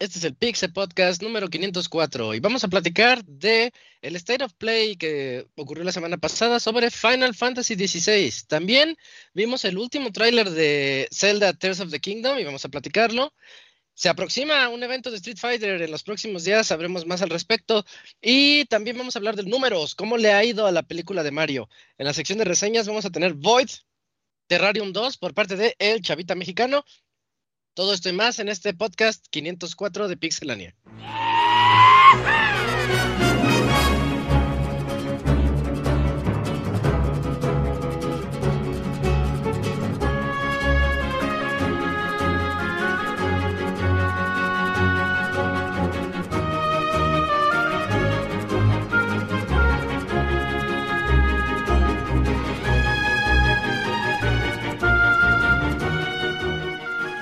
Este es el Pixel Podcast número 504 y vamos a platicar de el State of Play que ocurrió la semana pasada sobre Final Fantasy XVI. También vimos el último tráiler de Zelda Tears of the Kingdom y vamos a platicarlo. Se aproxima un evento de Street Fighter en los próximos días, sabremos más al respecto. Y también vamos a hablar de números, cómo le ha ido a la película de Mario. En la sección de reseñas vamos a tener Void, Terrarium 2 por parte de El Chavita Mexicano todo esto y más en este podcast 504 de Pixelania.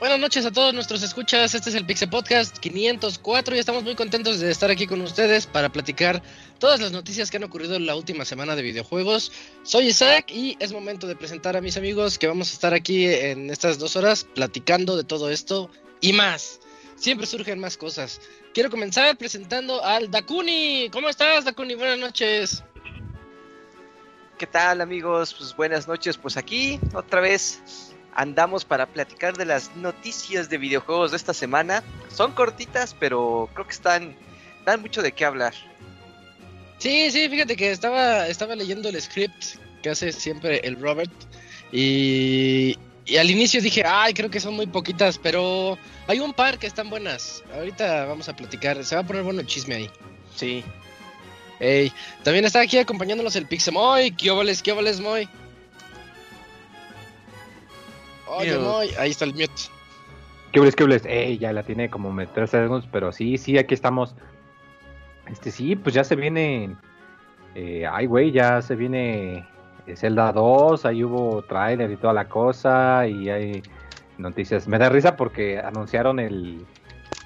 Buenas noches a todos nuestros escuchas. Este es el Pixel Podcast 504 y estamos muy contentos de estar aquí con ustedes para platicar todas las noticias que han ocurrido en la última semana de videojuegos. Soy Isaac y es momento de presentar a mis amigos que vamos a estar aquí en estas dos horas platicando de todo esto y más. Siempre surgen más cosas. Quiero comenzar presentando al Dakuni. ¿Cómo estás, Dakuni? Buenas noches. ¿Qué tal, amigos? Pues buenas noches. Pues aquí, otra vez andamos para platicar de las noticias de videojuegos de esta semana. Son cortitas, pero creo que están dan mucho de qué hablar. Sí, sí, fíjate que estaba estaba leyendo el script que hace siempre el Robert y, y al inicio dije, ay, creo que son muy poquitas, pero hay un par que están buenas. Ahorita vamos a platicar, se va a poner bueno el chisme ahí. Sí. Ey, también está aquí acompañándonos el Pixemoy. ¿Qué óvales, qué óvales, Moy? Oye. Moy, ahí está el mute. ¿Québles, québles? Ey, ya la tiene como tres segundos, pero sí, sí, aquí estamos. Este sí, pues ya se viene. eh, ay, güey, ya se viene eh, Zelda 2, ahí hubo tráiler y toda la cosa, y hay noticias. Me da risa porque anunciaron el.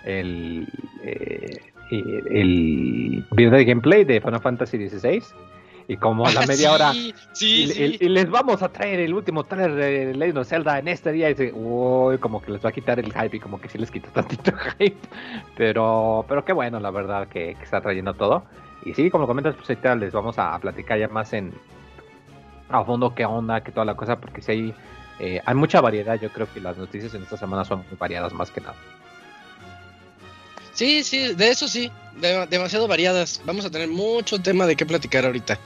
el. eh, el, el video de gameplay de Final Fantasy XVI. Y como a la media hora. Sí, Y, sí. y- y les vamos a traer el último trailer de Legend of Zelda en este día. Y dice, uy, como que les va a quitar el hype y como que sí les quita tantito hype. Pero, pero qué bueno, la verdad, que, que está trayendo todo. Y sí, como comentas, pues ahorita les vamos a, a platicar ya más en a fondo qué onda, qué toda la cosa, porque sí hay, eh, hay mucha variedad. Yo creo que las noticias en esta semana son muy variadas más que nada. Sí, sí, de eso sí, de- demasiado variadas. Vamos a tener mucho tema de qué platicar ahorita.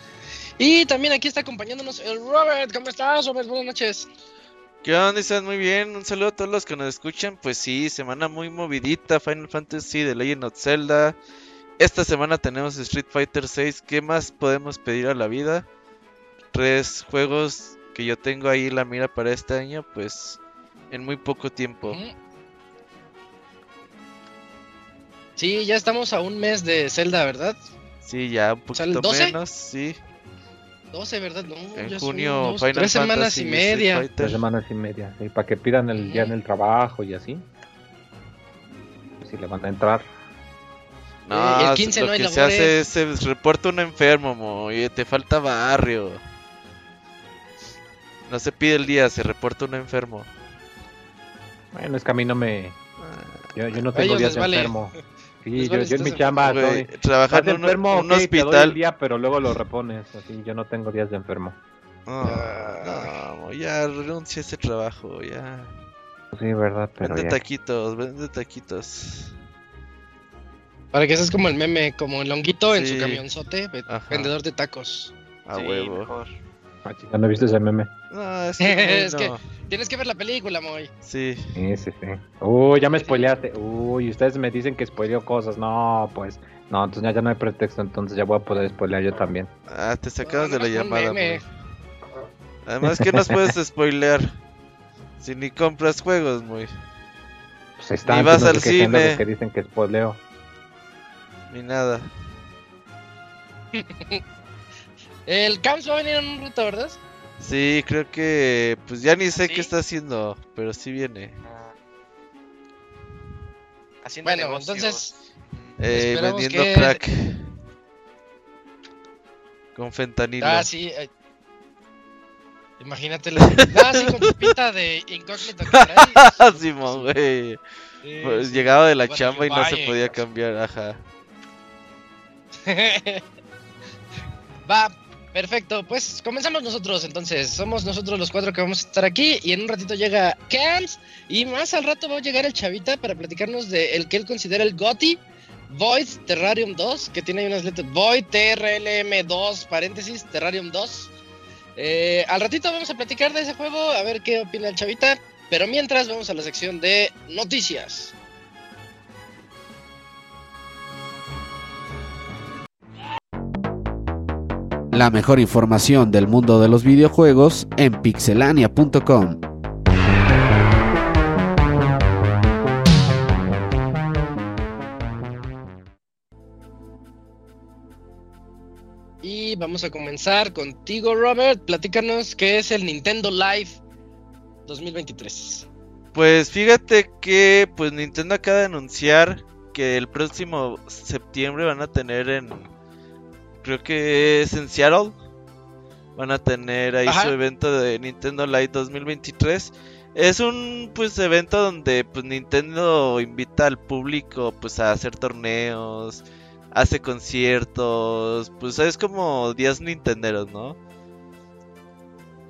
Y también aquí está acompañándonos el Robert. ¿Cómo estás, Robert? Buenas noches. ¿Qué onda? ¿Están muy bien? Un saludo a todos los que nos escuchan. Pues sí, semana muy movidita. Final Fantasy, The Legend of Zelda. Esta semana tenemos Street Fighter 6. ¿Qué más podemos pedir a la vida? Tres juegos que yo tengo ahí la mira para este año, pues en muy poco tiempo. Sí, ya estamos a un mes de Zelda, ¿verdad? Sí, ya un sea, ¿el poquito 12? menos, sí. 12, ¿verdad? No, En ya son junio, dos, Final tres semanas Fantasy y media. Tres semanas y media, y para que pidan el, ya en el trabajo y así. Si le van a entrar. No, Eh, el 15 lo no hay que se hace labores. es se reporta un enfermo, mo, oye, te falta barrio. No se pide el día, se reporta un enfermo. Bueno, es que a mí no me. Yo, yo no tengo ellos días vale. enfermo. Sí, yo, yo en mi chamba güey, soy. trabajar en un, enfermo, un te doy el hospital. día, pero luego lo repones. Así, yo no tengo días de enfermo. Ah, no, ya renuncia a ese trabajo, ya. Sí, verdad, pero Vende ya. taquitos, vende taquitos. Para que seas como el meme, como el honguito en su camionzote, vendedor de tacos. A Sí, huevo. mejor. Ah, chica, ¿No viste ese meme? No, es que, Es que- no. Tienes que ver la película, Moy. Sí. Sí, sí, sí. Uy, ya me spoileaste. Uy, ustedes me dicen que spoileo cosas. No, pues. No, entonces ya, ya no hay pretexto. Entonces ya voy a poder spoilear yo también. Ah, te sacabas No, de la llamada. Además que nos puedes spoilear. Si ni compras juegos, muy. Pues están, Ni vas al cine. que dicen que spoileo. Ni nada. El Camps va a venir en un rato, ¿verdad? Sí, creo que. Pues ya ni sé ¿Sí? qué está haciendo, pero sí viene. Haciendo Bueno, negocios. entonces, Eh, vendiendo que- crack. Con fentanilo. ah, sí. eh, Imagínate la... Ah, sí, con su pinta de incógnito que trae. Simón, güey. Sí, Pues sí. llegaba de la chamba y no se podía cambiar, ajá. Va, perfecto. Pues comenzamos nosotros entonces. Somos nosotros los cuatro que vamos a estar aquí. Y en un ratito llega Camps. Y más al rato va a llegar el Chavita para platicarnos de el que él considera el GOTI. Void Terrarium 2, que tiene ahí unas letras. Void TRLM 2, paréntesis, Terrarium 2. Eh, al ratito vamos a platicar de ese juego, a ver qué opina el Chavita. Pero mientras vamos a la sección de noticias. La mejor información del mundo de los videojuegos en pixelania.com. Y vamos a comenzar contigo, Robert. Platícanos qué es el Nintendo Live 2023. Pues fíjate que pues Nintendo acaba de anunciar que el próximo septiembre van a tener en creo que es en Seattle van a tener ahí Ajá. su evento de Nintendo Live 2023. Es un pues evento donde pues Nintendo invita al público pues a hacer torneos, hace conciertos, pues es como días nintenderos, ¿no?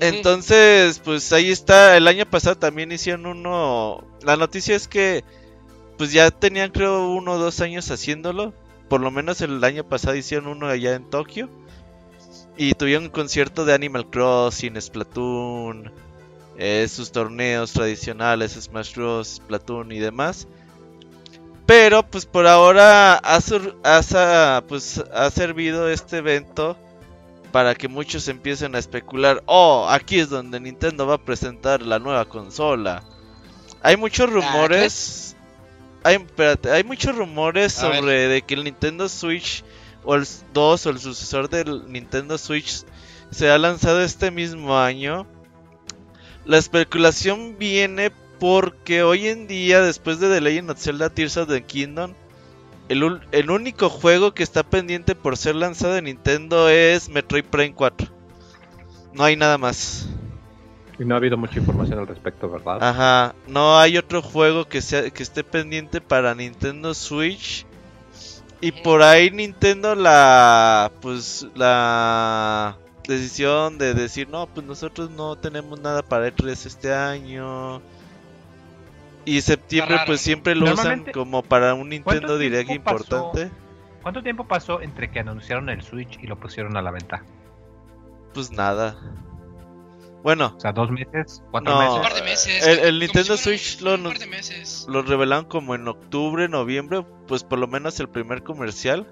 Entonces, pues ahí está. El año pasado también hicieron uno. La noticia es que, pues ya tenían, creo, uno o dos años haciéndolo. Por lo menos el año pasado hicieron uno allá en Tokio. Y tuvieron un concierto de Animal Crossing, Splatoon, eh, sus torneos tradicionales, Smash Bros, Splatoon y demás. Pero, pues por ahora ha, ha sa- pues, ha servido este evento para que muchos empiecen a especular, oh, aquí es donde Nintendo va a presentar la nueva consola. Hay muchos rumores, hay, espérate, hay muchos rumores A ver. sobre de que el Nintendo Switch o el 2 o el sucesor del Nintendo Switch se ha lanzado este mismo año. La especulación viene porque hoy en día, después de The Legend of Zelda Tears of the Kingdom, el, el único juego que está pendiente por ser lanzado en Nintendo es Metroid Prime 4. No hay nada más. Y no ha habido mucha información al respecto, ¿verdad? Ajá, no hay otro juego que sea que esté pendiente para Nintendo Switch. Y por ahí Nintendo la pues la decisión de decir, "No, pues nosotros no tenemos nada para E3 este año." Y septiembre pues siempre lo usan como para un Nintendo ¿cuánto Direct pasó? importante. ¿Cuánto tiempo pasó entre que anunciaron el Switch y lo pusieron a la venta? Pues nada. Bueno, O sea, dos meses, cuatro No, meses. Un par de meses. el- Nintendo si Switch lo Un no- par de meses. lo revelaron como en octubre, noviembre, pues por lo menos el primer comercial.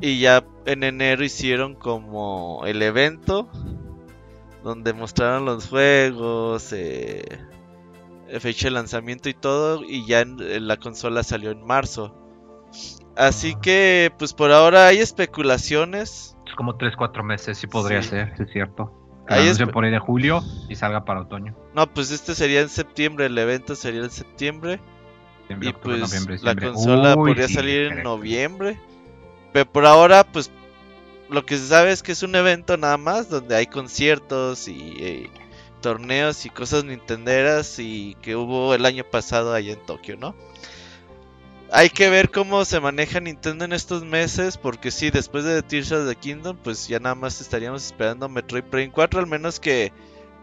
Y ya en enero hicieron como el evento donde mostraron los juegos, eh, fecha de lanzamiento y todo. Y ya en- en la consola salió en marzo. Así Ah. que, pues por ahora hay especulaciones. Es como tres, cuatro meses, sí podría Sí. ser, es cierto. Ahí es- por ahí de julio y salga para otoño. No, pues este sería en septiembre, el evento sería en septiembre. Septiembre, Y octubre, pues noviembre, la consola Uy, podría sí, salir en noviembre. Pero por ahora, pues lo que se sabe es que es un evento nada más donde hay conciertos y eh, torneos y cosas nintenderas y que hubo el año pasado allá en Tokio, ¿no? Hay que ver cómo se maneja Nintendo en estos meses, porque sí, después de Tears of the Kingdom, pues ya nada más estaríamos esperando Metroid Prime 4, al menos que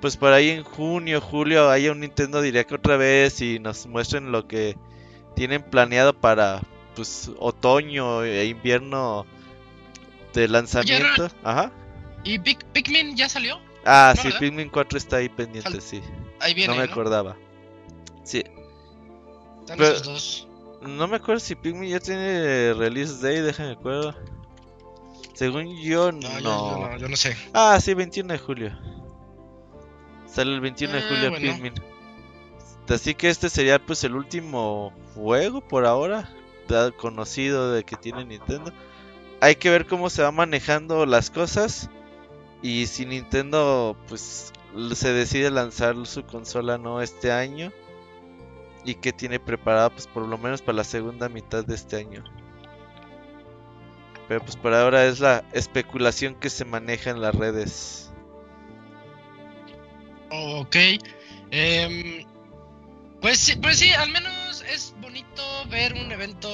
pues por ahí en junio, julio haya un Nintendo Direct otra vez y nos muestren lo que tienen planeado para pues otoño e invierno de lanzamiento. Ajá. ¿Y Pikmin ya salió? Ah, No, sí, ¿verdad? Pikmin 4 está ahí pendiente, sí. Ahí viene. no me ¿no? acordaba. Sí. Están Pero- esos dos. No me acuerdo si Pikmin ya tiene release day, déjame acuerdo. Según yo, no. No, yo, yo no, yo no sé. Ah, sí, 21 de julio. Sale el 21 de Ah, julio bueno. Pikmin. Así que este sería pues el último juego por ahora conocido de que tiene Nintendo. Hay que ver cómo se va manejando las cosas y si Nintendo pues se decide lanzar su consola no este año y que tiene preparada pues por lo menos para la segunda mitad de este año. Pero pues por ahora es la especulación que se maneja en las redes. Ok. Em, pues, sí, pues sí, al menos es bonito ver un evento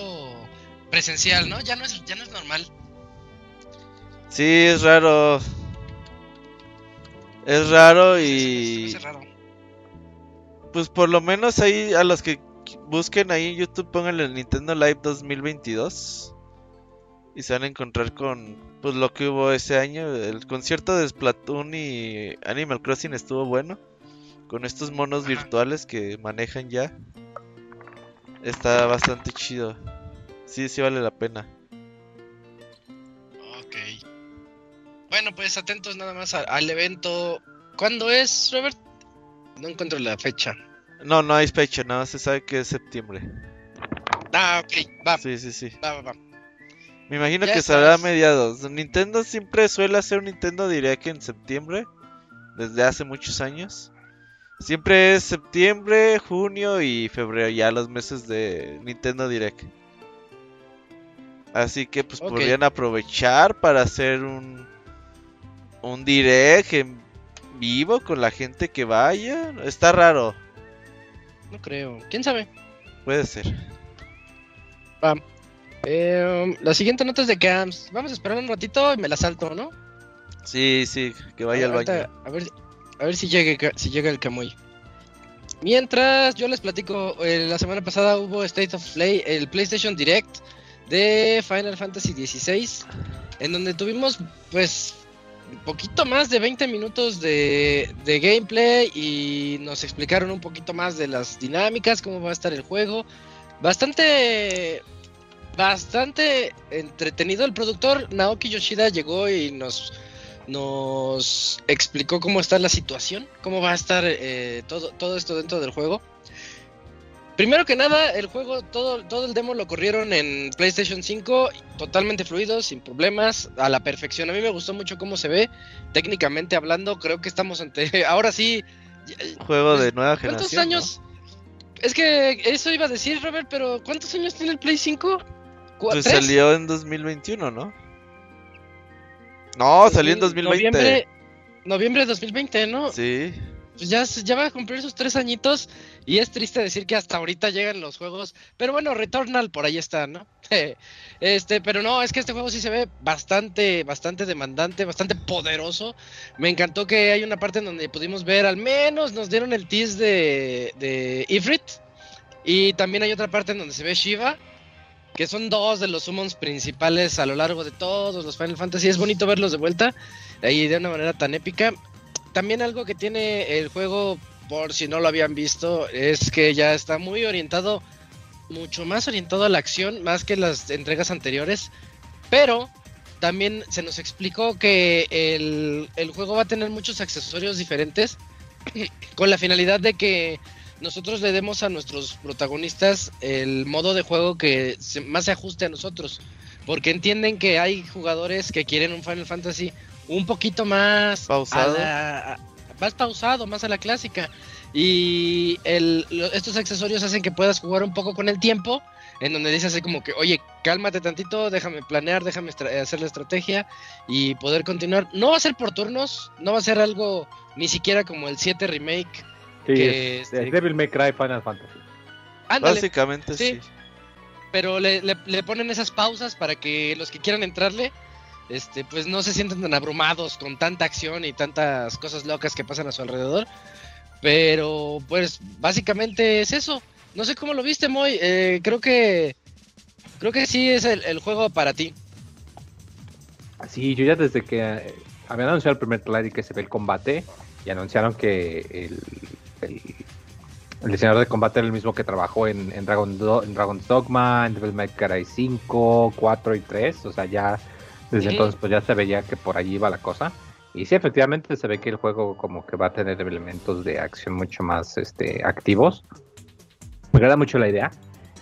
presencial, ¿no? Ya no es, ya no es normal. Sí, es raro. Es raro Sí, y hace raro. Pues por lo menos ahí a los que busquen ahí en YouTube pónganle el Nintendo Live 2022 y se van a encontrar con pues lo que hubo ese año. El concierto de Splatoon y Animal Crossing estuvo bueno con estos monos Ajá. virtuales que manejan ya. Está bastante chido. Sí, sí vale la pena. Ok. Bueno, pues atentos nada más a- al evento. ¿Cuándo es, Robert? No encuentro la fecha. No, no hay fecha, nada más se sabe que es septiembre. Ah, ok, va, Sí, sí, sí. va, va, va. Me imagino Ya que saldrá a mediados. Nintendo siempre suele hacer un Nintendo Direct en septiembre, desde hace muchos años. Siempre es septiembre, junio y febrero, ya los meses de Nintendo Direct. Así que pues podrían aprovechar para hacer un un Direct en vivo con la gente que vaya. Está raro, No creo. ¿Quién sabe? puede ser. Eh, la siguiente nota es de Camps. Vamos a esperar un ratito y me la salto, ¿no? Sí, sí, que vaya al baño. A ver, a ver si, llegue, si llega el Camuy. Mientras yo les platico, eh, la semana pasada hubo State of Play, el PlayStation Direct de Final Fantasy XVI, en donde tuvimos pues poquito más de 20 minutos de, de gameplay y nos explicaron un poquito más de las dinámicas, cómo va a estar el juego. Bastante, bastante entretenido. El productor Naoki Yoshida llegó y nos nos explicó cómo está la situación, cómo va a estar eh, todo, todo esto dentro del juego. Primero que nada, el juego, todo, todo el demo lo corrieron en PlayStation 5, totalmente fluido, sin problemas, a la perfección. A mí me gustó mucho cómo se ve, técnicamente hablando, creo que estamos ante, ahora sí, Juego pues, de nueva ¿cuántos generación. ¿no? años? Es que eso iba a decir, Robert, pero ¿cuántos años tiene el Play 5? ¿Cu- Pues tres? salió en 2021, ¿no? No, salió en 2020. Noviembre, noviembre de 2020, ¿no? Sí. pues ya, ya va a cumplir sus tres añitos y es triste decir que hasta ahorita llegan los juegos, pero bueno, Returnal por ahí está, ¿no? Este, pero no, es que este juego sí se ve bastante, bastante demandante, bastante poderoso. Me encantó que hay una parte en donde pudimos ver, al menos nos dieron el tease de, de Ifrit y también hay otra parte en donde se ve Shiva. Que son dos de los summons principales a lo largo de todos los Final Fantasy. Es bonito verlos de vuelta y de una manera tan épica también algo que tiene el juego, por si no lo habían visto, es que ya está muy orientado, mucho más orientado a la acción, más que las entregas anteriores. Pero también se nos explicó que el, el juego va a tener muchos accesorios diferentes, con la finalidad de que nosotros le demos a nuestros protagonistas el modo de juego que se- más se ajuste a nosotros. Porque entienden que hay jugadores que quieren un Final Fantasy un poquito más Pausado. a la- a- más pausado, más a la clásica. Y el- lo- estos accesorios hacen que puedas jugar un poco con el tiempo, en donde dices así como que, oye, cálmate tantito, déjame planear, déjame hacer la estrategia y poder continuar. No va a ser por turnos, no va a ser algo ni siquiera como el 7 remake. Sí, que, es, este, es Devil May Cry Final Fantasy. ándale, Básicamente Sí. sí. pero le, le- le ponen esas pausas para que los que quieran entrarle, este, pues no se sientan tan abrumados con tanta acción y tantas cosas locas que pasan a su alrededor. Pero, pues, básicamente es eso. No sé cómo lo viste, Moy. Eh, creo que, creo que sí es el, juego para ti. Sí, yo ya desde que eh, habían anunciado el primer trailer que se ve el combate, y anunciaron que el, el, el diseñador de combate era el mismo que trabajó en, en, Dragon Do- en Dragon's Dogma, en Devil May Cry 5, 4 y 3, o sea, ya desde entonces pues ya se veía que por allí iba la cosa. Y sí, efectivamente se ve que el juego como que va a tener elementos de acción mucho más este, activos. Me agrada mucho la idea.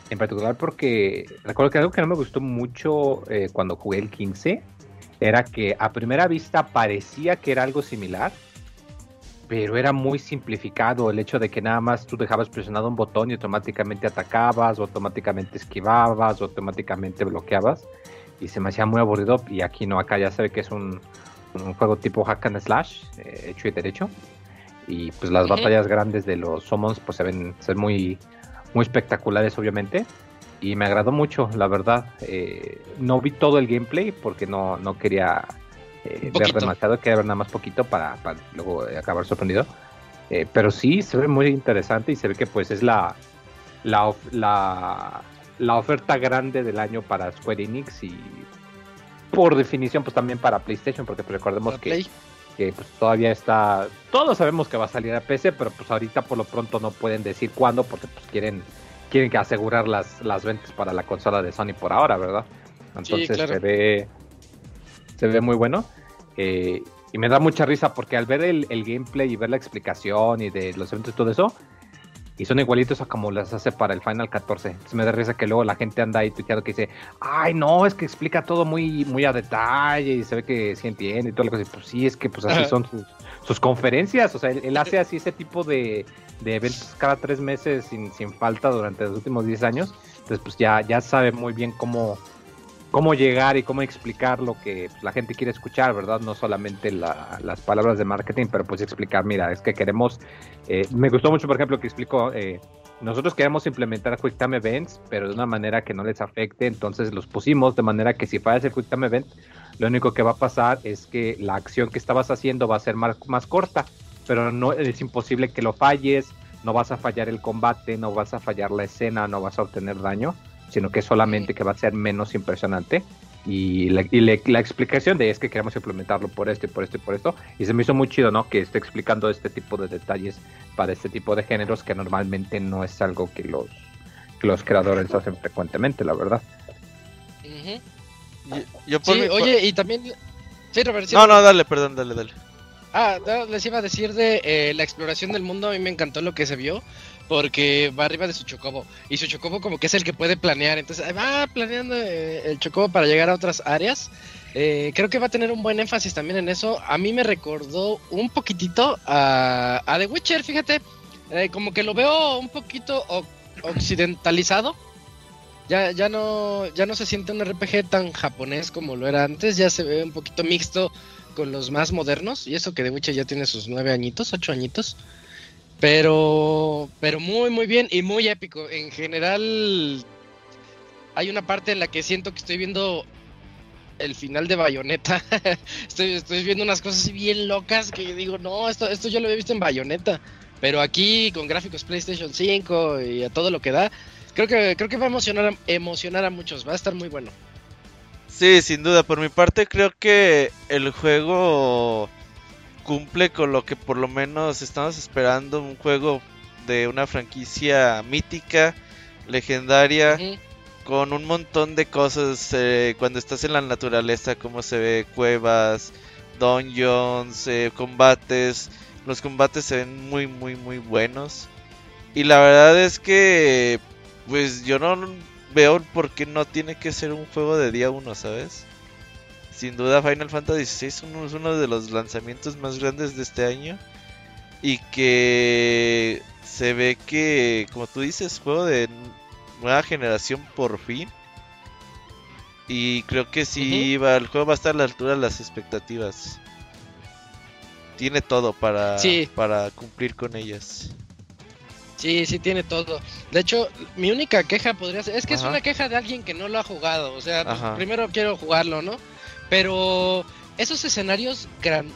En particular porque recuerdo que algo que no me gustó mucho eh, cuando jugué el 15 era que a primera vista parecía que era algo similar, pero era muy simplificado el hecho de que nada más tú dejabas presionado un botón y automáticamente atacabas, o automáticamente esquivabas, o automáticamente bloqueabas. Y se me hacía muy aburrido. Y aquí no, acá ya se ve que es un, un juego tipo hack and slash, eh, hecho y derecho. Y pues las batallas grandes de los summons pues se ven, se ven muy, muy espectaculares obviamente. Y me agradó mucho, la verdad. Eh, no vi todo el gameplay porque no, no quería eh, ver demasiado, quería ver nada más poquito para, para luego acabar sorprendido. Eh, pero sí, se ve muy interesante y se ve que pues es la, la, la, la oferta grande del año para Square Enix y por definición pues también para PlayStation porque pues, recordemos que, Play. que, pues, todavía está todos sabemos que va a salir a PC pero pues ahorita por lo pronto no pueden decir cuándo porque pues quieren quieren que asegurar las, las ventas para la consola de Sony por ahora verdad entonces claro. se ve se ve muy bueno eh, y me da mucha risa porque al ver el, el gameplay y ver la explicación y de los eventos y todo eso y son igualitos a como las hace para el Final 14. Entonces me da risa que luego la gente anda ahí tuiteando que dice, ay no, es que explica todo muy, muy a detalle y se ve que sí entiende y todo lo que Pues sí, es que pues así son sus, sus conferencias. O sea, él, él hace así ese tipo de, de eventos cada tres meses sin, sin falta durante los últimos 10 años. Entonces pues ya, ya sabe muy bien cómo, cómo llegar y cómo explicar lo que la gente quiere escuchar, ¿verdad? No solamente la- las palabras de marketing, pero pues explicar, mira, es que queremos, eh, me gustó mucho, por ejemplo, que explicó, eh, nosotros queremos implementar Quick Time Events, pero de una manera que no les afecte, entonces los pusimos de manera que si falla ese Quick Time Event, lo único que va a pasar es que la acción que estabas haciendo va a ser más, más corta, pero no es imposible que lo falles, no vas a fallar el combate, no vas a fallar la escena, no vas a obtener daño, sino que solamente que va a ser menos impresionante. Y, la, y le- la explicación de es que queremos implementarlo por esto y por esto y por esto. Y se me hizo muy chido, ¿no? Que esté explicando este tipo de detalles para este tipo de géneros que normalmente no es algo que los, que los creadores hacen frecuentemente, la verdad. Ujú. Yo, yo por Sí, mi oye, y también. Sí, Robert. sí, No, no, dale, perdón, dale, dale. Ah, no, les iba a decir de eh, la exploración del mundo. A mí me encantó lo que se vio. Porque va arriba de su chocobo. Y su chocobo, como que es el que puede planear. Entonces, va planeando eh, el chocobo para llegar a otras áreas. Eh, creo que va a tener un buen énfasis también en eso. A mí me recordó un poquitito a, The Witcher, fíjate. Eh, como que lo veo un poquito occidentalizado. Ya, ya no, ya no se siente un RPG tan japonés como lo era antes. Ya se ve un poquito mixto con los más modernos. Y eso que The Witcher ya tiene sus nueve añitos, ocho añitos. Pero, pero muy, muy bien y muy épico. En general, hay una parte en la que siento que estoy viendo el final de Bayonetta. estoy, estoy viendo unas cosas bien locas que digo, no, esto, esto yo lo había visto en Bayonetta. Pero aquí, con gráficos PlayStation 5 y a todo lo que da, creo que, creo que va a emocionar a, emocionar a muchos. Va a estar muy bueno. Sí, sin duda. Por mi parte, creo que el juego cumple con lo que por lo menos estamos esperando. Un juego de una franquicia mítica, legendaria, con un montón de cosas. eh, cuando estás en la naturaleza, cómo se ve cuevas, dungeons, eh, combates. Los combates se ven muy, muy, muy buenos. Y la verdad es que, pues yo no veo por qué no tiene que ser un juego de día uno, ¿sabes? Sin duda Final Fantasy XVI es uno, de los lanzamientos más grandes de este año. Y que se ve que, como tú dices, juego de nueva generación por fin. Y creo que sí, va, el juego va a estar a la altura de las expectativas. Tiene todo para, Sí. para cumplir con ellas. Sí, sí tiene todo. De hecho, mi única queja podría ser, es que es una queja de alguien que no lo ha jugado, o sea, pues, primero quiero jugarlo, ¿no? Pero esos escenarios gran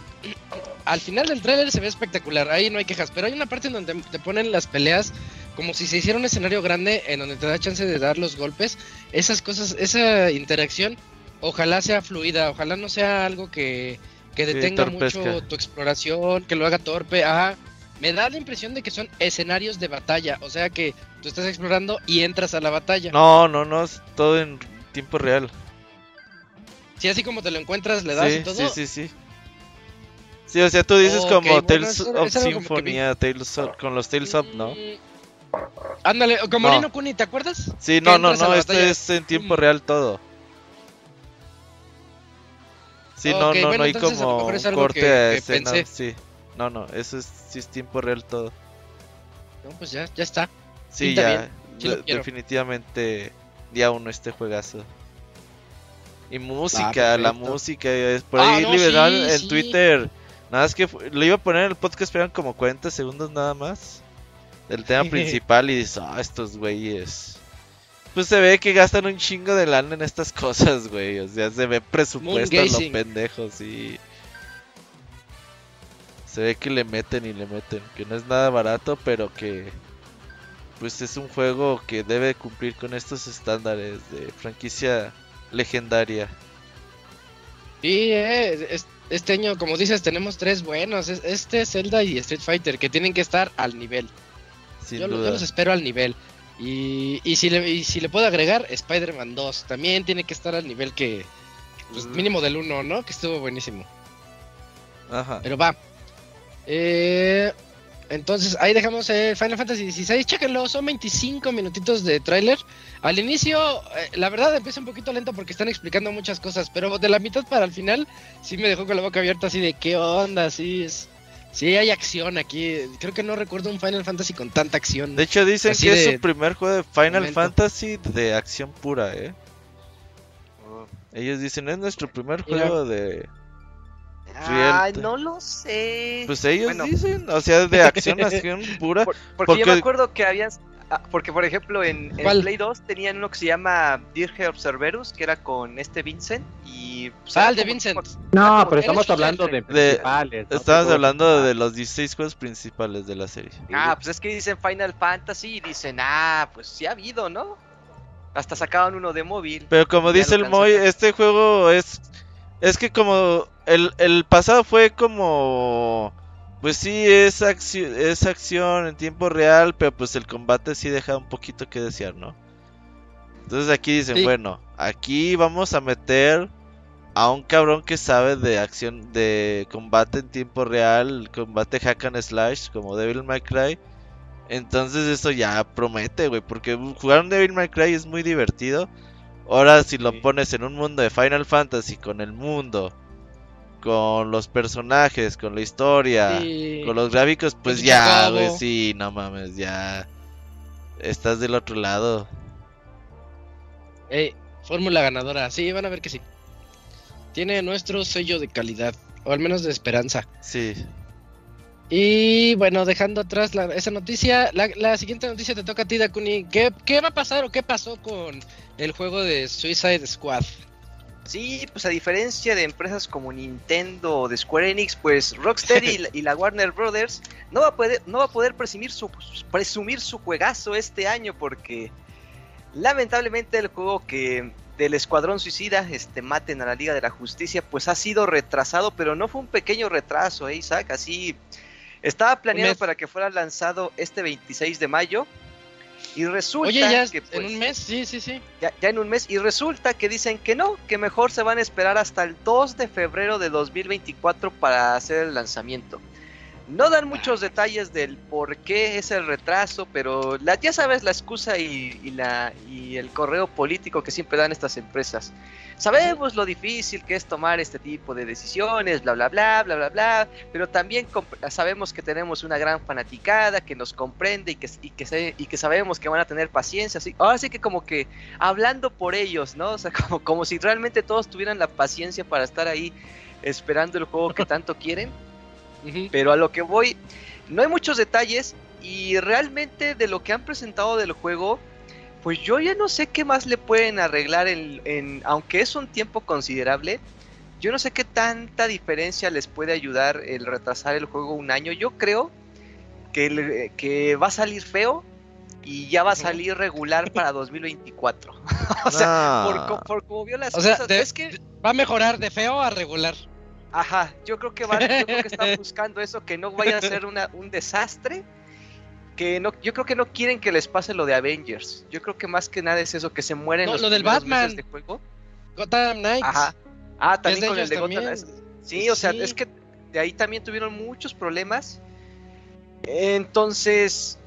al final del tráiler se ve espectacular, ahí no hay quejas, pero hay una parte en donde te ponen las peleas como si se hiciera un escenario grande en donde te da chance de dar los golpes, esas cosas, esa interacción, ojalá sea fluida, ojalá no sea algo que, que detenga mucho tu exploración, que lo haga torpe, ajá. Me da la impresión de que son escenarios de batalla, o sea que tú estás explorando y entras a la batalla. No, no, no, es todo en tiempo real. Si así como te lo encuentras, le das sí, y todo. sí, sí, sí. Sí, o sea, tú dices como bueno, Tales eso- of Symphonia, Tales of- con los Tales of, ¿no? Mm, Ándale, como No. Nino Kuni, ¿te acuerdas? Sí, no, no, no, este batalla. es en tiempo Mm. real todo. Sí, no, no, bueno, no hay como es corte que- a escena, pensé. sí. No, no, eso es, sí es tiempo real todo. No, pues ya, ya está. Sí, Pinta ya, bien, sí definitivamente día uno este juegazo. Y música, Ah, la música, es por Ah, ahí no, liberal sí, en sí. Twitter. Nada más que lo iba a poner en el podcast, pero eran como 40 segundos nada más. Del tema principal y dices, ah, estos güeyes. Pues se ve que gastan un chingo de lana en estas cosas, güey. O sea, se ve presupuesto a lo Moongazing. pendejo, sí. Se ve que le meten y le meten. Que no es nada barato, pero que. Pues es un juego que debe cumplir con estos estándares de franquicia legendaria. Sí, eh, es- este año, como dices, tenemos tres buenos. es- Este, Zelda y Street Fighter, que tienen que estar al nivel. Sin Yo, los espero al nivel. Y, y, si le, y si le puedo agregar, Spider-Man 2 también tiene que estar al nivel que. Pues, Mm. mínimo del 1, ¿no? Que estuvo buenísimo. Ajá. Pero va. Eh, entonces, ahí dejamos el Final Fantasy XVI. Chéquenlo, son 25 minutitos de tráiler. Al inicio, eh, la verdad, empieza un poquito lento porque están explicando muchas cosas. Pero de la mitad para el final, sí me dejó con la boca abierta, así de qué onda, sí es. Sí, hay acción aquí. Creo que no recuerdo un Final Fantasy con tanta acción. De hecho, dicen que es su primer juego de Final momento. Fantasy de acción pura, ¿eh? Ellos dicen, es nuestro primer Mira. juego de... Ay, no lo sé. Pues ellos Bueno. dicen, o sea, de acción, acción pura. Por- porque, yo me acuerdo que habían. ah, Porque, por ejemplo, en, en. Play 2 tenían uno que se llama Dirge Observerus, que era con este Vincent. Y. pues, Ah, el de como- Vincent. No, pero estamos hablando de principales. Juegos hablando de principales. los 16 juegos principales de la serie. Ah, pues es que dicen Final Fantasy y dicen, ah, pues sí ha habido, ¿no? Hasta sacaban uno de móvil. Pero como dice el Moy, este juego es... Es que como... El, el pasado fue como... Pues sí, es, acción es acción en tiempo real, pero pues el combate sí deja un poquito que desear, ¿no? Entonces aquí dicen, Sí. bueno, aquí vamos a meter a un cabrón que sabe de acción, de combate en tiempo real, combate hack and slash, como Devil May Cry. Entonces eso ya promete, güey, porque jugar un Devil May Cry es muy divertido. Ahora si lo pones en un mundo de Final Fantasy, con el mundo, con los personajes, con la historia, Sí. con los gráficos, pues ya, güey, sí, no mames, ya estás del otro lado. Ey, fórmula ganadora. Sí, van a ver que sí. Tiene nuestro sello de calidad, o al menos de esperanza. Sí. Y bueno, dejando atrás la- esa noticia, la, la siguiente noticia te toca a ti, Dakuni. ¿Qué, ¿Qué va a pasar o qué pasó con el juego de Suicide Squad? Sí, pues a diferencia de empresas como Nintendo o de Square Enix, pues Rocksteady y, la, y la Warner Brothers no va a poder, no va a poder presumir su, presumir su juegazo este año porque lamentablemente el juego que del Escuadrón Suicida, este maten a la Liga de la Justicia, pues ha sido retrasado, pero no fue un pequeño retraso, ¿eh, Isaac? Así estaba planeado mes. para que fuera lanzado este 26 de mayo y resulta Oye, ya que en pues, un mes, sí, sí, sí. ya, ya en un mes y resulta que dicen que no, que mejor se van a esperar hasta el 2 de febrero de 2024 para hacer el lanzamiento. No dan muchos detalles del por qué es el retraso, pero ya sabes la excusa y, la, y el correo político que siempre dan estas empresas. Sabemos lo difícil que es tomar este tipo de decisiones, bla, bla, bla, bla, bla, bla, pero también sabemos que tenemos una gran fanaticada que nos comprende y que, y que, sabemos que van a tener paciencia. Así, ahora sí que como que hablando por ellos, ¿no? O sea, como si realmente todos tuvieran la paciencia para estar ahí esperando el juego que tanto quieren. Pero a lo que voy, no hay muchos detalles y realmente de lo que han presentado del juego, pues yo ya no sé qué más le pueden arreglar en, en- aunque es un tiempo considerable. Yo no sé qué tanta diferencia les puede ayudar el retrasar el juego un año. Yo creo que, el- que va a salir feo y ya va a salir regular para 2024. o sea, por, No. co- por como vio las O sea, cosas, de- es que Va a mejorar de feo a regular. Ajá, yo creo que van, yo creo que están buscando eso, que no vaya a ser una, un desastre. Que no, yo creo que no quieren que les pase lo de Avengers. Yo creo que más que nada es eso, que se mueren No, los lo del Batman. meses de juego. Gotham Knights. Ajá. Ah, también con el de Gotham. también. es- Sí, o sea, es que de ahí también tuvieron muchos problemas. Entonces,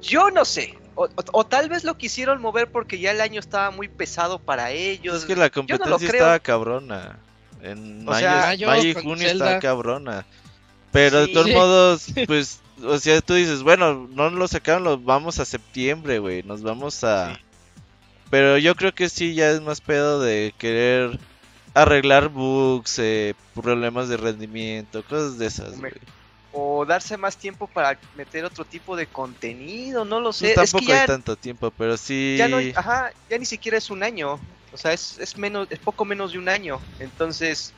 yo no sé. O, o- o tal vez lo quisieron mover porque ya el año estaba muy pesado para ellos. Es que la no competencia estaba cabrona. En O mayo, sea, Mayo mayo y junio Zelda. estaba cabrona. Pero de todos Sí. modos, pues, o sea, tú dices, bueno, no lo sacaron, lo vamos a septiembre, güey. Nos vamos a. Sí. Pero yo creo que sí, ya es más pedo de querer arreglar bugs, eh, problemas de rendimiento, cosas de esas, Me-. O darse más tiempo para meter otro tipo de contenido, no lo Pues sé. es tampoco que ya, hay tanto tiempo, pero sí. ya no, ajá, ya ni siquiera es un año. O sea, es, es menos, es poco menos de un año. Entonces,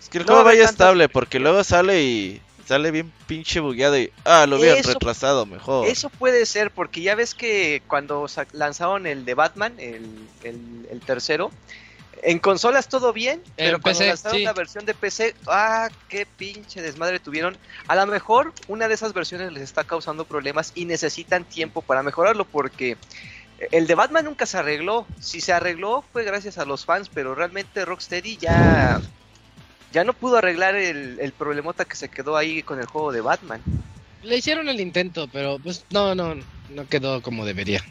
Es que el no juego vaya estable, porque luego sale y sale bien pinche bugueado y. Ah, lo hubieran retrasado mejor. Eso puede ser, porque ya ves que cuando lanzaron el de Batman, el, el- el tercero, en consolas todo bien, pero cuando PC, lanzaron sí. la versión de PC, ¡ah, qué pinche desmadre tuvieron! A lo mejor una de esas versiones les está causando problemas y necesitan tiempo para mejorarlo, porque el de Batman nunca se arregló. Si se arregló fue gracias a los fans, pero realmente Rocksteady ya, ya no pudo arreglar el, el problemota que se quedó ahí con el juego de Batman. Le hicieron el intento, pero pues no, no, no quedó como debería.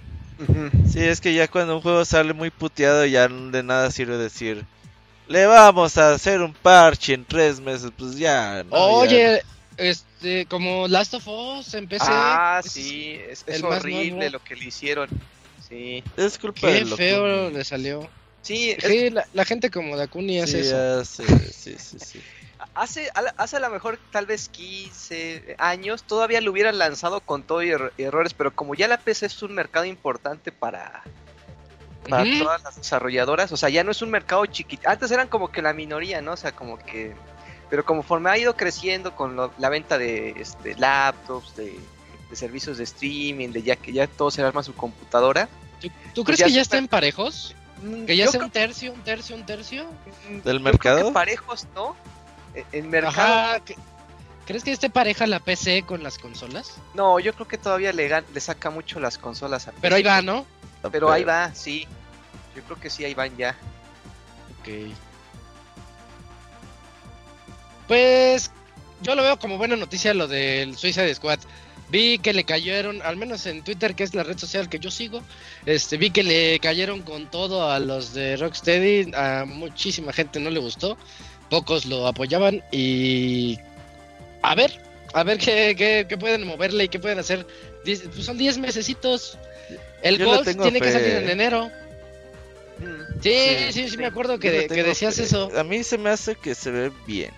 Sí, es que ya cuando un juego sale muy puteado ya de nada sirve decir le vamos a hacer un parche en tres meses, pues ya. no, ya Oye, este, como Last of Us en PC. Ah, sí, es, horrible lo que le hicieron. Sí. Es culpa de Qué feo le salió. sí, es- Sí, la, la gente como Dakuni hace Sí, eso. ya sé, sí, sí, sí. hace, a- hace a lo mejor tal vez 15 años todavía lo hubieran lanzado con todo y, er- y errores, pero como ya la PC es un mercado importante para, para todas las desarrolladoras, o sea, ya no es un mercado chiquito. Antes eran como que la minoría, ¿no? O sea, como que... Pero conforme ha ido creciendo con lo- la venta de este, laptops, de, de servicios de streaming, de ya que ya todo se arma su computadora. ¿Tú, tú Pues crees ya que ya estén parejos? mm, Que ya yo sea creo- un tercio, un tercio, un tercio. Mm, ¿Del yo creo mercado? que parejos, ¿no? El mercado. Ajá. que- ¿Crees que esté pareja la PC con las consolas? No, yo creo que todavía le, gan- le saca mucho las consolas a Pero ahí PC. va, ¿no? Pero ahí va, sí. Yo creo que sí, ahí van ya. Ok. Pues yo lo veo como buena noticia lo del Suicide Squad. Vi que le cayeron, al menos en Twitter, que es la red social que yo sigo, este, vi que le cayeron con todo a los de Rocksteady, a muchísima gente no le gustó, pocos lo apoyaban y a ver, a ver qué, qué- qué pueden moverle y qué pueden hacer. Diez- pues son 10 mesecitos. El Gold tiene que salir en enero. Mm. Sí, sí, Sí, sí, sí. me acuerdo que, que decías fe. eso. A mí se me hace que se ve bien.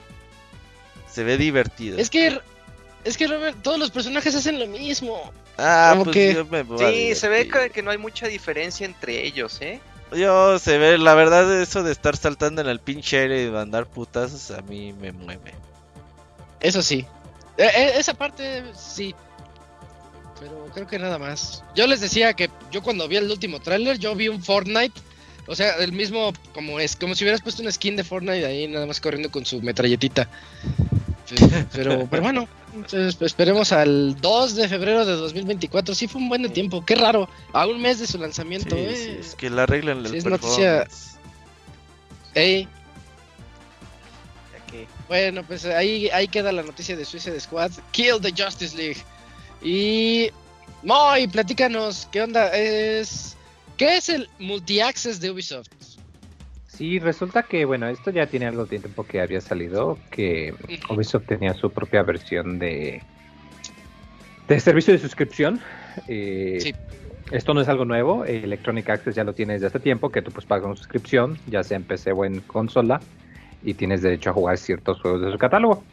Se ve divertido. Es que, es que Robert, todos los personajes hacen lo mismo. ah, como pues que- yo me voy a Sí, se ve que, que no hay mucha diferencia entre ellos, ¿eh? Yo se ve, la verdad, eso de estar saltando en el pinche aire y mandar putazos a mí me mueve. Eso sí. Eh, eh, esa parte sí. Pero creo que nada más. Yo les decía que yo cuando vi el último tráiler, yo vi un Fortnite. O sea, el mismo, como es, como si hubieras puesto una skin de Fortnite ahí nada más corriendo con su metralletita. Pero, pero bueno, entonces, pues, esperemos al 2 de febrero de 2024. Sí fue un buen tiempo, qué raro. A un mes de su lanzamiento, Sí, eh. sí, es que la arreglan el sí, es noticia-. Ey, Bueno, pues ahí, ahí queda la noticia de Suicide Squad. Kill the Justice League. Y. Moy, platícanos, ¿qué onda? Es. ¿Qué es el multi-access de Ubisoft? Sí, resulta que, bueno, esto ya tiene algo de tiempo que había salido, que Ubisoft tenía su propia versión de, de servicio de suscripción. Eh, Sí. Esto no es algo nuevo, Electronic Access ya lo tiene desde hace tiempo, que tú pues pagas una suscripción, ya sea en PC o en consola, y tienes derecho a jugar ciertos juegos de su catálogo.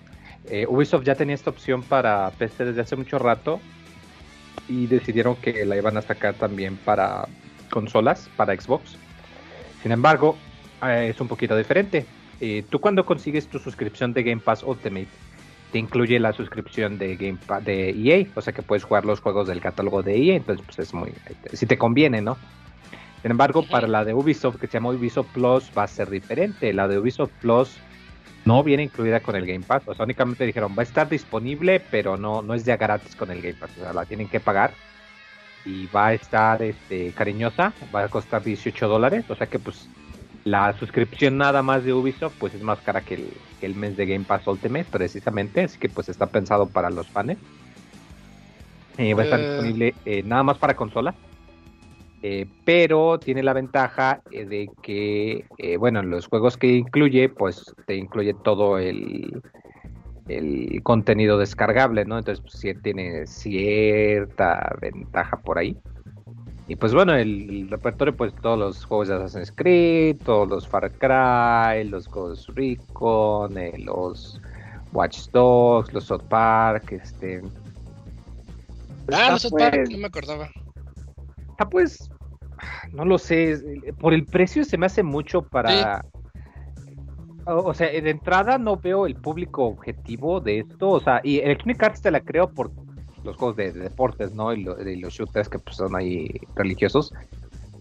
Eh, Ubisoft ya tenía esta opción para PC desde hace mucho rato, y decidieron que la iban a sacar también para consolas, para Xbox. Sin embargo, eh, es un poquito diferente. Eh, tú cuando consigues tu suscripción de Game Pass Ultimate, te incluye la suscripción de Game Pass de EA, o sea que puedes jugar los juegos del catálogo de EA, entonces pues es muy, si te conviene, ¿no? Sin embargo, para la de Ubisoft, que se llama Ubisoft Plus, va a ser diferente. La de Ubisoft Plus no viene incluida con el Game Pass, o sea, únicamente dijeron, va a estar disponible, pero no, no es ya gratis con el Game Pass, o sea, la tienen que pagar. Y va a estar este, cariñosa, va a costar 18 dólares, o sea que pues la suscripción nada más de Ubisoft pues es más cara que el, que el mes de Game Pass Ultimate precisamente, así que pues está pensado para los fans. Eh, va a estar Eh. disponible eh, nada más para consola. Eh, pero tiene la ventaja de que, bueno, en los juegos que incluye, pues te incluye todo el, el contenido descargable, ¿no? Entonces, pues, sí tiene cierta ventaja por ahí. Y pues bueno, el, el repertorio, pues todos los juegos de Assassin's Creed, todos los Far Cry, los Ghost Recon, eh, los Watch Dogs, los South Park, este... Ah, los South Park, pues, no me acordaba. está, pues, no lo sé, por el precio se me hace mucho para... O, o sea, de entrada no veo el público objetivo de esto, o sea, y Electronic Arts te la creo por los juegos de, de deportes, ¿no? Y, lo- y los shooters que pues, son ahí religiosos.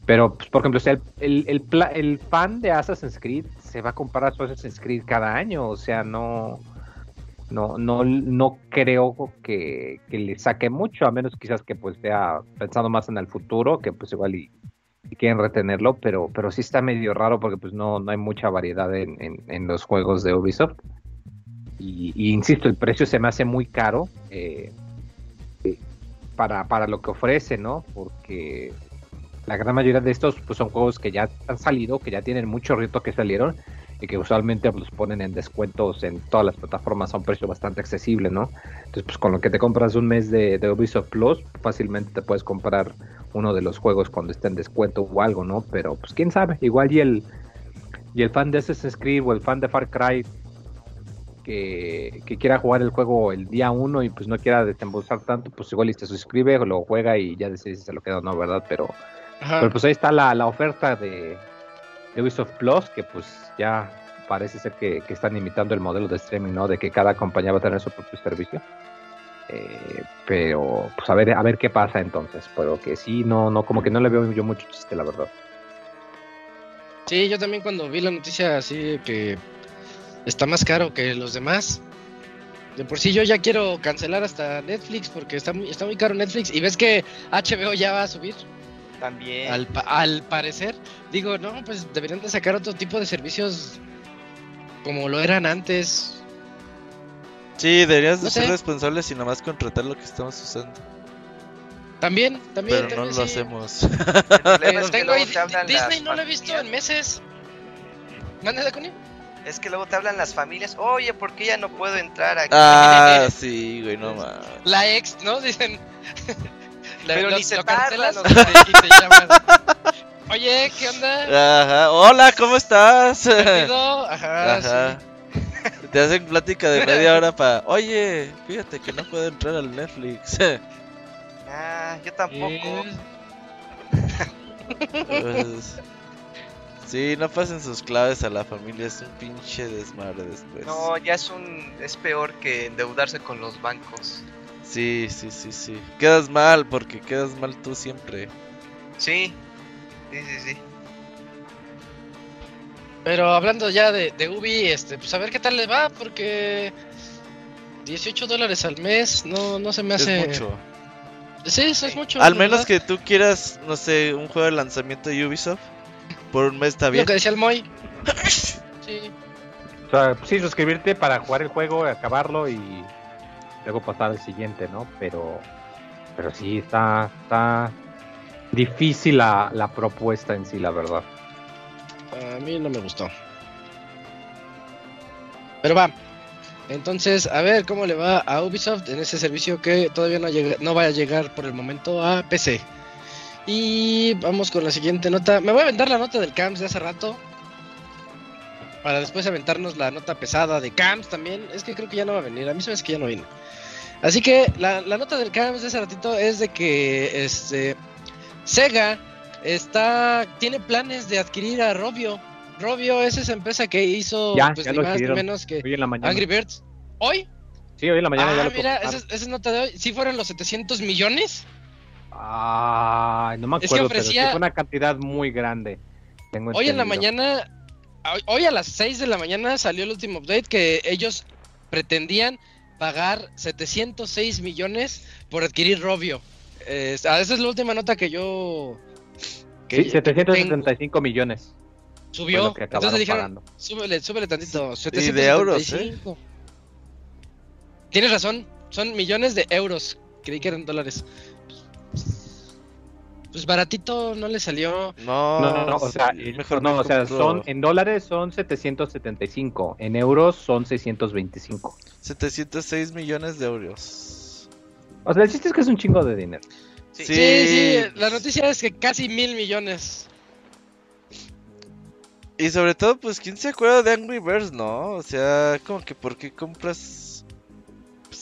Pero, pues, por ejemplo, el, el, el fan de Assassin's Creed se va a comprar a Assassin's Creed cada año, o sea, no... No, no, no creo que, que le saque mucho, a menos quizás que pues sea pensando más en el futuro, que pues igual y, quieren retenerlo, pero, pero sí está medio raro porque pues no, no hay mucha variedad en, en- los juegos de Ubisoft. Y, insisto, el precio se me hace muy caro eh, para, para lo que ofrece, ¿no? Porque la gran mayoría de estos pues, son juegos que ya han salido, que ya tienen mucho rito que salieron y que usualmente los ponen en descuentos en todas las plataformas a un precio bastante accesible, ¿no? Entonces, pues con lo que te compras un mes de, de Ubisoft Plus, fácilmente te puedes comprar uno de los juegos cuando esté en descuento o algo, ¿no? Pero pues quién sabe, igual y el y el fan de Assassin's Creed o el fan de Far Cry que, que quiera jugar el juego el día uno y pues no quiera desembolsar tanto, pues igual y se suscribe, lo juega y ya decide si se lo queda o no, ¿verdad? Pero, pues ahí está la, la oferta de, de Ubisoft Plus, que pues ya parece ser que, que están imitando el modelo de streaming, ¿no? De que cada compañía va a tener su propio servicio. Eh, pero pues a ver a ver qué pasa entonces pero que sí no no como que no le veo yo mucho chiste la verdad Sí, yo también cuando vi la noticia así que está más caro que los demás. De por sí yo ya quiero cancelar hasta Netflix porque está muy, está muy caro Netflix. Y ves que HBO ya va a subir, También. al, pa- al parecer. Digo, no, pues deberían de sacar otro tipo de servicios como lo eran antes. Sí, deberías de No ser sé. responsables y nomás contratar lo que estamos usando. También, también. Pero no lo sí. hacemos. El es que tengo Disney no lo he visto en meses. ¿Manda con Es que luego te hablan las familias. Oye, ¿por qué ya no puedo entrar aquí? ah, sí, güey, no mames. La ex, ¿no? Dicen. La- Pero lo- ni se lo tardan, cancelas o y te- llaman. Oye, ¿qué onda? Ajá. Hola, ¿cómo estás? ¿Perdido? Ajá, Ajá. sí. Te hacen plática de media hora para, oye, fíjate que no puedo entrar al Netflix. Ah, yo tampoco. Pues, sí, no pasen sus claves a la familia, es un pinche desmadre después. No, ya es un es peor que endeudarse con los bancos. Sí, sí, sí, sí. Quedas mal porque quedas mal tú siempre. Sí. Sí, sí, sí. Pero hablando ya de, de Ubi, este, pues a ver qué tal le va, porque 18 dólares al mes no, no se me hace. Es mucho. Sí, eso es mucho. Al menos verdad. que tú quieras, no sé, un juego de lanzamiento de Ubisoft. Por un mes está Lo bien. que decía el Moy. Sí. o sea sí suscribirte para jugar el juego acabarlo y luego pasar al siguiente no pero pero sí está está difícil la, la propuesta en sí la verdad A mí no me gustó. Pero va. Entonces, a ver cómo le va a Ubisoft en ese servicio que todavía no, llega, no va a llegar por el momento a PC. Y vamos con la siguiente nota. Me voy a aventar la nota del CAMS de hace rato. Para después aventarnos la nota pesada de CAMS también. Es que creo que ya no va a venir. A mí se me hace que ya no vino. Así que la, la nota del CAMS de hace ratito es de que este Sega está tiene planes de adquirir a Robio. Robio es esa empresa que hizo Ya, pues ya ni más ni menos que hoy en la mañana Angry Birds. ¿Hoy? sí hoy en la mañana ya ah, lo mira, esa, nota de hoy. ¿Sí fueron los 700 millones? Ay, no me Es que acuerdo pero sí ofrecía- fue una cantidad muy grande tengo Hoy en la entendido. mañana, hoy- a las 6 de la mañana salió el último update que ellos pretendían pagar 706 millones por adquirir Robio. Eh, esa es la última nota que yo... que- sí que 775 millones Subió. Que Entonces dijeron, pagando. súbele, súbele tantito. Y de euros, ¿eh? 775. Tienes razón, son millones de euros. Creí que eran dólares. Pues baratito no le salió. No, No, no, no, o sí, sea, mejor no, o sea, son en dólares son 775, en euros son 625. 706 millones de euros. O sea, el chiste es que es un chingo de dinero. Sí. Sí, sí, la noticia es que casi mil millones. Y sobre todo, pues, ¿quién se acuerda de Angry Birds, no? O sea, como que ¿por qué compras?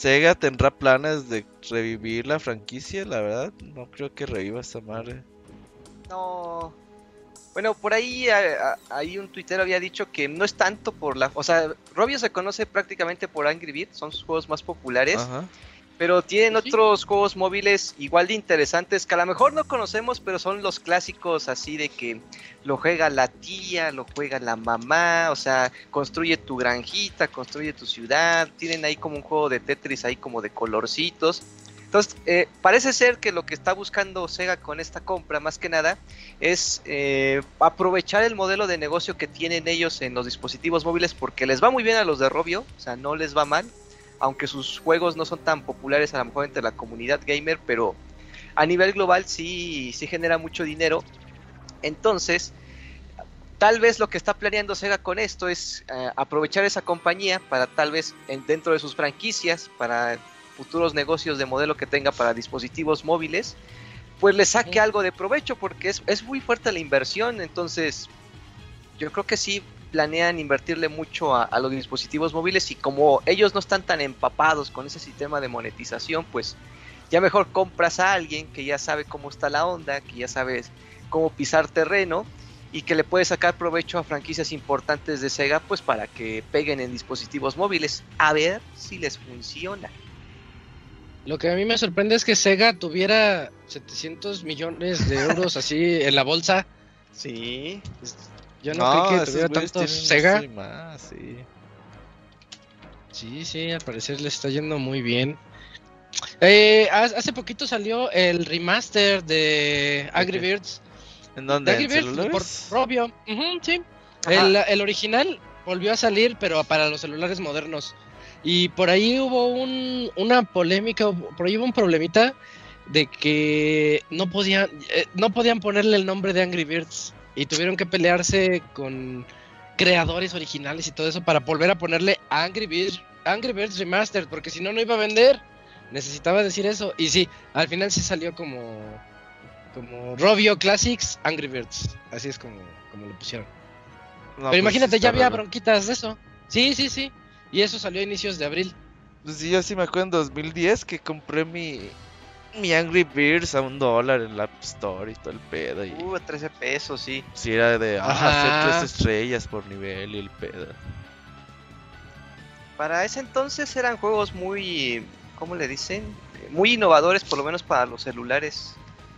Sega tendrá planes de revivir la franquicia, la verdad. No creo que reviva esa madre. No. Bueno, por ahí a- a- ahí un tuitero había dicho que no es tanto por la... O sea, Robio se conoce prácticamente por Angry Birds, son sus juegos más populares. Ajá. Pero tienen Sí. otros juegos móviles igual de interesantes que a lo mejor no conocemos, pero son los clásicos así de que lo juega la tía, lo juega la mamá, o sea, construye tu granjita, construye tu ciudad, tienen ahí como un juego de Tetris ahí como de colorcitos. Entonces, eh, parece ser que lo que está buscando Sega con esta compra, más que nada, es eh, aprovechar el modelo de negocio que tienen ellos en los dispositivos móviles, porque les va muy bien a los de Robio, o sea, no les va mal aunque sus juegos no son tan populares a lo mejor entre la comunidad gamer, pero a nivel global sí, sí genera mucho dinero. Entonces, tal vez lo que está planeando Sega con esto es eh, aprovechar esa compañía para tal vez en- dentro de sus franquicias, para futuros negocios de modelo que tenga para dispositivos móviles, pues le saque algo de provecho porque es, es muy fuerte la inversión, entonces yo creo que sí planean invertirle mucho a, a los dispositivos móviles y como ellos no están tan empapados con ese sistema de monetización, pues ya mejor compras a alguien que ya sabe cómo está la onda, que ya sabe cómo pisar terreno y que le puede sacar provecho a franquicias importantes de Sega pues para que peguen en dispositivos móviles. A ver si les funciona. Lo que a mí me sorprende es que Sega tuviera 700 millones de euros así en la bolsa. Sí. Yo no, creí que tuviera tienen Sega. más, sí. Sí, sí, al parecer le está yendo muy bien. Eh, ha- hace poquito salió el remaster de Angry? Birds. ¿En De dónde? Angry ¿En Birds por? Robio. Sí. Ajá. El, el original volvió a salir, pero para los celulares modernos. Y por ahí hubo un, una polémica, por ahí hubo un problemita de que no podían, eh, no podían ponerle el nombre de Angry Birds y tuvieron que pelearse con creadores originales y todo eso para volver a ponerle Angry Birds, Angry Birds Remastered, porque si no, no iba a vender. Necesitaba decir eso. Y sí, al final sí salió como, como Robio Classics Angry Birds. Así es como, como lo pusieron. No, Pero pues, imagínate, ya había raro. bronquitas de eso. Sí, sí, sí. Y eso salió a inicios de abril. Pues sí, yo sí me acuerdo en 2010 que compré mi, mi Angry Birds a un dólar en la App Store y todo el pedo. Y Uh, 13 pesos, sí. si era de ah, hacer tres estrellas por nivel y el pedo. Para ese entonces eran juegos muy, ¿cómo le dicen? Muy innovadores, por lo menos para los celulares.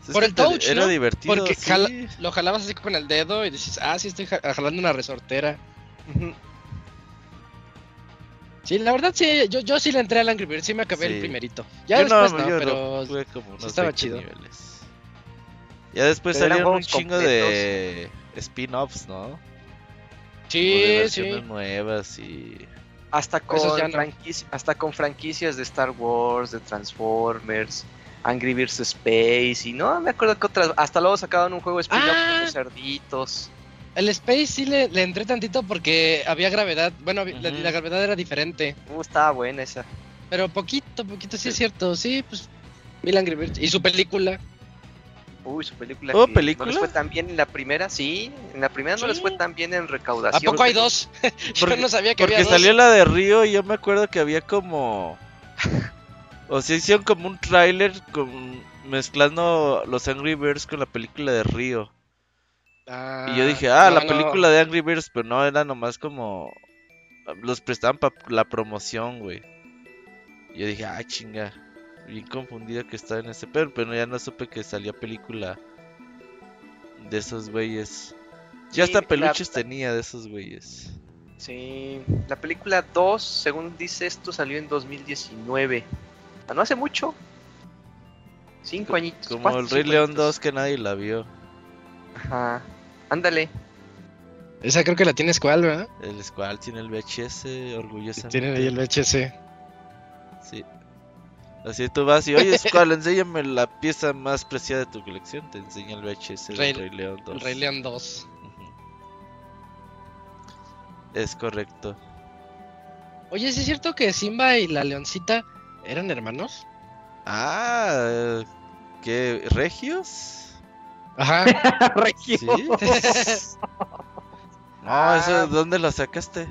Es Por el touch, Era ¿no? divertido. Porque sí. jala- lo jalabas así con el dedo y dices, ah, sí, estoy ja- jalando una resortera. Ujú. Sí, la verdad, sí, yo, yo sí le entré al Angry Birds, sí me acabé Sí. el primerito. Ya Yo después no, no, yo pero... jugué como unos estaba 20 chido. niveles. Ya después Pero salieron un chingo de spin-offs, ¿no? De Sí, sí. nuevas y... Hasta con, no. franquici- hasta con franquicias de Star Wars, de Transformers, Angry Birds Space y no me acuerdo que otras. Hasta luego sacaban un juego spin-off Ah. con los cerditos. El Space sí le, le entré tantito porque había gravedad. Bueno, la, gravedad era diferente. Uh, estaba buena esa. Pero poquito, poquito, sí es cierto. Sí, pues... Mil Angry Birds. Y su película. Uy, su película. ¿Oh, película? No les fue tan bien en la primera, sí. En la primera no les fue tan bien en ¿A recaudación. poco hay dos? Yo Porque- no sabía que Porque había dos. salió la de Río y yo me acuerdo que había como... O sea, hicieron como un tráiler con... mezclando los Angry Birds con la película de Río. Ah, Y yo dije, ah, no, la no. película de Angry Birds, pero no, era nomás como... Los prestaban para la promoción, güey. Y yo dije, ah, chinga. Bien confundido que estaba en ese pero, pero ya no supe que salía película de esos güeyes. Ya Sí, hasta la- peluches tenía de esos güeyes. Sí, la película 2, según dice esto, salió en 2019. Ah, No hace mucho. Cinco añitos. Como cuatro, el Rey León añitos. 2 que nadie la vio. Ajá. Ándale. Esa creo que la tiene Squall, ¿verdad? El Squall tiene el VHS, orgullosamente. Tiene ahí el VHS. Sí. Así tú vas y, oye, Squall, enséñame la pieza más preciada de tu colección. Te enseña el VHS Rey- Rey León 2. El Rey León 2. Ujú. Es correcto. Oye, ¿sí es cierto que Simba y la leoncita eran hermanos? Ah, ¿qué? ¿Regios? Ajá. Sí. No, eso, ¿dónde lo sacaste?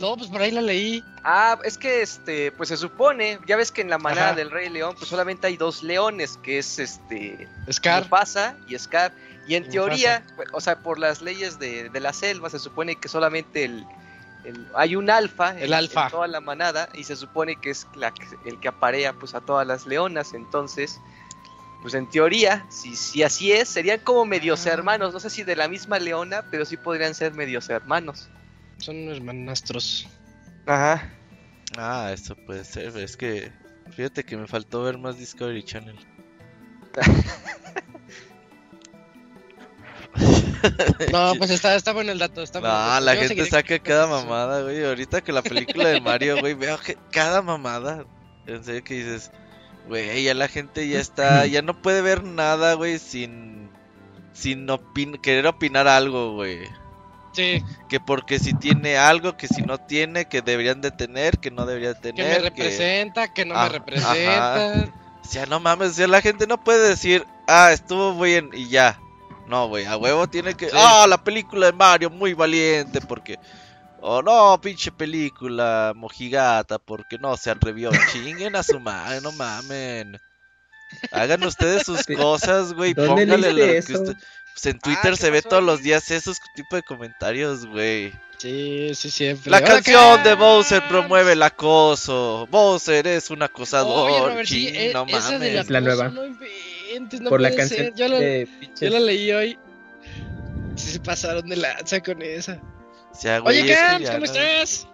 No, pues por ahí la leí. Ah, es que este, pues se supone, ya ves que en la manada Ajá. del Rey León, pues solamente hay dos leones, que es este Scar. Mufasa y Scar. Y en Y teoría, pues, o sea, por las leyes de, de la selva, se supone que solamente el, el- hay un alfa, El en, alfa. en toda la manada, y se supone que es la que- el que aparea pues a todas las leonas. Entonces, pues en teoría, si, si así es, serían como medios Ah. hermanos. No sé si de la misma leona, pero sí podrían ser medios hermanos. Son hermanastros. Ajá. Ah, eso puede ser. Es que, fíjate que me faltó ver más Discovery Channel. No, pues está, está bueno el dato. Está bueno el No, la Yo gente seguiré saca cada eso. mamada, güey. Ahorita que la película de Mario, güey, veo que cada mamada. En serio que dices, güey, ya la gente ya está, ya no puede ver nada, güey, sin, sin opin- querer opinar algo, güey. Sí, Que porque si tiene algo, que si no tiene, que deberían de tener, que no deberían que tener. me representa, que no Ah, me representa. O sea, no mames, o sea, la gente no puede decir, ah, estuvo bien y ya. No, güey, a huevo tiene que. Sí. Ah, la película de Mario, muy valiente, porque. Oh, no, pinche película mojigata, porque no se atrevió. Chinguen a su madre, no mamen. Hagan ustedes sus cosas, güey. ¿Dónde Pónganle lo que usted. Pues en Twitter ¿qué se ve pasó todos los días esos tipo de comentarios, güey. Sí, sí, siempre. La ¡Hola, canción de! Bowser promueve el acoso. Bowser es un Oye, acosador. Robert, sí, Chin, eh, no esa de la, nueva. No inventes, no por la canción ser. Yo la, de yo la leí hoy. Se pasaron de lanza con esa. O sea, güey, Oye, es que Cams, ya ¿cómo no- estás?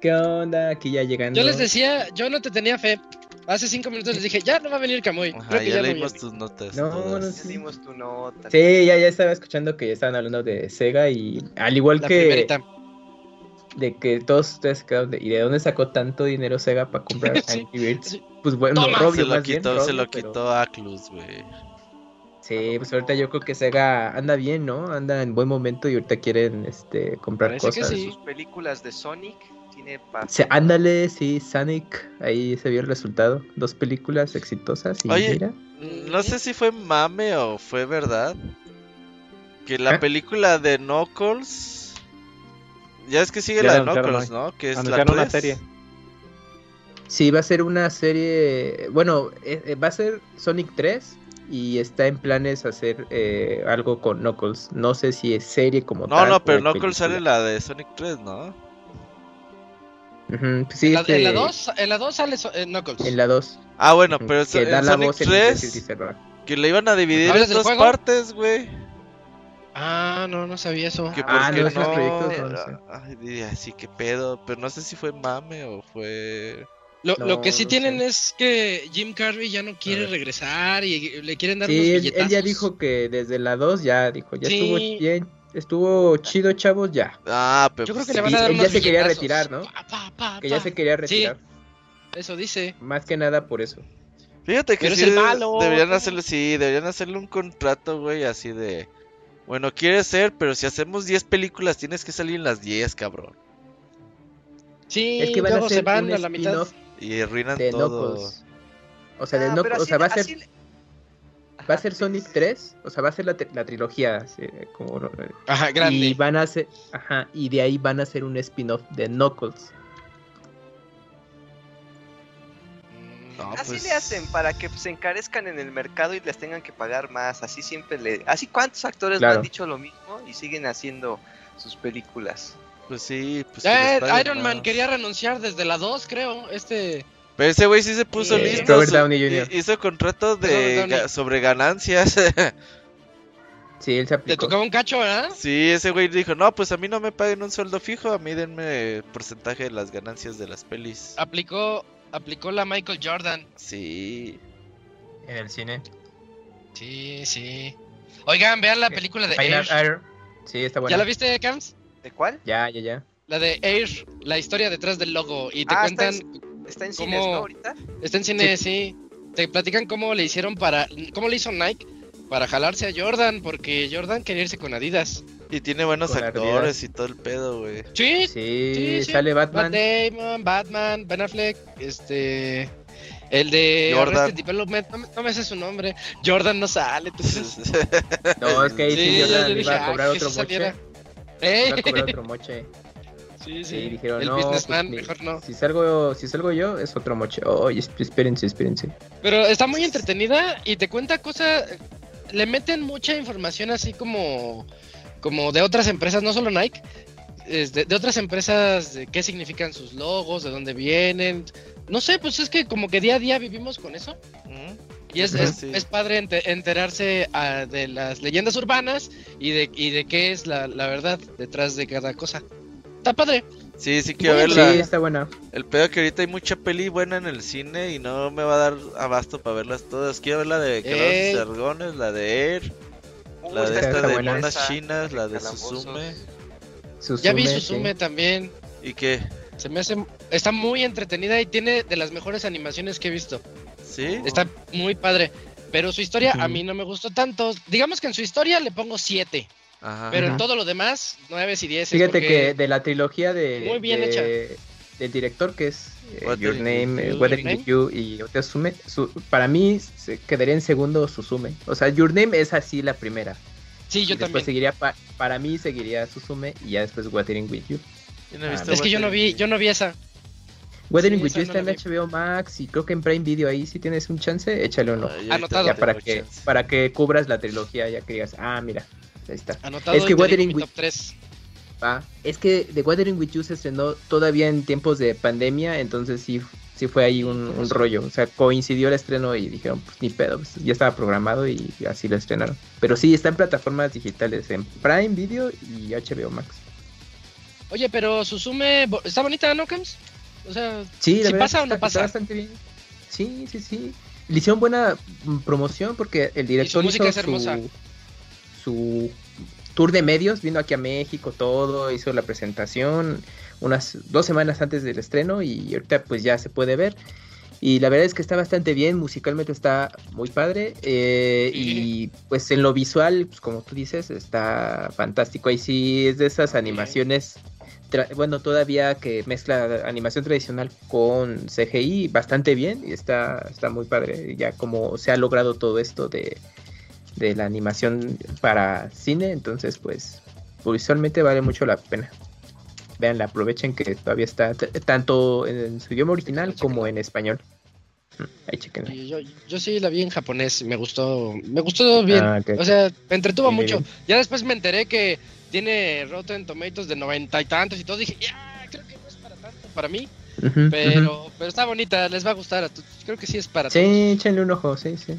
¿Qué onda? Aquí ya llegando. Yo les decía, yo no te tenía fe. Hace cinco minutos les dije, ya no va a venir Camuy. Ajá, Creo que ya ya, no leímos viene. tus notas. No, todas. no Sí. dimos tu nota. Sí, ya, ya estaba escuchando que ya estaban hablando de Sega y al igual La que primerita. de que todos ustedes se quedaron de ¿y de dónde sacó tanto dinero Sega para comprar Sí, Angry Birds? sí. Pues bueno, Toma. Robio se lo más bien, quitó, se lo pero- quitó Aclus, güey. Sí, pues ahorita yo creo que Sega anda bien, ¿no? Anda en buen momento y ahorita quieren este comprar Parece que cosas. sí. Sus películas de Sonic tiene Se, ándale, sí, Sonic, ahí se vio el resultado. Dos películas exitosas y Oye, mira. No sé si fue mame o fue verdad. Que la ¿Eh? película de Knuckles. Ya es que sigue Ya la de Knuckles. ¿no? Que es la una 3. serie. Sí, va a ser una serie. Bueno, eh, eh, va a ser Sonic 3 y está en planes hacer eh, algo con Knuckles. No sé si es serie como No, tal. no, o pero película. Knuckles sale en la de Sonic 3, ¿no? Ujú, pues sí, en, la, este, en la 2, en la 2 sale so- eh, Knuckles. En la 2. Ah, bueno, pero eso- que da en la Sonic voz en 3, Jesse Serra. que le iban a dividir ¿Hablas en dos partes, güey. Ah, no, no sabía eso. Que Ah, no, no, proyectos no lo sé. Ay, diría, sí, qué pedo. Pero no sé si fue mame o fue. Lo, lo que sí no tienen sé. es que Jim Carrey ya no quiere regresar y le quieren dar unos Sí, él, él billetazos. ya dijo que desde la 2 ya dijo, ya Sí. estuvo bien, estuvo chido, chavos, ya. Ah, pero. Yo creo pues que le van a dar él ya unos se quería retirar, ¿no? Pa, pa, pa, Que ya se quería retirar. Eso dice. Más que nada por eso. Fíjate que Pero es sí el de- malo. deberían hacerle, sí, deberían hacerle un contrato, güey, así de. Bueno, quieres ser, pero si hacemos 10 películas tienes que salir en las 10, cabrón. Sí, es que van a se van un a la mitad. Y arruinan de todo. Knuckles. O sea, de Ah, Knuckles, o sea, va a ser va a ser Sonic 3, o sea, va a ser la, la trilogía, así, como Ajá, grande. y van a hacer, ajá, y de ahí van a hacer un spin-off de Knuckles. No, Así pues, le hacen para que se encarezcan en el mercado y les tengan que pagar más. Así siempre le. Así cuántos actores no Claro. han dicho lo mismo y siguen haciendo sus películas. Pues sí, pues. Ya, paguen Iron Man quería renunciar desde la 2, creo. Este. Pero ese güey sí se puso Eh, listo. Robert Downey Jr.. hi- Hizo contrato de ga- sobre ganancias. Sí, él se Le aplicó. tocaba un cacho, ¿verdad? sí, ese güey dijo, no, pues a mí no me paguen un sueldo fijo, a mí denme porcentaje de las ganancias de las pelis. Aplicó, aplicó la Michael Jordan. Sí. En el cine. Sí, sí. Oigan, vean la película de Air. Air. Sí, está ¿Ya buena. la viste, Cams? ¿De cuál? Ya, ya, ya. La de Air, la historia detrás del logo. Y te Ah, está cuentan, Está en ¿Cómo? cines, ¿no? Ahorita. está en cine, sí. Te platican cómo le hicieron para, cómo le hizo Nike para jalarse a Jordan, porque Jordan quería irse con Adidas. Y tiene buenos Con actores y todo el pedo, güey. Sí, Sí, Sí, sí. sale Matt Batman. Damon, Batman, Ben Affleck, este... El de Jordan. Development, no me, no me sé su nombre. Jordan no sale, ¿tú crees? No, es que ahí sí, Jordan dije, iba a cobrar otro sí moche. Saliera. Iba ¡Ey! a cobrar otro moche. Sí, sí. Dijeron, el no, businessman, pues, mi- mejor no. Si salgo, si salgo yo, es otro moche. Oye, esp- espérense, espérense. Pero está muy entretenida y te cuenta cosas. Le meten mucha información así como, como de otras empresas, no solo Nike, es de, de otras empresas, de qué significan sus logos, de dónde vienen. No sé, pues es que como que día a día vivimos con eso. Y es, es, sí. es padre ente- enterarse ah, de las leyendas urbanas y de, y de qué es la, la verdad detrás de cada cosa. Está padre. Sí, sí quiero Bueno, verla. Sí, está buena. El pedo que ahorita hay mucha peli buena en el cine y no me va a dar abasto para verlas todas. Quiero ver la de Ey. Calabozos y Argones, la de Air, Uh, la de esta de monas chinas, la de. Suzume. Suzume, Ya vi sí. Suzume también. ¿Y qué? Se me hace. Está muy entretenida y tiene de las mejores animaciones que he visto. ¿Sí? Está muy padre. Pero su historia a mí no me gustó tanto. Digamos que en su historia le pongo 7. Ajá. Pero en todo lo demás, 9 y 10. Fíjate que de la trilogía de, Muy bien de- hecha. del director que es eh, Your Name, eh, You. With You y otra Suzume, su- para mí se quedaría en segundo Suzume. O sea, Your Name es así la primera. Sí, yo y después también. seguiría pa- para mí seguiría Suzume y ya después Wuthering With You. Yo no he Ah, visto Es que yo no vi, yo no vi esa. Wuthering Sí, With You no está en. HBO Max y creo que en Prime Video ahí si tienes un chance, échale uno. Ahorita Anotado. no ya para que chance. para que cubras la trilogía ya que digas, ah, mira, ahí está. Anotado Es que mi With- top 3. Ah, es que The Wuthering With You se estrenó todavía en tiempos de pandemia, entonces sí, sí fue ahí un, un rollo. O sea, coincidió el estreno y dijeron, pues ni pedo, pues, ya estaba programado y así lo estrenaron. Pero sí, está en plataformas digitales, en Prime Video y HBO Max. Oye, pero Suzume bo- está bonita, ¿no, Cams? O sea, Sí, la ¿Sí verdad pasa o no pasa? Bastante bien. Sí, sí, sí. Le hicieron buena mm, promoción porque el director música hizo es hermosa. su, su tour de medios, vino aquí a México, todo, hizo la presentación unas dos semanas antes del estreno y ahorita pues ya se puede ver. Y la verdad es que está bastante bien, musicalmente está muy padre. eh, y pues en lo visual, pues como tú dices, está fantástico. Ahí sí es de esas animaciones, bueno, todavía que mezcla animación tradicional con CGI bastante bien y está, está muy padre. Ya como se ha logrado todo esto de, de la animación para cine, entonces pues visualmente vale mucho la pena. Veanla, aprovechen que todavía está tanto en su idioma original como en español. Mm, Ahí yo, yo sí la vi en japonés me gustó. Me gustó bien. Ah. O sea, me entretuvo mucho. bien. Ya después me enteré que tiene Rotten Tomatoes de noventa y tantos y todo. Dije, ya, creo que no es para tanto para mí. Pero, pero está bonita, les va a gustar a. Creo que sí es para Sí, todos. échenle un ojo, sí, sí.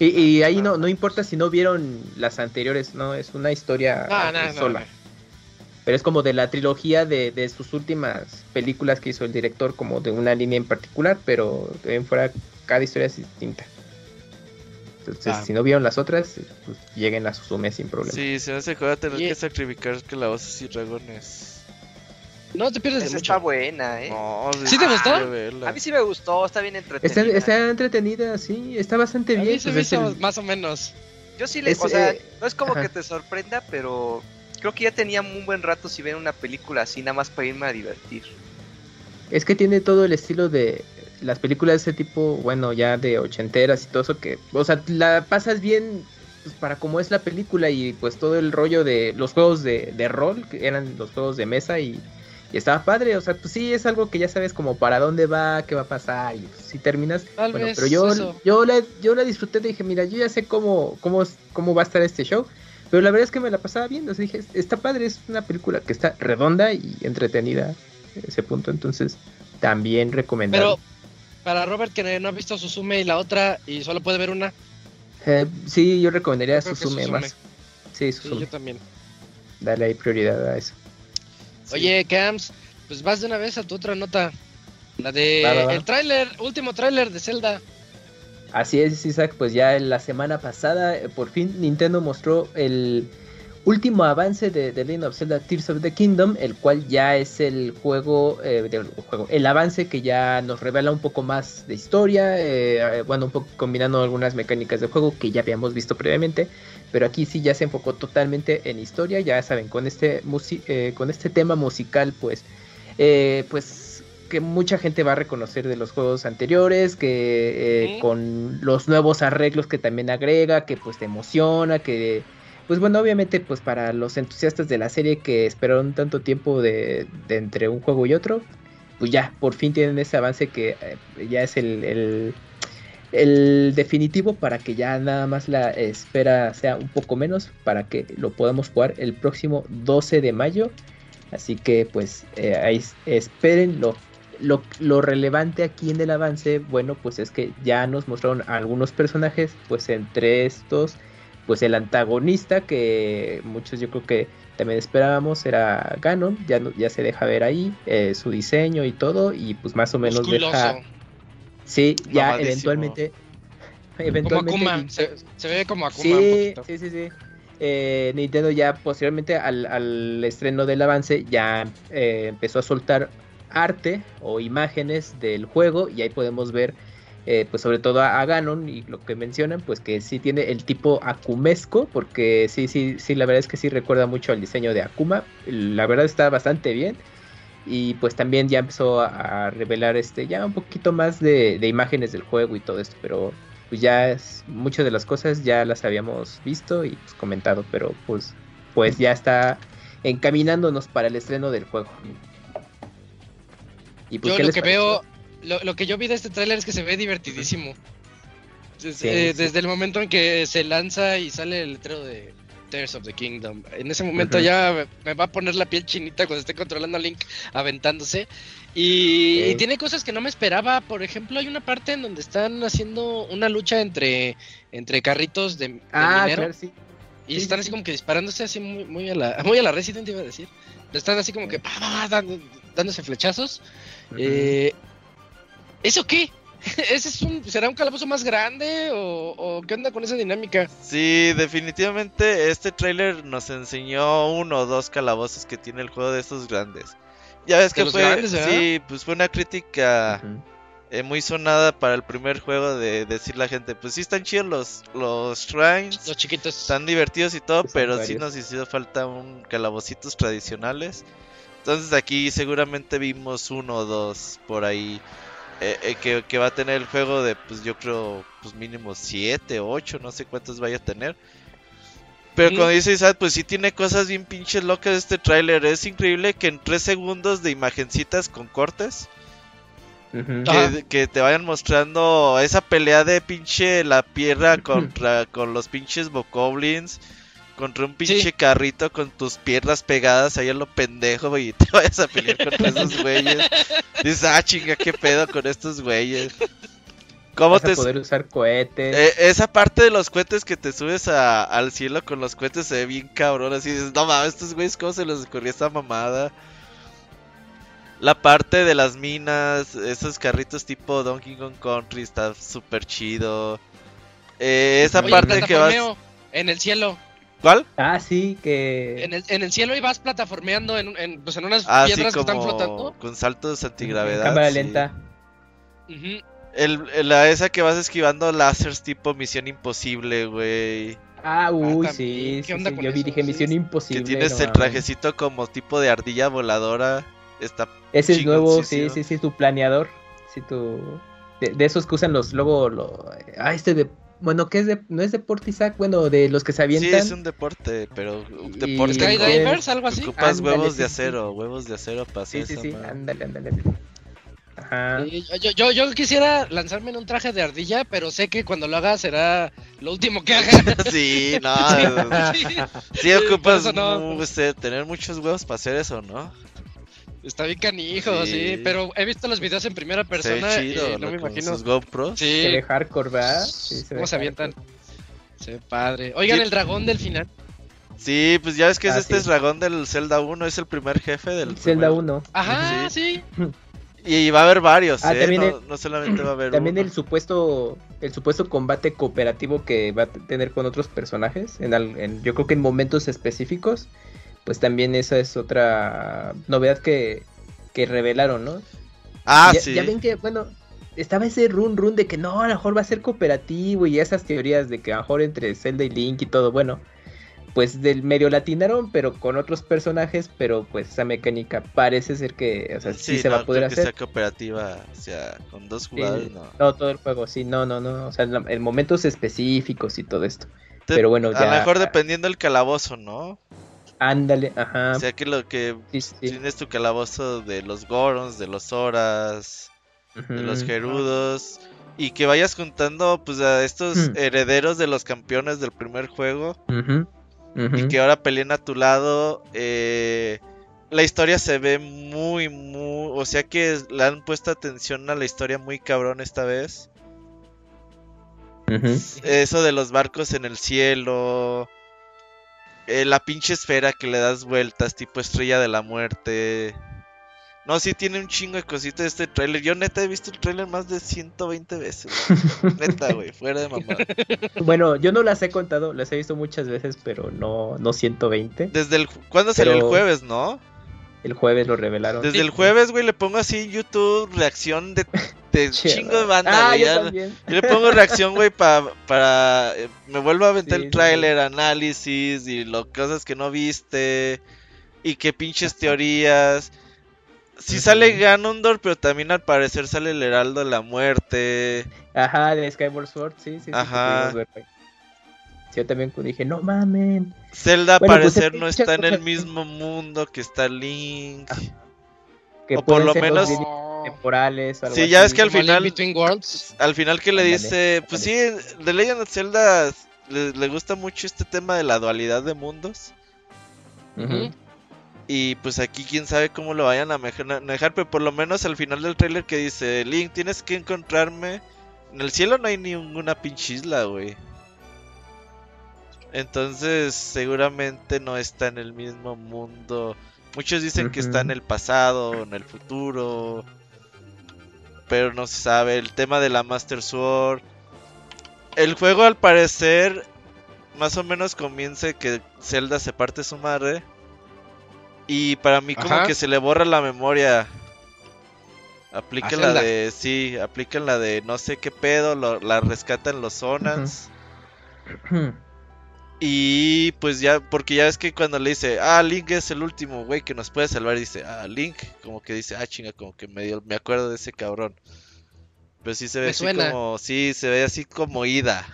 Y, y ahí no, no importa si no vieron las anteriores, no, es una historia Ah, no, sola. no. Pero es como de la trilogía de, de sus últimas películas que hizo el director, como de una línea en particular, pero en fuera cada historia es distinta. Entonces, Ah. si no vieron las otras, pues lleguen a Suzume sin problema. Sí, se hace que voy a tener Y- que sacrificar calabozos y dragones. No te pierdes de Esa mucho. está buena, ¿eh? No, ¿Sí te gustó? quiero verla. A mí sí me gustó, está bien entretenida. está entretenida, sí, está bastante A bien. mí se pues hizo el- más o menos. Yo sí le, Es, o sea, eh, no es como ajá. que te sorprenda, pero creo que ya tenía un buen rato si ven una película así, nada más para irme a divertir. Es que tiene todo el estilo de las películas de ese tipo, bueno, ya de ochenteras y todo eso que, o sea, la pasas bien pues, para cómo es la película y pues todo el rollo de los juegos de, de rol, que eran los juegos de mesa y, y estaba padre, o sea, pues sí es algo que ya sabes como para dónde va, qué va a pasar y pues, si terminas, Tal bueno, vez pero yo, eso. yo la, yo la disfruté, dije, mira, yo ya sé cómo, cómo, cómo va a estar este show. Pero la verdad es que me la pasaba bien, o sea, dije, está padre, es una película que está redonda y entretenida en ese punto, entonces también recomendable. Pero para Robert que no ha visto Suzume y la otra y solo puede ver una, Eh, sí, yo recomendaría Yo Suzume. más. Sí, sí, Suzume. yo también. Dale ahí prioridad a eso. Sí. Oye, Cams, pues vas de una vez a tu otra nota. La de Va, va, va. el tráiler, último tráiler de Zelda. Así es, Isaac, pues ya en la semana pasada, eh, por fin Nintendo mostró el último avance de The Legend of Zelda Tears of the Kingdom, el cual ya es el juego, eh, juego, el avance que ya nos revela un poco más de historia, eh, bueno, un poco combinando algunas mecánicas de juego que ya habíamos visto previamente, pero aquí sí ya se enfocó totalmente en historia, ya saben, con este, musi- eh, con este tema musical, pues, eh, pues que mucha gente va a reconocer de los juegos anteriores, que eh, Ujú. con los nuevos arreglos que también agrega, que pues te emociona, que pues bueno, obviamente pues para los entusiastas de la serie que esperaron tanto tiempo de, entre un juego y otro, pues ya, por fin tienen ese avance que eh, ya es el, definitivo para que ya nada más la espera sea un poco menos, para que lo podamos jugar el próximo 12 de mayo. Así que pues eh, ahí espérenlo. Lo, lo relevante aquí en el avance, bueno, pues es que ya nos mostraron algunos personajes, pues entre estos, pues el antagonista que muchos yo creo que también esperábamos era Ganon, ya, no- ya se deja ver ahí eh, su diseño y todo, y pues más o menos Musculoso. deja... Sí, ya Mamadísimo. eventualmente... Como eventualmente Akuma. Se, se ve como Akuma un Sí, poquito. sí, sí, sí. Eh, Nintendo ya posteriormente al, al estreno del avance ya eh, empezó a soltar arte o imágenes del juego y ahí podemos ver eh, pues sobre todo a, a Ganon y lo que mencionan pues que sí tiene el tipo akumesco porque sí, sí, sí, la verdad es que sí recuerda mucho al diseño de Akuma, la verdad está bastante bien y pues también ya empezó a, a revelar este ya un poquito más de, de imágenes del juego y todo esto, pero pues ya es, muchas de las cosas ya las habíamos visto y pues, comentado, pero pues, pues ya está encaminándonos para el estreno del juego. Y pues, Yo ¿qué lo que pareció? veo, lo, lo que yo vi de este tráiler es que se ve divertidísimo. Des- Sí, eh, sí. Desde el momento en que se lanza y sale el letrero de Tears of the Kingdom. En ese momento ya me, va a poner la piel chinita cuando esté controlando a Link aventándose. Y, tiene cosas que no me esperaba. Por ejemplo, hay una parte en donde están haciendo una lucha entre, entre carritos de, de Ah, minero. claro, sí. Y están sí, así sí. como que disparándose así muy, muy a la muy a la Resident iba a decir. Están así como que pa, pa, dando- dándose flechazos. Eh, ¿Eso qué? ¿Ese es un, será un calabozo más grande o, o qué onda con esa dinámica? Sí, definitivamente este tráiler nos enseñó uno o dos calabozos que tiene el juego de estos grandes. Ya ves que fue, sí, pues fue una crítica eh, muy sonada para el primer juego de decir la gente, pues sí están chidos los, los shrines, Los chiquitos. están divertidos y todo, pero sí nos hizo falta un calabocitos tradicionales. Entonces aquí seguramente vimos uno o dos por ahí eh, eh, que, que va a tener el juego de, pues yo creo, pues mínimo 7, 8, no sé cuántos vaya a tener. Pero Ujú. como dice Isaac, pues sí tiene cosas bien pinches locas este tráiler. Es increíble que en 3 segundos de imagencitas con cortes Ujú. Ajá. que, que te vayan mostrando esa pelea de pinche la pierna contra con los pinches bokoblins contra un pinche Sí. carrito con tus piernas pegadas ahí a lo pendejo y te vayas a pelear contra esos güeyes. Dices, ah, chinga, qué pedo con estos güeyes. ¿Cómo Vas te a poder usar cohetes. eh, esa parte de los cohetes que te subes a- al cielo con los cohetes se ve bien cabrón. Así dices, no mames, estos güeyes, ¿cómo se les ocurrió esta mamada? La parte de las minas, esos carritos tipo Donkey Kong Country está súper chido. Eh, esa Oye, parte que vas. En el cielo. ¿Cuál? Ah, sí, que... En el, en el cielo ibas plataformeando en, en, pues en unas Ah, sí, piedras que están flotando. con saltos en antigravedad. cámara sí. lenta. Ujú. El, el- la esa que vas esquivando láseres tipo Misión Imposible, güey. Ah, uy, también. sí, ¿Qué sí, Yo vi, eso? dije Misión. Imposible. Que tienes no el trajecito como tipo de ardilla voladora. Está Ese es nuevo, sí, sí, sí, tu planeador. Sí, tu... De, de esos que usan los, luego, lo... ah, este de... Bueno, ¿qué es de... No es deporte, Isaac, bueno, de los que se Sí, avientan. es un deporte, pero un Y- deporte Skydivers, algo así. Ocupas Ándale, huevos sí, de sí. acero, huevos de acero para Sí, sí, sí, ándale, ándale. Ajá. Sí, yo, yo, yo quisiera lanzarme en un traje de ardilla, pero sé que cuando lo haga será lo último que haga. Sí, no, Sí, sí ocupas no. este, tener muchos huevos para hacer eso, ¿no? Está bien canijo, sí. Sí. Pero he visto los videos en primera Se persona ve chido, y no ¿no? me imagino. sus GoPros. Sí, Se ve hardcore, ¿verdad? Sí, se ve cómo se avientan. Se ve padre. Oigan, Sí. el dragón del final. Sí, pues ya ves que es Ah, este sí. dragón del Zelda 1, es el primer jefe del Zelda primer- Ajá, sí. Y va a haber varios, Ah, ¿eh? también no, el- no solamente va a haber También uno. el supuesto el supuesto combate cooperativo que va a tener con otros personajes, en, al- en- yo creo que en momentos específicos, pues también esa es otra novedad que, que revelaron, ¿no? Ah, ya, sí. ya ven que, bueno, estaba ese run run de que no, a lo mejor va a ser cooperativo y esas teorías de que a lo mejor entre Zelda y Link y todo, bueno, pues del medio latinaron, pero con otros personajes, pero pues esa mecánica parece ser que, o sea, sí, se va a poder creo que hacer. sea cooperativa, o sea, con dos Sí, jugadores, no. No, todo el juego, sí, no, no, no, o sea, en, momentos específicos y todo esto. Te- pero bueno, A ya- lo mejor dependiendo del calabozo, ¿no? Ándale, ajá. O sea que lo que sí, sí, tienes tu calabozo de los Gorons, de los Horas, de los. Gerudos. Y que vayas juntando pues a estos Hmm. herederos de los campeones del primer juego. Y que ahora peleen a tu lado. eh, la historia se ve muy, muy... O sea que le han puesto atención a la historia muy cabrón esta vez. Eso de los barcos en el cielo. Eh, la pinche esfera que le das vueltas, tipo estrella de la muerte. No, sí tiene un chingo de cositas este tráiler. Yo neta he visto el tráiler más de 120 veces. güey. neta, güey, fuera de mamá. Bueno, yo no las he contado, las he visto muchas veces, pero no, no 120. Desde el... ¿Cuándo salió el jueves, no? El jueves lo revelaron. Desde el jueves, güey, le pongo así en YouTube reacción de, de chingo de banda, Ah, yo le pongo reacción, güey, pa- para... eh, me vuelvo a aventar Sí, el sí, tráiler, análisis y lo cosas que no viste. Y que pinches teorías. Sí Ujú. sale Ganondorf, pero también al parecer sale el Heraldo de la Muerte. Ajá, de Skyward Sword, sí, sí, Ajá. ver. Sí, yo también dije, no mamen. Zelda al Bueno, pues, parecer no está en el mismo mundo que está Link. Que O por lo menos- temporales algo Sí, ya ves así. que al final- Between Worlds. Al final que le dice, pues sí, de Legend of Zelda le, le gusta mucho este tema de la dualidad de mundos. Y pues aquí quién sabe cómo lo vayan a manejar, pero por lo menos al final del tráiler que dice, Link, tienes que encontrarme. En el cielo no hay ninguna pinche isla, güey. Entonces seguramente no está en el mismo mundo. Muchos dicen que está en el pasado en el futuro. Pero no se sabe. El tema de la Master Sword. El juego al parecer más o menos comienza que Zelda se parte su madre. Y para mí como Ajá. que se le borra la memoria. Aplican A la de... Sí, aplican la de no sé qué pedo. lo- la rescatan los Zonans. Y pues ya, porque ya ves que cuando le dice, ah, Link es el último güey que nos puede salvar, dice, ah, Link, como que dice, ah, chinga, como que medio me acuerdo de ese cabrón. Pero sí se ve Me así suena. como, sí, se ve así como ida.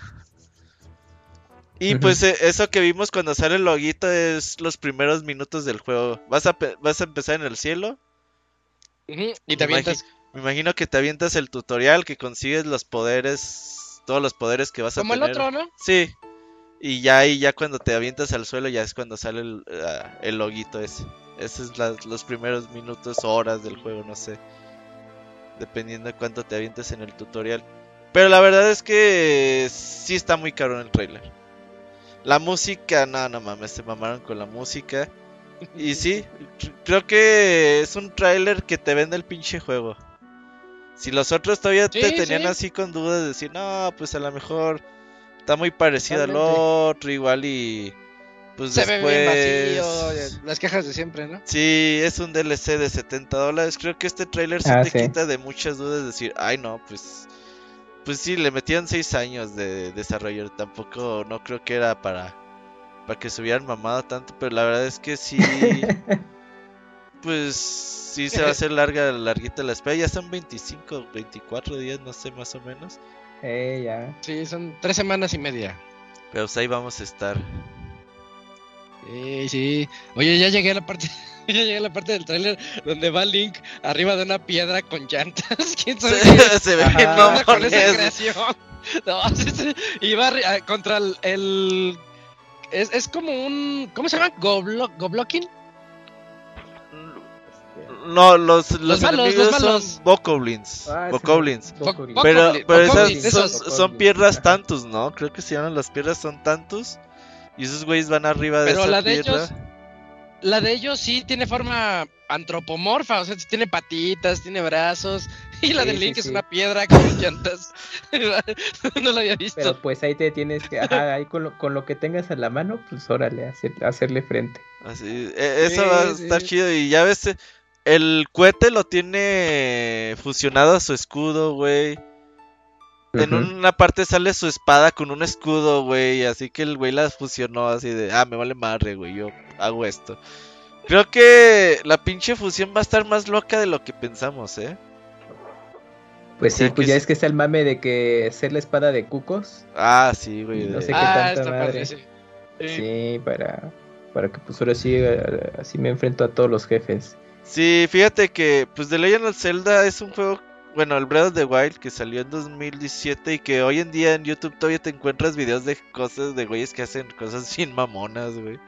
Y pues eh, eso que vimos cuando sale el loguito es los primeros minutos del juego. Vas a, vas a empezar en el cielo. Y te Me avientas. Me imagino que te avientas el tutorial, que consigues los poderes, todos los poderes que vas a Como el tener. otro, ¿no? Sí. Y ya ahí, ya cuando te avientas al suelo, ya es cuando sale el, ah, el loguito ese. Esos es la- los primeros minutos o horas del juego, no sé. Dependiendo de cuánto te avientes en el tutorial. Pero la verdad es que sí está muy caro en el trailer. La música, no, no mames, se mamaron con la música. Y sí, cr- creo que es un trailer que te vende el pinche juego. Si los otros todavía te tenían sí. así con dudas de decir, no, pues a lo mejor está muy parecido al otro, igual y pues Se ve bien después... vacío. Las quejas de siempre, ¿no? Sí, es un DLC de 70 dólares. Creo que este trailer sí Ah, te sí. quita de muchas dudas. de Decir, ay, no, pues. Pues sí, le metían 6 años de desarrollo. Tampoco, no creo que era para. Para que se hubieran mamado tanto. Pero la verdad es que sí. pues sí se va a hacer larga, larguita la espera. Ya son 25, 24 días, no sé, más o menos. Eh, ya. Sí, son tres semanas y media. Pero pues ahí vamos a estar. Sí, sí. Oye, ya llegué a la parte. Ya llegué a la parte del tráiler donde va Link arriba de una piedra con llantas. ¿Quién sabe Se, se ve bien con esa creación? No, sí, sí. Y va ah, contra el. el- es, es como un. ¿Cómo se llama? Goblo, ¿Goblocking? No, los, los, Los malos, enemigos los malos. son Bokoblins. Ah. Bokoblins. Bokoblin. Bokoblin. Pero, pero esas son, son piedras tantus, ¿no? Creo que se llaman las piedras son tantus. Y esos güeyes van arriba de Pero esa la de piedra. ellos- La de ellos sí tiene forma antropomorfa, o sea, tiene patitas, tiene brazos, y la Sí, de sí, Link es sí. una piedra con llantas. no la había visto. Pero pues ahí te tienes que, ajá, ahí con lo, con lo que tengas a la mano, pues órale, hacer, hacerle frente. Así, e- eso Sí, va a sí. estar chido. Y ya ves, eh, el cohete lo tiene fusionado a su escudo, güey. En una parte sale su espada con un escudo, güey. Así que el güey la fusionó así de, ah, me vale madre, güey. Yo hago esto. Creo que la pinche fusión va a estar más loca de lo que pensamos, ¿eh? Pues O sea sí, pues que ya sí. es que está el mame de que ser la espada de cucos. Ah, sí, güey. No de- sé qué ah, tanta está madre. padre, sí. Sí. Sí, para, para que pues ahora sí, eh, así me enfrento a todos los jefes. Sí, fíjate que, pues, The Legend of Zelda es un juego, bueno, el Breath of the Wild que salió en 2017 y que hoy en día en YouTube todavía te encuentras videos de cosas de güeyes que hacen cosas bien mamonas, güey.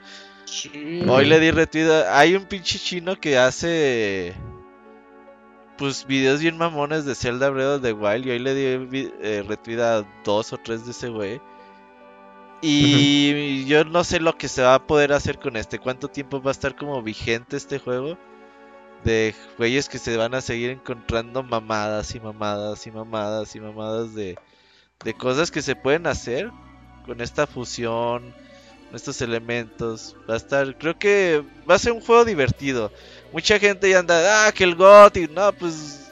Sí. Hoy le di retweet. Hay un pinche chino que hace. Pues videos bien mamones de Zelda Breath of the Wild. Y hoy le di eh, retweet a dos o tres de ese güey. Y yo no sé lo que se va a poder hacer con este. ¿Cuánto tiempo va a estar como vigente este juego? De güeyes que se van a seguir encontrando mamadas y mamadas y mamadas y mamadas de, de cosas que se pueden hacer con esta fusión estos elementos. Va a estar, creo que va a ser un juego divertido. Mucha gente ya anda, ah, que el GOT, no, pues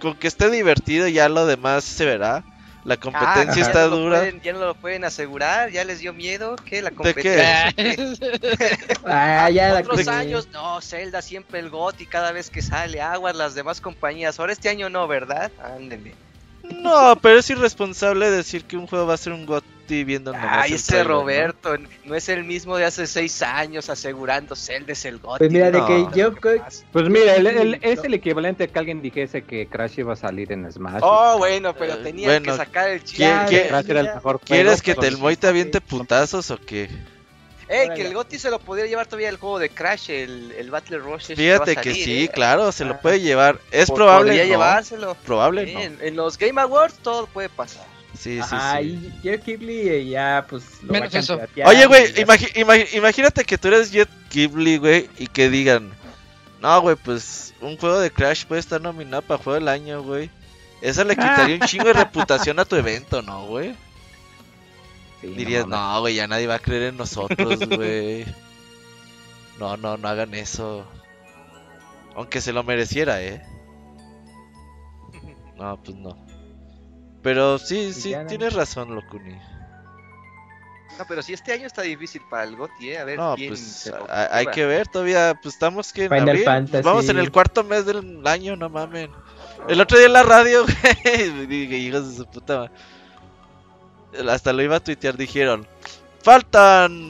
con que esté divertido ya lo demás se verá. La competencia Ah, ya está no dura. pueden- ya no lo pueden asegurar, ya les dio miedo que la qué? competencia. Ah, ya la Otros que- años, no, Zelda siempre el GOTY cada vez que sale aguas las demás compañías. Ahora este año no, ¿verdad? Ándele. No, pero es irresponsable decir que un juego va a ser un Viendo nomás Ay, ese. Roberto, no es el mismo de hace seis años asegurando Zelda es el GOTY. Pues mira, de No. que. Pues mira, el- el- es el equivalente a que alguien dijese que Crash iba a salir en Smash. Oh, bueno, pero Eh, bueno, que sacar el chiste. ¿quién- Ya, quién- de- Crash era el mejor ¿Quieres juego, que pero- el Moy te aviente putazos o qué? Ey, Órale. que el GOTY se lo podría llevar todavía el juego de Crash, el, el Battle va a Fíjate que salir, sí, ¿eh? claro, se lo Ah. puede llevar. Es Po- probable, Podría no. llevárselo. Probable, Sí, no. en, en los Game Awards todo puede pasar. Sí, sí, Ajá, sí. y Jeff Kibley eh, ya, pues, lo Menos va eso. Oye, güey, imagínate que tú eres Jet Ghibli, güey, y que digan, no, güey, pues un juego de Crash puede estar nominado para Juego del Año, güey. Eso le quitaría un chingo de reputación a tu evento, ¿no, güey? Sí, Dirías, no, güey, ya nadie va a creer en nosotros, güey. No, no, no hagan eso. Aunque se lo mereciera, ¿eh? No, pues no. Pero sí, sí, tienes razón, Locuni. No, pero si este año está difícil para el GOTY, ¿eh? A ver No, quién pues hay, que ver, todavía, pues estamos que en abril, pues, vamos en el cuarto mes del año, no mamen. El otro día en la radio, güey, dije, hijos de su puta madre. Hasta lo iba a tuitear, dijeron, faltan,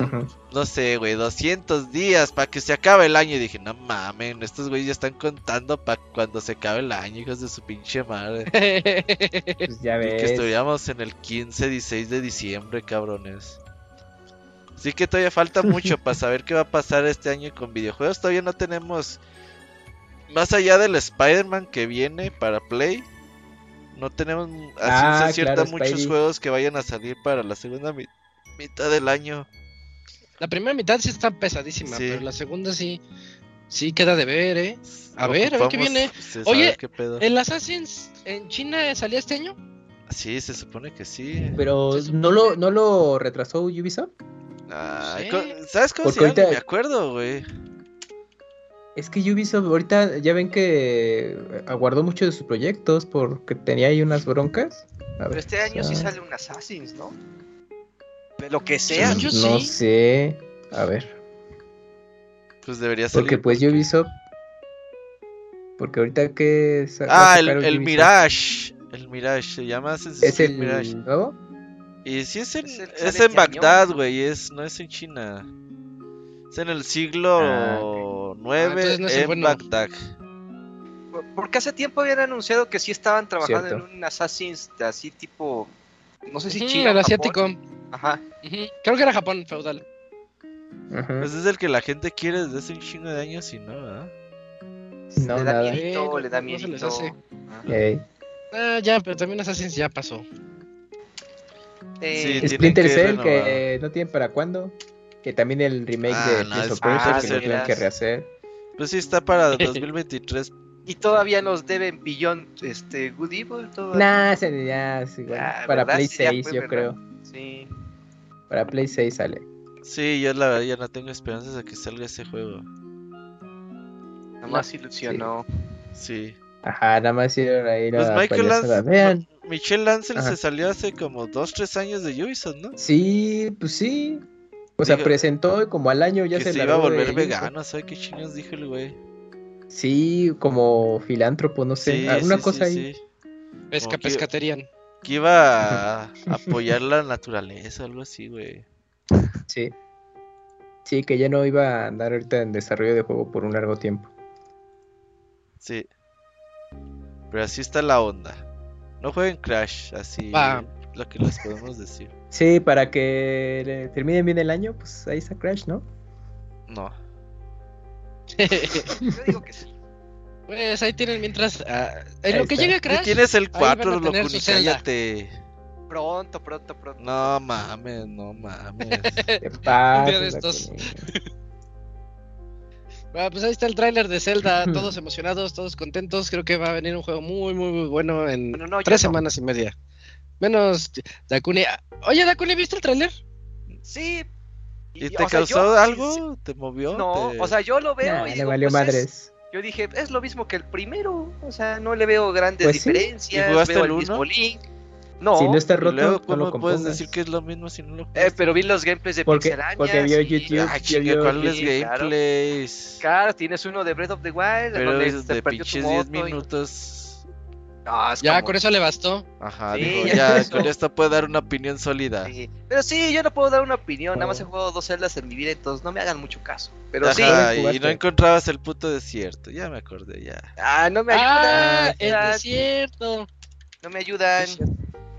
no sé, güey, 200 días para que se acabe el año. Y dije, no mamen, estos güeyes ya están contando para cuando se acabe el año, hijos de su pinche madre. Pues ya Y que ves. estuviéramos en el 15, 16 de diciembre, cabrones. Así que todavía falta mucho para saber qué va a pasar este año con videojuegos. Todavía no tenemos. Más allá del Spider-Man que viene para Play. No tenemos a Ah, cierta claro, muchos Spidey. juegos que vayan a salir para la segunda mi- mitad del año. La primera mitad sí está pesadísima, Sí. pero la segunda sí, sí queda de ver, ¿eh? A ver, a ver qué viene. Oye, qué pedo. ¿El Assassin's en China salía este año? Sí, se supone que sí. Pero no lo, no lo retrasó Ubisoft. Ay, sé. co- ¿Sabes cómo Porque se llama? ahorita- Me acuerdo, güey. Es que Ubisoft ahorita ya ven que aguardó mucho de sus proyectos porque tenía ahí unas broncas. A Pero ver, este año sí ah, sale un Assassin's, ¿no? Lo que sea. Según yo No sí. sé. A ver. Pues debería salir. Porque pues Ubisoft. Porque ahorita que. Ah, el, el? Mirage. El Mirage, se llama Assassin's ¿Es el Mirage. nuevo? Y sí es en, Es el- es en este. Bagdad, güey, es, no es en China. Es en el siglo Ah, 9 entonces no es el en bueno. Bagdad. Porque hace tiempo habían anunciado que sí estaban trabajando Cierto. en un Assassin's así tipo. No sé si China. el asiático. Japón. Ajá. Creo que era Japón, feudal. Pues es el que la gente quiere desde hace un chingo de años y no, ¿verdad? No, le da miedito, Eh, le da no se les miedito. hace. Ah. Ya, pero también Assassin's ya pasó. Eh, Sí, Splinter que Cell que no tienen para cuándo. Que también el remake Ah, de no, Prince of que lo tienen que rehacer. Pues sí, está para 2023. Y todavía nos deben billón este Good Evil. todavía. Nah, sí, güey. Ah, Para ¿verdad? Play Sí, ya 6, fue, yo ¿verdad? creo. Sí. Para Play 6 sale. Sí, yo la verdad ya no tengo esperanzas de que salga ese juego. Nomás ilusionó. Sí. Ajá, nada más hicieron ahí Pues la Michael payasada. Lance, Vean. Michelle Lancel Ajá. se salió hace como 2-3 años de Ubisoft, ¿no? Sí, pues sí. O sea, Digo, presentó y como al año ya que se se iba a volver vegano, ¿sabes qué chingados dijo el güey? Sí, como filántropo, no sé. Sí, alguna sí, cosa sí, ahí. sí. Pesca, pescaterían. Que iba a apoyar la naturaleza o algo así, güey. Sí. Sí, que ya no iba a andar ahorita en desarrollo de juego por un largo tiempo. Sí. Pero así está la onda. No jueguen Crash, así lo que les podemos decir. Sí, para que le terminen bien el año, pues ahí está Crash, ¿no? No. Yo digo que sí. Pues ahí tienen mientras. ah, en Ahí lo que está. llega Crash. tienes el ahí van a 4, loco, cállate. Pronto, pronto, pronto. No mames, no mames. Te pases, de estos. Ah, pues ahí está el tráiler de Zelda, todos emocionados, todos contentos. Creo que va a venir un juego muy, muy, muy bueno en Bueno, no, tres no. semanas y media. Menos Dakuni. Oye, Dakuni, ¿viste el tráiler? Sí. ¿Y o te sea, causó yo- algo? ¿Te movió? No, ¿Te- o sea, yo lo veo Nah, y le digo, valió pues, es- madres. Yo dije, es lo mismo que el primero, o sea, no le veo grandes Pues sí. diferencias, ¿Y jugaste veo el el mismo link. No, si no está ¿Y roto, luego no cómo lo puedes decir que es lo mismo si no lo eh, pero vi los gameplays de Porque- Pixelania. porque vio y- YouTube. Ah, chinga, ¿cuáles sí, claro. gameplays? Claro, tienes uno de Breath of the Wild, Pero donde de pinches 10 moto y- minutos. No, es Ya, como- con eso le bastó. Ajá, Sí, digo, ya ya, con eso. con esto puedo dar una opinión sólida. Sí. Pero sí, yo no puedo dar una opinión, nada más he Oh. jugado dos celdas en mi vida, entonces no me hagan mucho caso. Pero Ajá, sí, ¿Cuáles y no encontrabas el puto desierto. Ya me acordé, ya. ah, no me Ah, ayudan, es no, desierto. no me ayudan,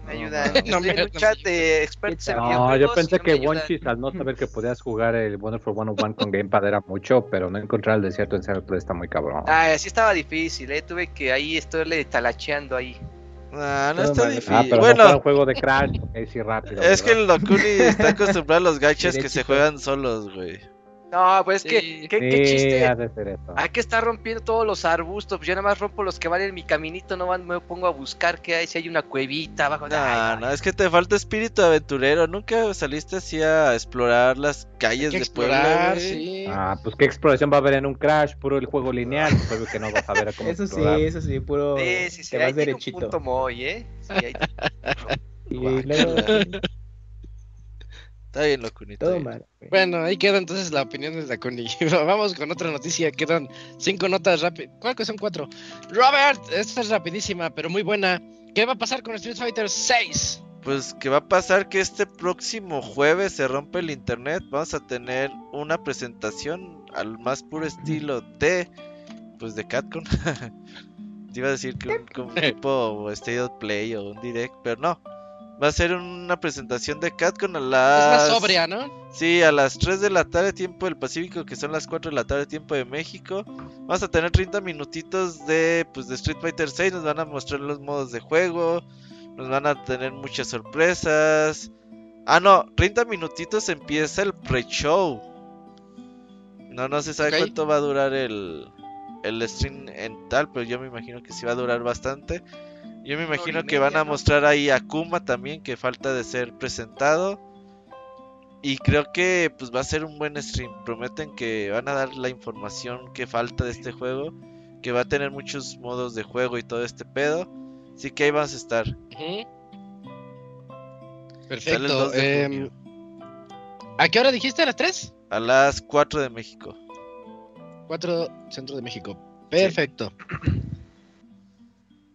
me ayudan. No, Estoy no en un no chat de expertos en No, No, yo pensé no que. Wonchis, al no saber que podías jugar el Wonderful 101 con Gamepad era mucho, pero no encontrar el desierto en Zelda está muy cabrón. Ah, sí estaba difícil, eh, tuve que ahí estarle talacheando ahí. Ah, no Todo está difícil. Ah, pero no bueno, un juego de Crash, ok, sí, rápido. es que el Locuni está acostumbrado a los gachas que se juegan solos, güey. No, pues es Sí. que, ¿qué, qué chiste? ha de ser eso. Hay que estar rompiendo todos los arbustos, pues yo nada más rompo los que van en mi caminito, no van, me pongo a buscar qué hay, si hay una cuevita abajo. No, Ay, no, es que te falta espíritu aventurero. Nunca saliste así a explorar las calles de Puebla, explorar, güey? sí. Ah, pues qué exploración va a haber en un Crash, puro el juego lineal, pues obvio que no vas a ver cómo Eso sí, eso sí, puro. Sí, sí, sí, te ahí vas tiene derechito. un punto muy, ¿eh? Sí, ahí- Y luego, Está bien, todo bien. mal. güey. Bueno, ahí queda entonces la opinión de Dakuni. Vamos con otra noticia. Quedan cinco notas rápidas. ¿Cuál que son cuatro? Robert, esta es rapidísima, pero muy buena. ¿Qué va a pasar con Street Fighter 6? Pues que va a pasar que este próximo jueves se rompe el internet. Vamos a tener una presentación al más puro estilo de pues de Catcon. Te iba a decir que un tipo State of Play o un direct, pero no. Va a ser una presentación de Catcon a Es las más sobria, ¿no? Sí, a las 3 de la tarde tiempo del Pacífico, que son las 4 de la tarde tiempo de México. Vamos a tener 30 minutitos de pues de Street Fighter 6, nos van a mostrar los modos de juego, nos van a tener muchas sorpresas. Ah, no, 30 minutitos empieza el pre-show. No, no se sabe cuánto va a durar el, el stream en tal, pero yo me imagino que sí va a durar bastante. Yo me imagino que van a ¿no? mostrar ahí a Kuma también, que falta de ser presentado. Y creo que pues va a ser un buen stream. Prometen que van a dar la información que falta de este juego. Que va a tener muchos modos de juego y todo este pedo. Así que ahí vas a estar. Perfecto. 2 de em. ¿A qué hora dijiste? ¿A las 3? A las 4 de México. 4 Centro de México. Perfecto.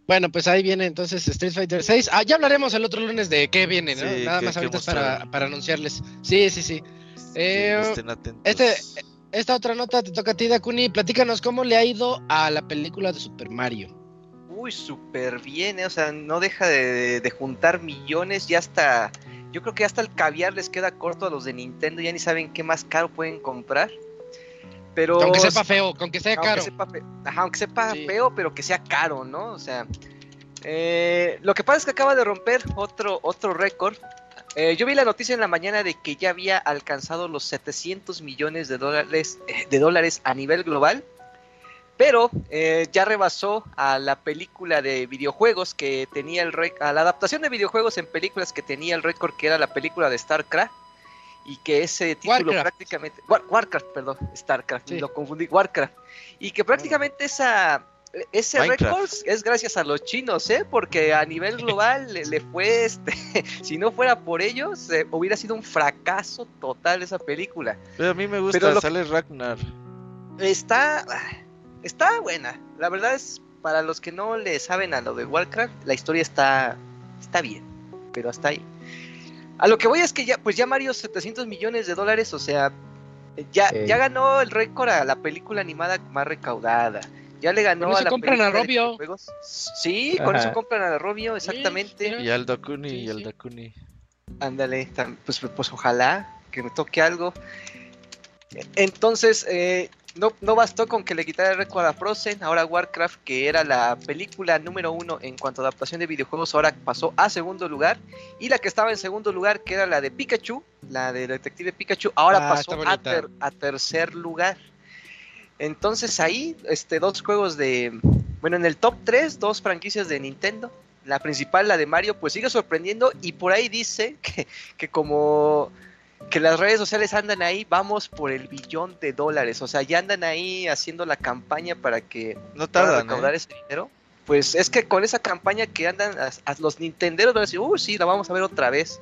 Bueno, pues ahí viene entonces Street Fighter 6. Ah, ya hablaremos el otro lunes de qué viene, ¿no? Sí, Nada más ahorita es para, para anunciarles. Sí, sí, sí. Eh, estén atentos. este- Esta otra nota te toca a ti, Dakuni. Platícanos cómo le ha ido a la película de Super Mario. Uy, súper bien, ¿eh? o sea, no deja de, de juntar millones, ya hasta, yo creo que hasta el caviar les queda corto a los de Nintendo, ya ni saben qué más caro pueden comprar. Pero... Aunque sepa feo, con que sea aunque caro. sepa fe- ajá, aunque sepa Sí. feo, pero que sea caro, ¿no? O sea, eh, lo que pasa es que acaba de romper otro, otro récord. Eh, yo vi la noticia en la mañana de que ya había alcanzado los 700 millones de dólares, eh, de dólares a nivel global. Pero eh, ya rebasó a la película de videojuegos que tenía el récord, a la adaptación de videojuegos en películas que tenía el récord, que era la película de StarCraft. Y que ese título Warcraft. prácticamente. War- Warcraft, perdón, StarCraft, Sí. lo confundí, Warcraft. Y que prácticamente esa. Ese récord es gracias a los chinos, ¿eh? Porque a nivel global le, le fue este. si no fuera por ellos, eh, hubiera sido un fracaso total esa película. Pero a mí me gusta, Pero lo- sale Ragnar. Está. Está buena. La verdad es, para los que no le saben a lo de Warcraft, la historia está. Está bien. Pero hasta ahí. A lo que voy es que ya, pues ya Mario 700 millones de dólares, o sea, ya, ganó el récord a la película animada más recaudada. Ya le ganó Con eso a la compran a Robio. Sí, con Ajá. eso compran a Robio, exactamente. Y al Dakuni, Sí, y al sí. Dakuni. Ándale, tam- pues, pues ojalá que me toque algo. Entonces, eh, no, no bastó con que le quitara el récord a Frozen, ahora Warcraft, que era la película número uno en cuanto a adaptación de videojuegos, ahora pasó a segundo lugar. Y la que estaba en segundo lugar, que era la de Pikachu, la de Detective Pikachu, ahora Ah, pasó a, ter- a tercer lugar. Entonces ahí, este, dos juegos de... Bueno, en el top 3, dos franquicias de Nintendo. La principal, la de Mario, pues sigue sorprendiendo y por ahí dice que, que como que las redes sociales andan ahí, vamos por el billón de dólares. O sea, ya andan ahí haciendo la campaña para que No puedan tardan, recaudar ¿eh? ese dinero. Pues es que con esa campaña que andan a, a los nintenderos van a decir, uh, sí, la vamos a ver otra vez.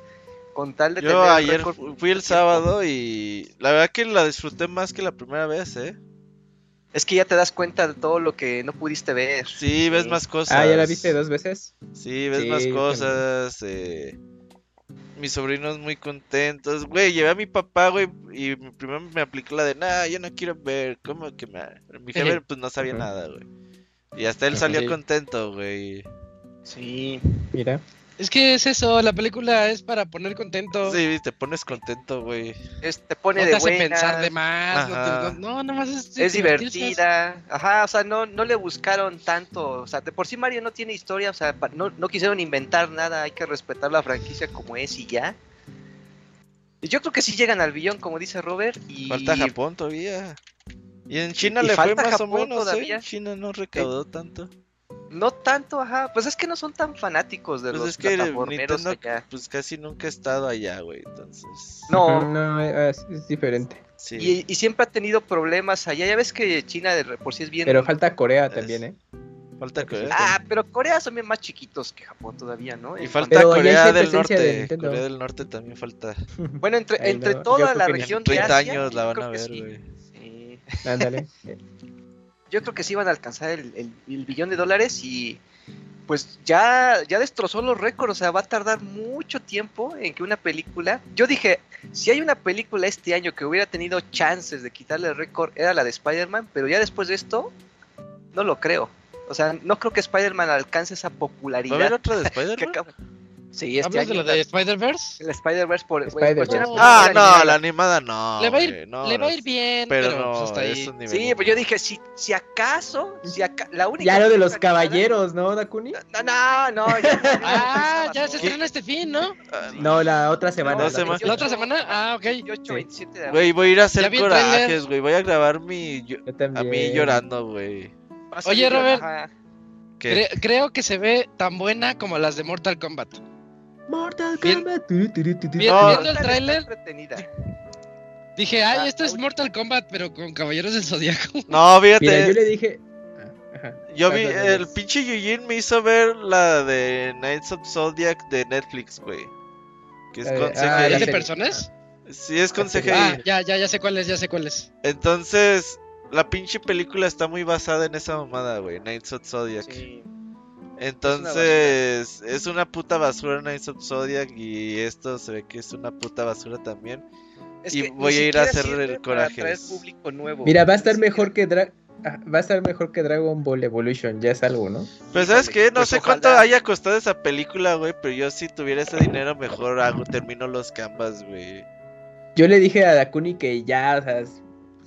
Con tal de Yo tener ayer fui el sábado y la verdad que la disfruté más que la primera vez, ¿eh? Es que ya te das cuenta de todo lo que no pudiste ver. Sí, ves más cosas. Ah, ¿ya la viste dos veces? Sí, ves Sí, más cosas. Eh, mis sobrinos muy contentos. Güey, llevé a mi papá, güey, y mi primero me aplicó la de, nah, yo no quiero ver. ¿Cómo que me.? Mi jefe, pues no sabía nada, güey. Y hasta él salió contento, güey. Sí. Mira. Es que es eso, la película es para poner contento. Sí, te pones contento, güey. Es- te pone no de te hace buenas, pensar de más. No, te- no, no, nomás es, Es divertida. Ajá, o sea, no, no le buscaron tanto. O sea, de por sí Mario no tiene historia. O sea, pa- no, no quisieron inventar nada. Hay que respetar la franquicia como es y ya. Y yo creo que sí llegan al billón, como dice Robert. Y Falta Japón todavía. Y en China y le fue más Japón o menos, todavía. ¿eh? China no recaudó tanto. No tanto, ajá. Pues es que no son tan fanáticos de Pues los es que plataformeros Nintendo, allá. pues casi nunca ha estado allá, güey. Entonces. No. No, es, es diferente. Sí. Y, y siempre ha tenido problemas allá. Ya ves que China de por sí es bien. Pero falta Corea Es- también, ¿eh? Falta Corea. Ah, pero Corea son bien más chiquitos que Japón todavía, ¿no? Y En falta Corea del de Norte. Corea del Norte también falta. Bueno, entre, entre no, toda la En región de 30 Asia, años la van a ver, güey. Sí. Ándale. Yo creo que sí van a alcanzar el, el- el billón de dólares y pues ya, ya destrozó los récords, o sea, va a tardar mucho tiempo en que una película... Yo dije, si hay una película este año que hubiera tenido chances de quitarle el récord, era la de Spider-Man, pero ya después de esto, no lo creo. O sea, no creo que Spider-Man alcance esa ¿Va a haber popularidad. otra de Spider-Man? Sí, este ¿Hablas de la de Spider-Verse? la Spider-Verse por... Por- por- Ah, no, la animada no. le va a ir, no, le va a ir bien, Pero, pero, no, pues hasta ahí. Sí, pues yo dije, si, si acaso, si aca- la única... Ya lo de los animada- caballeros, ¿no, Dakuni? No, no, no. ya- Ah, ya se estrena este fin, ¿no? No, la otra semana. La otra semanas. ¿La otra semana? Ah, ok. 28, Sí. 27 de abril. Güey, voy a ir a hacer el corajes, güey. Voy a grabar mi. yo- Yo también. a mí llorando, güey. Oye, Robert. creo que se ve tan buena como las de Mortal Kombat. Mortal Kombat. bien- viendo el tráiler, dije, ay, Ah, esto es. Mortal Kombat, pero con Caballeros del Zodiaco. No, fíjate. Mira, yo le dije. Ah, ajá. Yo vi, Vas, vas, el pinche Yujin me hizo ver la de Knights of Zodiac de Netflix, güey. Que es de- con ah, CGI. la ¿Es de personas? Sí, es con CGI. Ah, ya, ya, ya sé cuál es, ya sé cuál es. Entonces, la pinche película está muy basada en esa mamada, güey. Knights of Zodiac. Sí. Entonces, es una puta basura Knights of Zodiac y esto se ve que es una puta basura también. Es Y que voy a ir a hacer el nuevo. Mira, va a estar mejor que Dra- ah, Va a estar mejor que Dragon Ball Evolution, ya es algo, ¿no? Pero ¿sabes Híjole, qué? No pues sé ojalá. cuánto haya costado esa película, güey, pero yo si tuviera ese dinero mejor hago, termino los canvas, güey. Yo le dije a Dakuni que ya, o sea,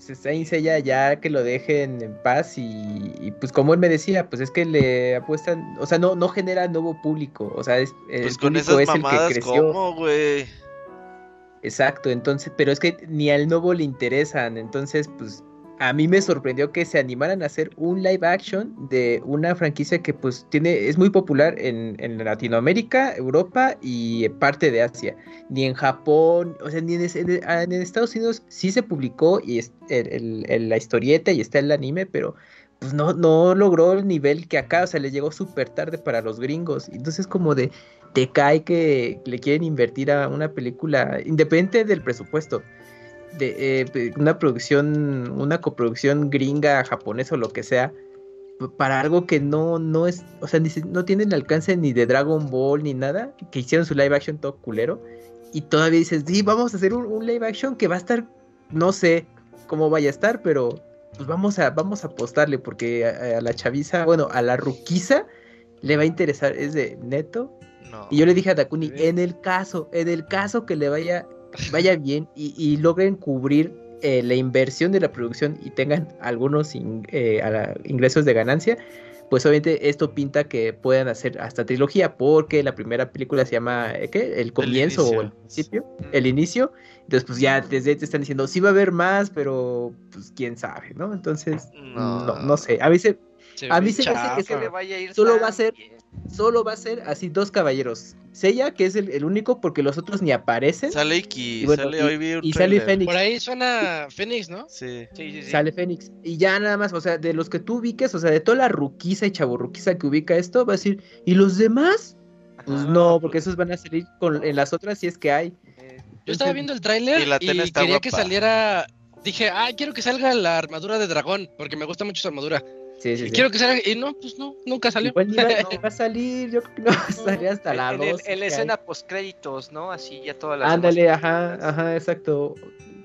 se Saint Seiya ya que lo dejen en paz y, y, pues como él me decía, pues es que le apuestan, o sea, no no genera nuevo público, o sea, es, el Pues con público esas es el que creció. ¿cómo, güey? Exacto, entonces, pero es que ni al nuevo le interesan, entonces, pues a mí me sorprendió que se animaran a hacer un live action de una franquicia que pues tiene, es muy popular en, en Latinoamérica, Europa y parte de Asia. Ni en Japón, o sea, ni en, Estados Unidos sí se publicó y es la historieta y está el anime, pero pues no, no logró el nivel que acá, o sea, le llegó súper tarde para los gringos. Entonces como de, te cae que le quieren invertir a una película, independiente del presupuesto, de eh, una producción, una coproducción gringa, japonesa o lo que sea, para algo que no, no es, o sea, ni no tiene el alcance ni de Dragon Ball ni nada, que hicieron su live action todo culero, y todavía dices, sí, vamos a hacer un, un live action que va a estar, no sé cómo vaya a estar, pero pues vamos a, vamos a apostarle, porque a, a la chaviza, bueno, a la ruquiza le va a interesar, es de neto, No. y yo le dije a Takuni, en el caso, en el caso que le vaya, vaya bien y, y logren cubrir eh, la inversión de la producción y tengan algunos in- eh, a la- ingresos de ganancia, pues obviamente esto pinta que puedan hacer hasta trilogía, porque la primera película se llama, eh, ¿qué? El comienzo o inicio. el principio, el inicio. Entonces, pues ya desde ahí te están diciendo, sí va a haber más, pero pues quién sabe, ¿no? Entonces, No. no, no sé. A mí se, Se A mí se me hace que se le vaya a ir Solo va a ser- bien. Solo va a ser así dos caballeros. Seiya, que es el, el único, porque los otros ni aparecen. Sale Iki, Y bueno, sale y- hoy vi un y sale. Fénix. Por ahí suena Fénix, ¿no? Sí. Sí, sí, sí. Sale Fénix. Y ya nada más, o sea, de los que tú ubiques, o sea, de toda la ruquiza y chaburruquiza que ubica esto, va a decir, ¿y los demás? Pues no, porque esos van a salir con, en las otras si es que hay. Yo estaba viendo el tráiler Y la y, quería que saliera. Dije, ah, quiero que salga la armadura de dragón, porque me gusta mucho su armadura. Sí, sí, sí. quiero que salga. Y no, pues no, nunca salió. Igual ni va, No. va a salir, yo creo que no va a salir hasta la en, 2. el- en la escena post créditos, ¿no? Así ya todas las Ándale, ajá, películas. ajá, exacto.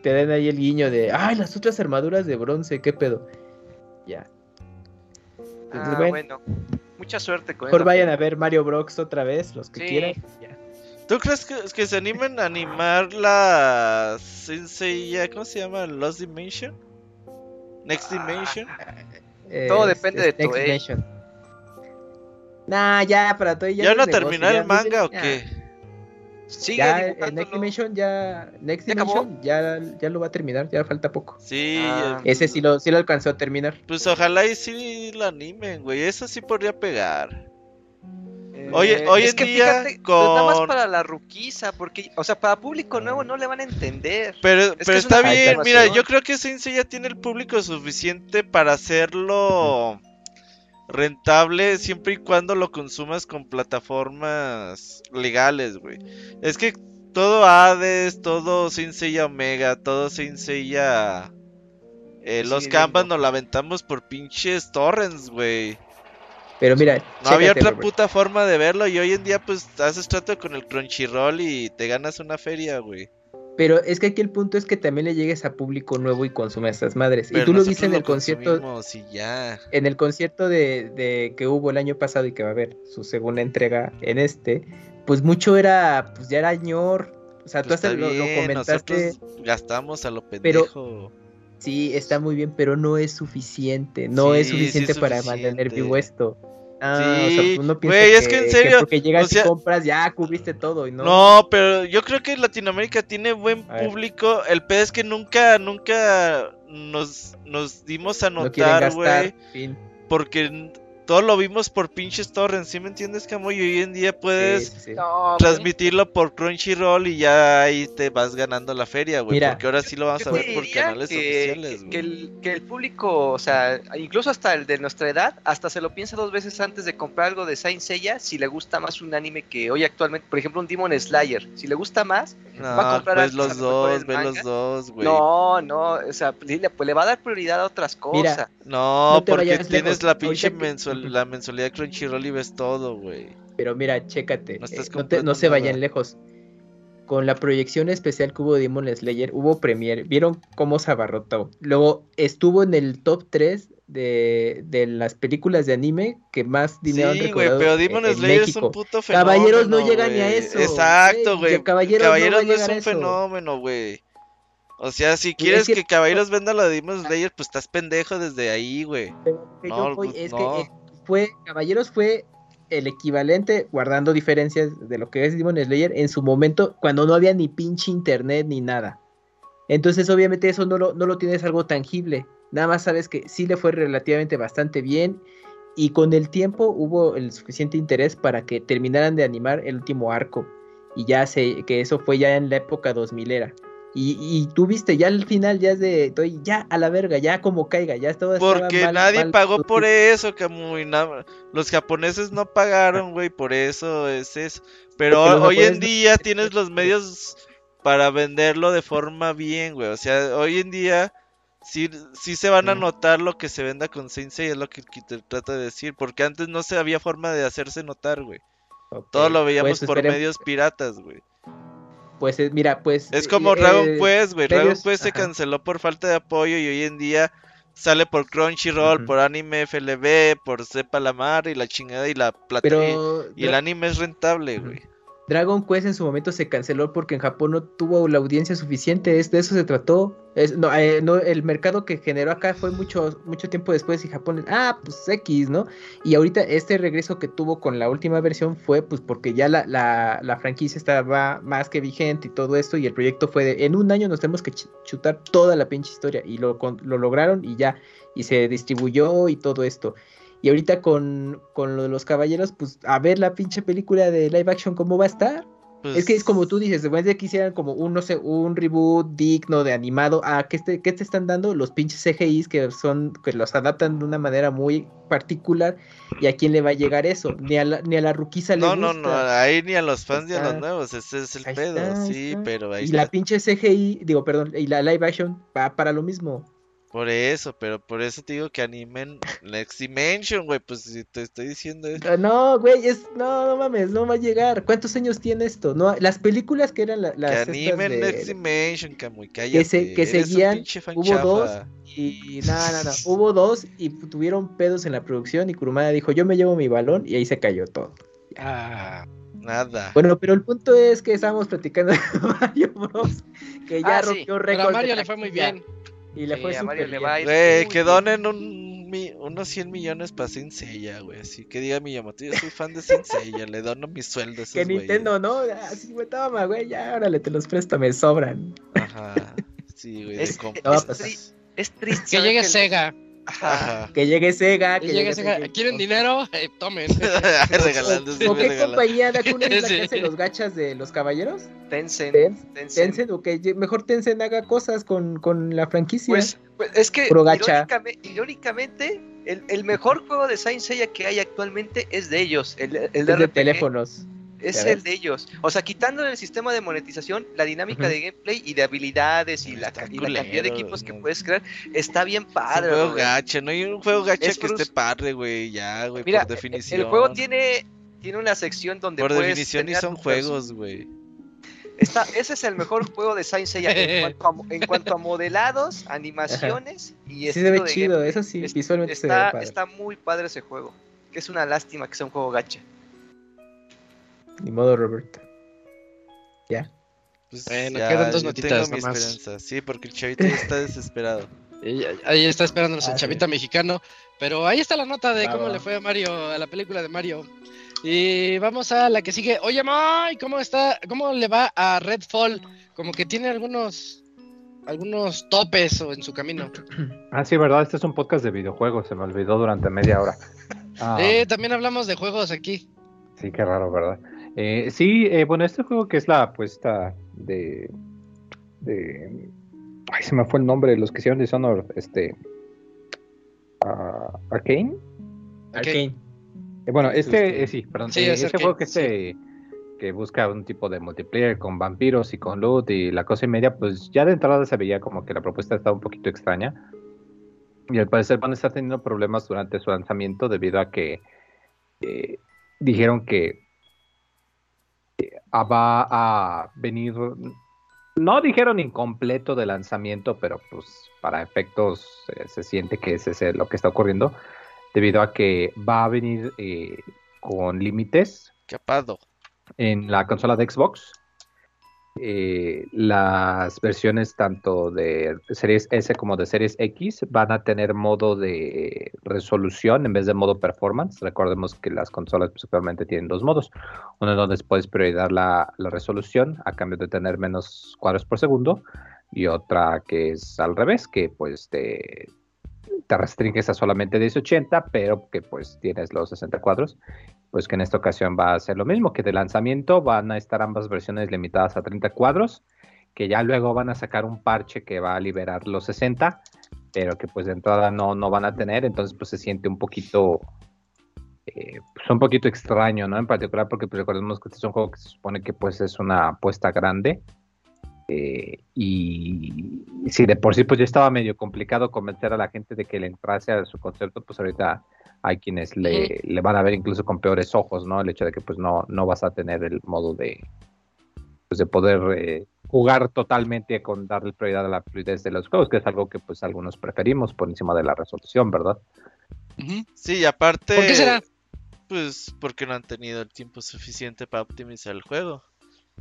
Te den ahí el guiño de, ay, las otras armaduras de bronce, qué pedo. Ya. Entonces, Ah, bueno, bueno. Mucha suerte con mejor vayan a ver Mario Bros otra vez, los que Sí. quieran. Ya. ¿Tú crees que, que se animen a animar la Sensei, ¿cómo se llama? Lost Dimension? Next Dimension. Todo depende es de Next Toei. Dimension. Nah, ya, para todo ¿Ya no terminó ya, el manga o qué? Sigue Ya, dibujándolo. Next Dimension ya, Next ¿Ya? Dimension ya, ya lo va a terminar, ya falta poco. Sí, Ah. eh, Ese sí lo, sí lo alcanzó a terminar. pues ojalá y sí lo animen, güey. Eso sí podría pegar. Eh, Oye, hoy es en que día fíjate, pues nada más con- para la ruquiza, porque, o sea, para público nuevo no le van a entender. Pero, pero es está bien, mira, yo creo que Sensei ya tiene el público suficiente para hacerlo rentable siempre y cuando lo consumas con plataformas legales, güey. Es que todo Hades, todo Sensei Omega, todo Sensei eh, los Canvas viendo. nos la aventamos por pinches torrents, güey. Pero mira, No había otra Robert. puta forma de verlo y hoy en día pues haces trato con el Crunchyroll y te ganas una feria, güey. Pero es que aquí el punto es que también le llegues a público nuevo y consuma estas madres. Pero y tú lo viste en el concierto, y ya. en el concierto de, de que hubo el año pasado y que va a haber su segunda entrega en este, pues mucho era, pues ya era ñor. O sea, tú Pues hasta lo, lo comentaste. nosotros gastamos a lo Pero- pendejo. Sí, está muy bien, pero no es suficiente. No es Sí, suficiente para mantener vivo esto. Ah, o Sí, sea, tú no güey, es que en serio, porque llegas o sea- y compras, ya cubriste todo y no. No. pero yo creo que Latinoamérica tiene buen público. El pedo es que nunca, nunca nos, nos dimos a notar, güey. Porque todo lo vimos por pinches torrents, ¿sí me entiendes, Camo? Y hoy en día puedes Sí, sí, sí. No, transmitirlo por Crunchyroll y ya ahí te vas ganando la feria, güey. Porque ahora sí lo vamos Yo a ver por canales que, oficiales, que- que güey. el, que el público, o sea, incluso hasta el de nuestra edad, hasta se lo piensa dos veces antes de comprar algo de Saint Seiya si le gusta más un anime que hoy actualmente, por ejemplo, un Demon Slayer. Si le gusta más, va a comprar pues los dos, ve los dos, güey. no, no, o sea, le, pues le va a dar prioridad a otras Mira, cosas. No, porque tienes lejos. la pinche Ahorita que- mensual- la mensualidad de Crunchyroll y ves todo, güey. Pero mira, chécate. No estás eh, no, te- no comprando se vayan nada. lejos. Con la proyección especial que hubo de Demon Slayer, hubo premiere. ¿Vieron cómo se abarrotó? Luego estuvo en el top 3 de, de las películas de anime que más dinero han Sí, güey, recaudado pero en- Demon en Slayer es un puto fenómeno. Caballeros no llegan ni a eso, Exacto, güey. Caballeros no va a Caballeros no, es un eso. fenómeno, güey. O sea, si es quieres que- que Caballeros venda lo de Demon Slayer, pues estás pendejo desde ahí, güey. Pero No, pues es no. que eh, fue, Caballeros fue el equivalente, guardando diferencias de lo que es Demon Slayer en su momento, cuando no había ni pinche internet ni nada. Entonces, obviamente, eso no lo, no lo tienes algo tangible. Nada más sabes que sí le fue relativamente bastante bien y con el tiempo hubo el suficiente interés para que terminaran de animar el último arco y ya sé que eso fue ya en la época 2000 era. Y, y tú viste, ya al final ya es de, estoy ya a la verga, ya como caiga, ya todo Porque mal- nadie mal pagó por eso, Camuy. Los japoneses no pagaron, güey, por eso es eso. Pero hoy en no- día tienes los medios para venderlo de forma bien, güey. O sea, hoy en día sí, sí se van a notar lo que se venda con Sensei, es lo que, que te trata de decir. Porque antes no se había forma de hacerse notar, güey. Todo lo veíamos pues por medios piratas, güey. Pues eh, mira, pues. Es como eh, Dragon eh, Quest, güey. Dragon Quest se canceló por falta de apoyo y hoy en día sale por Crunchyroll, Ujú. por Anime FLB, por Sepa la Mar y la chingada y la plata. Pero y, y el anime es rentable, güey. Dragon Quest en su momento se canceló porque en Japón no tuvo la audiencia suficiente. Es, de eso se trató. No, eh, no, el mercado que generó acá fue mucho, mucho tiempo después y Japón, ah, pues X, ¿no? Y ahorita este regreso que tuvo con la última versión fue pues porque ya la, la, la franquicia estaba más que vigente y todo esto y el proyecto fue de, en un año nos tenemos que ch- chutar toda la pinche historia y lo, con- lo lograron y ya, y se distribuyó y todo esto. Y ahorita con, con lo de los caballeros, pues a ver la pinche película de live action cómo va a estar. Pues, Es que es como tú dices, de que hicieran como un, no sé, un reboot digno de animado, ah, ¿qué te, qué te están dando? Los pinches CGIs que son, que los adaptan de una manera muy particular, y a quién le va a llegar eso, ni a la, ni a la ruquiza le No, no, no, gusta. ahí ni a los fans ni a los Está. nuevos, ese es el Ahí pedo, está, sí, está. pero ahí y está. la pinche CGI, digo, perdón, y la live action va para lo mismo. Por eso, pero por eso te digo que animen Next Dimension, güey, pues si te estoy diciendo eso. Ah, No, güey, es, no, no mames, no va a llegar. ¿Cuántos años tiene esto? No, las películas que eran la- las Que animen de- Next Dimension, Camuy, cállate. se- que seguían, hubo dos. Y nada, nada, hubo dos y tuvieron pedos en la producción y Kurumada dijo, yo me llevo mi balón y ahí se cayó todo. Ah, Nada. Bueno, pero el punto es que estábamos platicando de Mario Bros. Que ya Ah, sí, rompió pero récord. a Mario le fue muy bien. Y le Sí, fue a súper Mario le va a ir Güey, que donen un, mi- unos 100 millones para Senseiya, güey. Así que diga Miyamoto, yo soy fan de Senseiya, le dono mi sueldo a esos Que güeyes. Nintendo, ¿no? Así, güey, toma, güey, ya, órale, te los presto, me sobran. Ajá. Sí, güey, de Es- a es pasar. tri- Es triste. que llegue el- Sega. Ajá. Que llegue Sega, Que que llegue llegue Sega. Sega. ¿Quieren dinero? Eh, tomen. Regalando, sí, ¿O qué compañía de Akuna es la que hace los gachas de los caballeros? Tencent. Ten- Tencent. Tencent, o que ye- mejor Tencent haga cosas con, con la franquicia. Pues, pues, es que irónicamente, el, el mejor juego de Saint Seiya que hay actualmente es de ellos, el, el es de teléfonos. Es ¿ya el de ellos. O sea, quitando el sistema de monetización, la dinámica de gameplay y de habilidades y la, Está y la cantidad de equipos que puedes crear está bien Es un padre. juego gacha, no hay un juego gacha Es que cruz- esté padre, güey, ya, güey, por definición. el juego tiene tiene una sección donde Por puedes definición y son juegos, güey. Está, ese es el mejor juego de Saint Seiya en cuanto a, en cuanto a modelados, animaciones y Sí se ve de chido, gameplay. eso sí, Es- visualmente se ve Está, padre. está muy padre ese juego. Que es una lástima que sea un juego gacha. Ni modo, Roberto. Ya. Pues Bueno, ya, quedan dos notitas tengo mi nomás. esperanza. Sí, porque el chavito ya está desesperado. Y Ahí está esperándonos el Ah, sí. chavita mexicano. Pero ahí está la nota de cómo va. le fue a Mario, a la película de Mario. Y vamos a la que sigue. Oye, May, ¿cómo está? ¿Cómo le va a Redfall? Como que tiene algunos algunos topes o en su camino. Ah, sí, verdad, este es un podcast de videojuegos, se me olvidó durante media hora. Ah, Eh, también hablamos de juegos aquí. Sí, qué raro, ¿verdad? Eh, sí, eh, bueno, este juego que es la apuesta de, de... Ay, se me fue el nombre, los que hicieron Dishonored, este... ah, Arcane. Arcane. Eh, bueno, este, sí. eh, sí, perdón. Sí, eh, es este juego que, este, que busca un tipo de multiplayer con vampiros y con loot y la cosa y media, pues ya de entrada se veía como que la propuesta estaba un poquito extraña. Y al parecer van a estar teniendo problemas durante su lanzamiento debido a que eh, dijeron que va a venir, no dijeron incompleto de lanzamiento, pero pues para efectos eh, se siente que ese es lo que está ocurriendo debido a que va a venir eh, con límites Capado. en la consola de Xbox. Eh, las versiones tanto de Series S como de Series X van a tener modo de resolución en vez de modo performance. Recordemos que las consolas actualmente tienen dos modos. Uno en donde puedes priorizar la, la resolución a cambio de tener menos cuadros por segundo. Y otra que es al revés, que pues te te restringes a solamente 1080, pero que pues tienes los 60 cuadros, pues que en esta ocasión va a ser lo mismo, que de lanzamiento van a estar ambas versiones limitadas a 30 cuadros, que ya luego van a sacar un parche que va a liberar los 60, pero que pues de entrada no, no van a tener, entonces pues se siente un poquito, eh, pues un poquito extraño, ¿no? En particular porque pues recordemos que este es un juego que se supone que pues es una apuesta grande, eh, y, si de por sí pues ya estaba medio complicado convencer a la gente de que le entrase a su concepto, pues ahorita hay quienes le, le van a ver incluso con peores ojos, ¿no? El hecho de que pues no, no vas a tener el modo de, pues, de poder eh, jugar totalmente con darle prioridad a la fluidez de los juegos, que es algo que pues algunos preferimos por encima de la resolución, ¿verdad? Sí, y aparte. ¿Por qué será? Pues porque no han tenido el tiempo suficiente para optimizar el juego.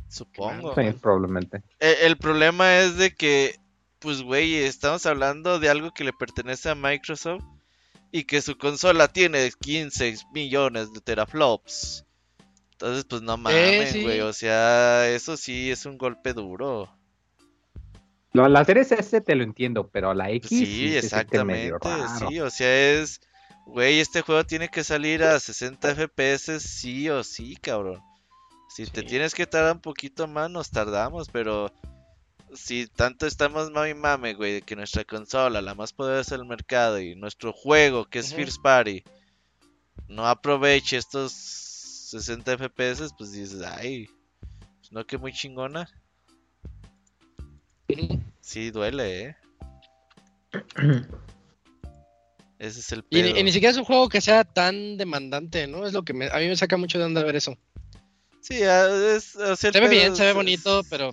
Supongo. Sí, probablemente. E- El, problema es de que, pues, güey, estamos hablando de algo que le pertenece a Microsoft y que su consola tiene 15 millones de teraflops. Entonces, pues no mames, sí. güey. O sea, eso sí es un golpe duro. Lo, la Series S te lo entiendo, pero la X Pues sí, exactamente. Sí, o sea, es. Güey, este juego tiene que salir a 60 FPS sí o sí, cabrón. Si te Sí. tienes que tardar un poquito más, nos tardamos, pero. Si tanto estamos mami mame, güey, de que nuestra consola, la más poderosa del mercado, y nuestro juego, que es Ujú. First Party, no aproveche estos 60 FPS, pues dices, ay, pues no que muy chingona. Ujú. Sí, duele, eh. Ese es el pedo. y ni siquiera es un juego que sea tan demandante, ¿no? Es lo que me- a mí me saca mucho de onda ver eso. Sí, ah, es, o sea, el Se ve pedo bien, se ve es- bonito, es pero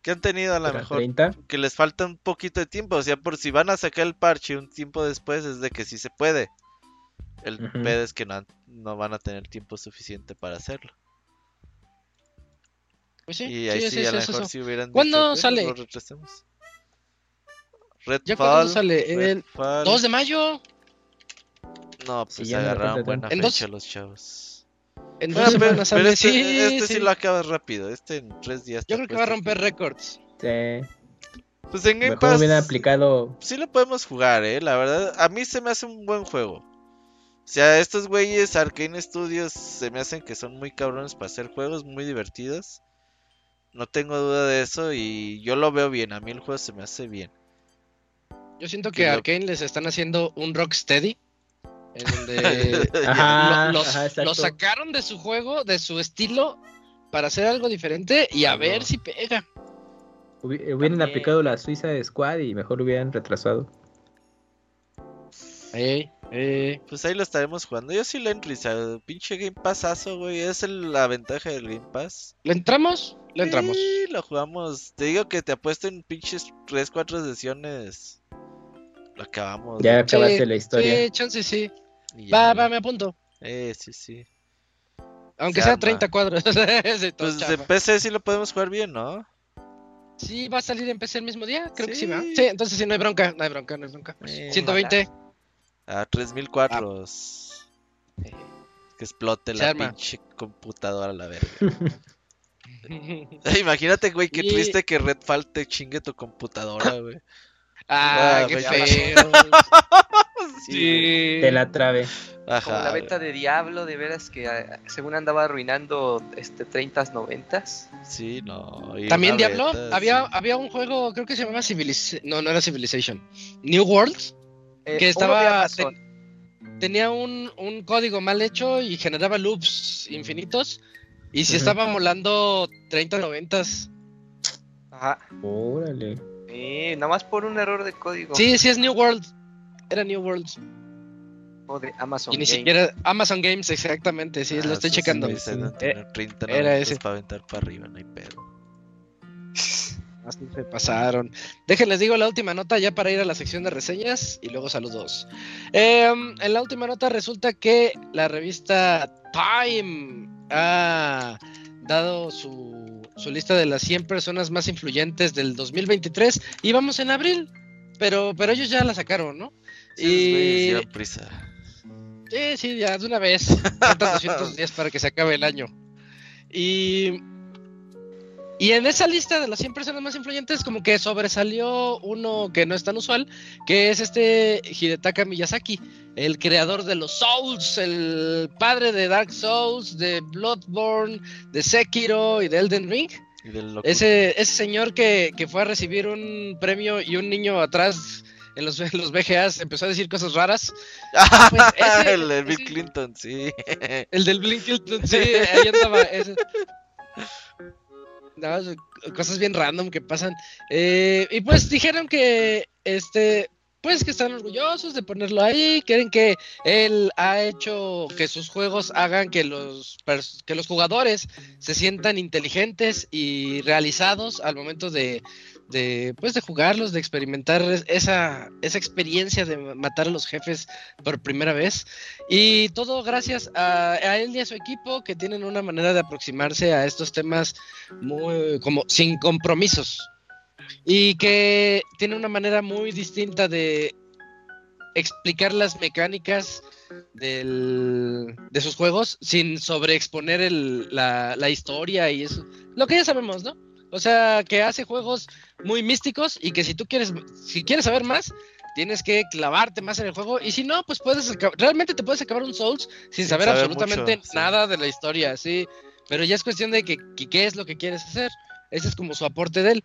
Que han tenido a lo mejor 30. que les falta un poquito de tiempo. O sea, por si van a sacar el parche un tiempo después, es de que sí se puede. El Ujú. pedo es que no, han- no van a tener tiempo suficiente para hacerlo. pues sí, y ahí sí, sí, sí, a lo es mejor si hubieran ¿Cuándo dicho, "Ok, sale? lo retrasemos". ¿Ya cuándo Redfall, sale? El Redfall. 2 de mayo. No, pues agarraron buena. En dos- fecha los chavos. En Ah, dos pero, semanas pero este, sí, este sí. sí. lo acabas rápido. Este en tres días. Yo creo que va a romper récords. Sí. Pues en Game Mejor Pass. hubieran aplicado. sí lo podemos jugar, eh. La verdad, a mí se me hace un buen juego. O sea, estos güeyes Arcane Studios se me hacen que son muy cabrones para hacer juegos muy divertidos. No tengo duda de eso y yo lo veo bien. A mí el juego se me hace bien. Yo siento Que que lo- Arkane les están haciendo un Rocksteady. En donde Ajá, lo- los, ajá, exacto. lo sacaron de su juego, de su estilo, para hacer algo diferente y a ver si pega. Hubi- Hubieran También. aplicado la Suiza Squad y mejor hubieran retrasado. Ey. Pues ahí lo estaremos jugando. Yo sí le entro, y sa- pinche Game Passazo, güey. Esa es la ventaja del Game Pass. ¿Le entramos? Le entramos. Sí, lo jugamos. Te digo que te apuesto en pinches 3, 4 sesiones. Lo acabamos. Ya acabaste Sí, la historia. Sí, chance sí. Va, va, me apunto. Eh, sí, sí. Aunque Se sea arma. 30 cuadros. Pues de. PC sí lo podemos jugar bien, ¿no? Sí, va a salir en PC el mismo día. Creo que sí, Sí. ¿va? Sí, entonces sí, no hay bronca. No hay bronca, no hay bronca. Eh, 120. A 3000 cuadros. Que explote Se la arma. pinche computadora a la verga. Imagínate, güey, qué Y- triste que Redfall te chingue tu computadora, güey. Ah, Ah, qué pues feo. Sí. Sí. Te la trabe. Ajá. Como la beta de Diablo, de veras que ah, según andaba arruinando este 30s, 90s. Sí, no. y También Diablo, beta, había, sí. había un juego, creo que se llamaba Civilization. No, no era Civilization. New Worlds. Eh, Que estaba-. Tenía un, un código mal hecho y generaba loops infinitos. Y si estaba molando 30, 90. Ajá. Órale. Sí, nada más por un error de código. Sí, sí es New World. Era New World. O de Amazon. Y ni Game. siquiera Amazon Games, exactamente. Sí, Ah, lo estoy esos checando. Eh, tener 30 era ese. para aventar para arriba, no hay pedo. Así se pasaron. Déjenles digo la última nota ya para ir a la sección de reseñas y luego saludos. Em, en la última nota resulta que la revista Time ha dado su, su lista de las 100 personas más influyentes del 2023 y vamos en abril, pero, pero ellos ya la sacaron, ¿no? Sí, Y prisa. Sí, sí, ya de una vez. Faltan 200 días para que se acabe el año. Y Y en esa lista de las 100 personas más influyentes, como que sobresalió uno que no es tan usual, que es este Hidetaka Miyazaki, el creador de los Souls, el padre de Dark Souls, de Bloodborne, de Sekiro y de Elden Ring. Del Ese, ese señor que, que fue a recibir un premio y un niño atrás en los, en los VGAs empezó a decir cosas raras. pues, ese- el de Bill Clinton, sí. El del Blinkington, sí, ahí andaba. ese. Son cosas bien random que pasan. Eh, y pues dijeron que, este, pues que están orgullosos de ponerlo ahí. Quieren que él ha hecho que sus juegos hagan que los, que los jugadores se sientan inteligentes y realizados al momento de, de, pues, de jugarlos, de experimentar es- esa, esa experiencia de matar a los jefes por primera vez. Y todo gracias a, a él y a su equipo que tienen una manera de aproximarse a estos temas muy como sin compromisos. Y que tiene una manera muy distinta de explicar las mecánicas del- de sus juegos sin sobreexponer el- la, la historia y eso. Lo que ya sabemos, ¿no? O sea, que hace juegos muy místicos y que si tú quieres, si quieres saber más, tienes que clavarte más en el juego y si no, pues puedes realmente te puedes acabar un Souls sin, Sin saber saber absolutamente mucho, sí. nada de la historia, sí. Pero ya es cuestión de que, que qué es lo que quieres hacer. Ese es como su aporte de él.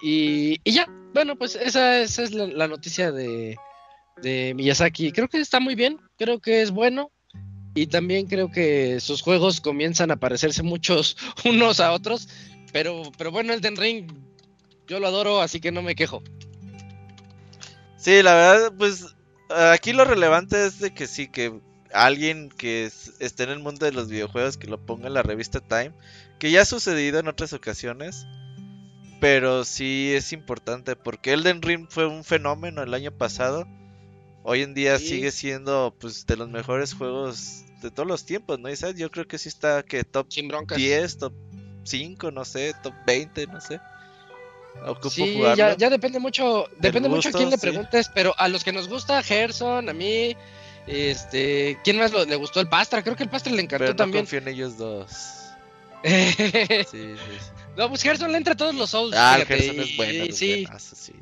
Y, y ya, bueno, pues esa, esa es la, la noticia de, de Miyazaki. Creo que está muy bien, creo que es bueno. Y también creo que sus juegos comienzan a parecerse muchos unos a otros. Pero, pero bueno, Elden Ring, yo lo adoro, así que no me quejo. Sí, la verdad, pues aquí lo relevante es de que sí, que alguien que es- esté en el mundo de los videojuegos que lo ponga en la revista Time, que ya ha sucedido en otras ocasiones, pero sí es importante porque Elden Ring fue un fenómeno el año pasado. Hoy en día Sí. sigue siendo pues de los mejores juegos de todos los tiempos, ¿no? Y sabes, yo creo que sí está que top Sin broncas. 10, top 5, no sé, top 20, no sé. Ocupo Sí, ya, ya depende mucho, depende mucho a quién le sí. preguntes, pero a los que nos gusta, Gerson, a mí, este, ¿quién más lo- le gustó el Pastra? Creo que el Pastra le encantó pero no también. confío en ellos dos. Sí, sí. no, pues Gerson le entra a todos los Souls. Ah, fíjate, Gerson es bueno. sí,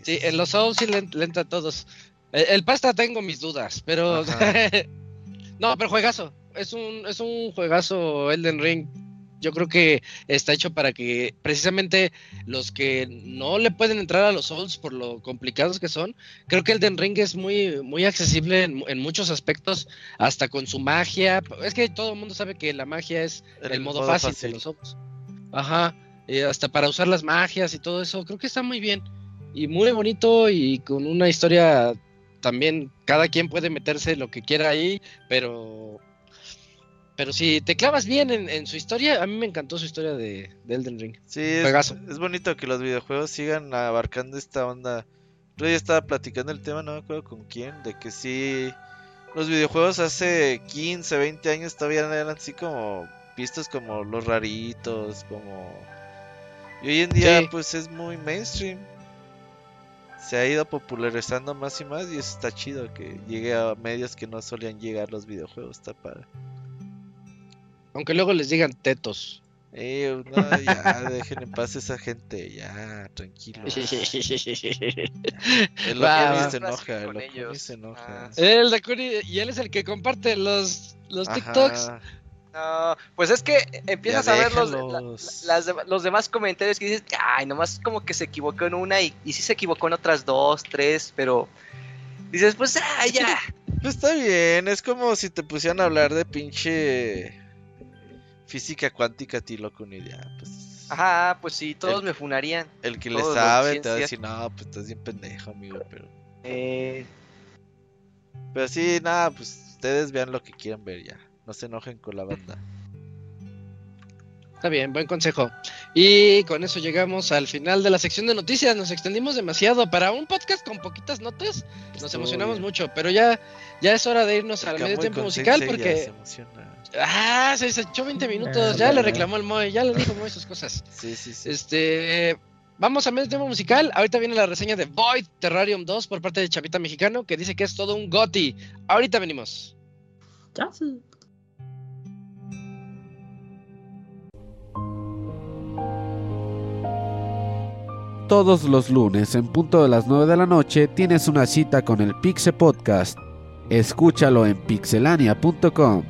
sí, en los Souls sí le, le entra a todos. El, el Pastra tengo mis dudas, pero... No, pero juegazo. Es un, es un juegazo Elden Ring. Yo creo que está hecho para que precisamente los que no le pueden entrar a los Souls por lo complicados que son, creo que Elden Ring es muy, muy accesible en, en muchos aspectos, hasta con su magia. Es que todo el mundo sabe que la magia es el, modo, fácil, de los Souls. Ajá, y hasta para usar las magias y todo eso, creo que está muy bien. Y muy bonito y con una historia también, cada quien puede meterse lo que quiera ahí, pero... Pero si te clavas bien en, en su historia, a mí me encantó su historia de, de Elden Ring. Sí, es, bonito que los videojuegos sigan abarcando esta onda. Yo ya estaba platicando el tema, no me acuerdo con quién, de que sí, los videojuegos hace 15, 20 años todavía eran así como vistos como los raritos, como... Y hoy en día Sí. pues es muy mainstream. Se ha ido popularizando más y más y eso está chido que llegue a medios que no solían llegar los videojuegos, está padre. Aunque luego les digan tetos. Eh, no, ya, dejen en paz a esa gente, ya, tranquilo. El va. se enoja, el ellos. se enoja. Ah. El Dakuni, y él es el que comparte los, los Ajá, TikToks. No, pues es que empiezas Ya a ver los, la- las los demás comentarios que dices, ay, nomás como que se equivocó en una y, y sí se equivocó en otras dos, tres, pero dices, pues, ah, ya. Pues está bien, es como si te pusieran a hablar de pinche física cuántica a ti, loco, ni idea. Pues, Ajá, pues sí, todos El- me funarían. el que le sabe te va a decir, no, pues estás bien pendejo, amigo, pero... Eh, Pero sí, nada, pues ustedes vean lo que quieran ver ya. No se enojen con la banda. Está bien, buen consejo. Y con eso llegamos al final de la sección de noticias. Nos extendimos demasiado. Para un podcast con poquitas notas, nos emocionamos bien. mucho. Pero ya, ya es hora de irnos al medio tiempo musical ya se porque. emociona. Ah, se se echó 20 minutos. Ah, Ya le ya. reclamó el Moe, ya le dijo Moe sus cosas. Sí, sí, sí. Este. Vamos al medio tiempo musical. Ahorita viene la reseña de Void Terrarium 2 por parte de Chavita Mexicano que dice que es todo un goti. Ahorita venimos. todos los lunes en punto de las 9 de la noche tienes una cita con el Pixe Podcast. Escúchalo en pixelania.com.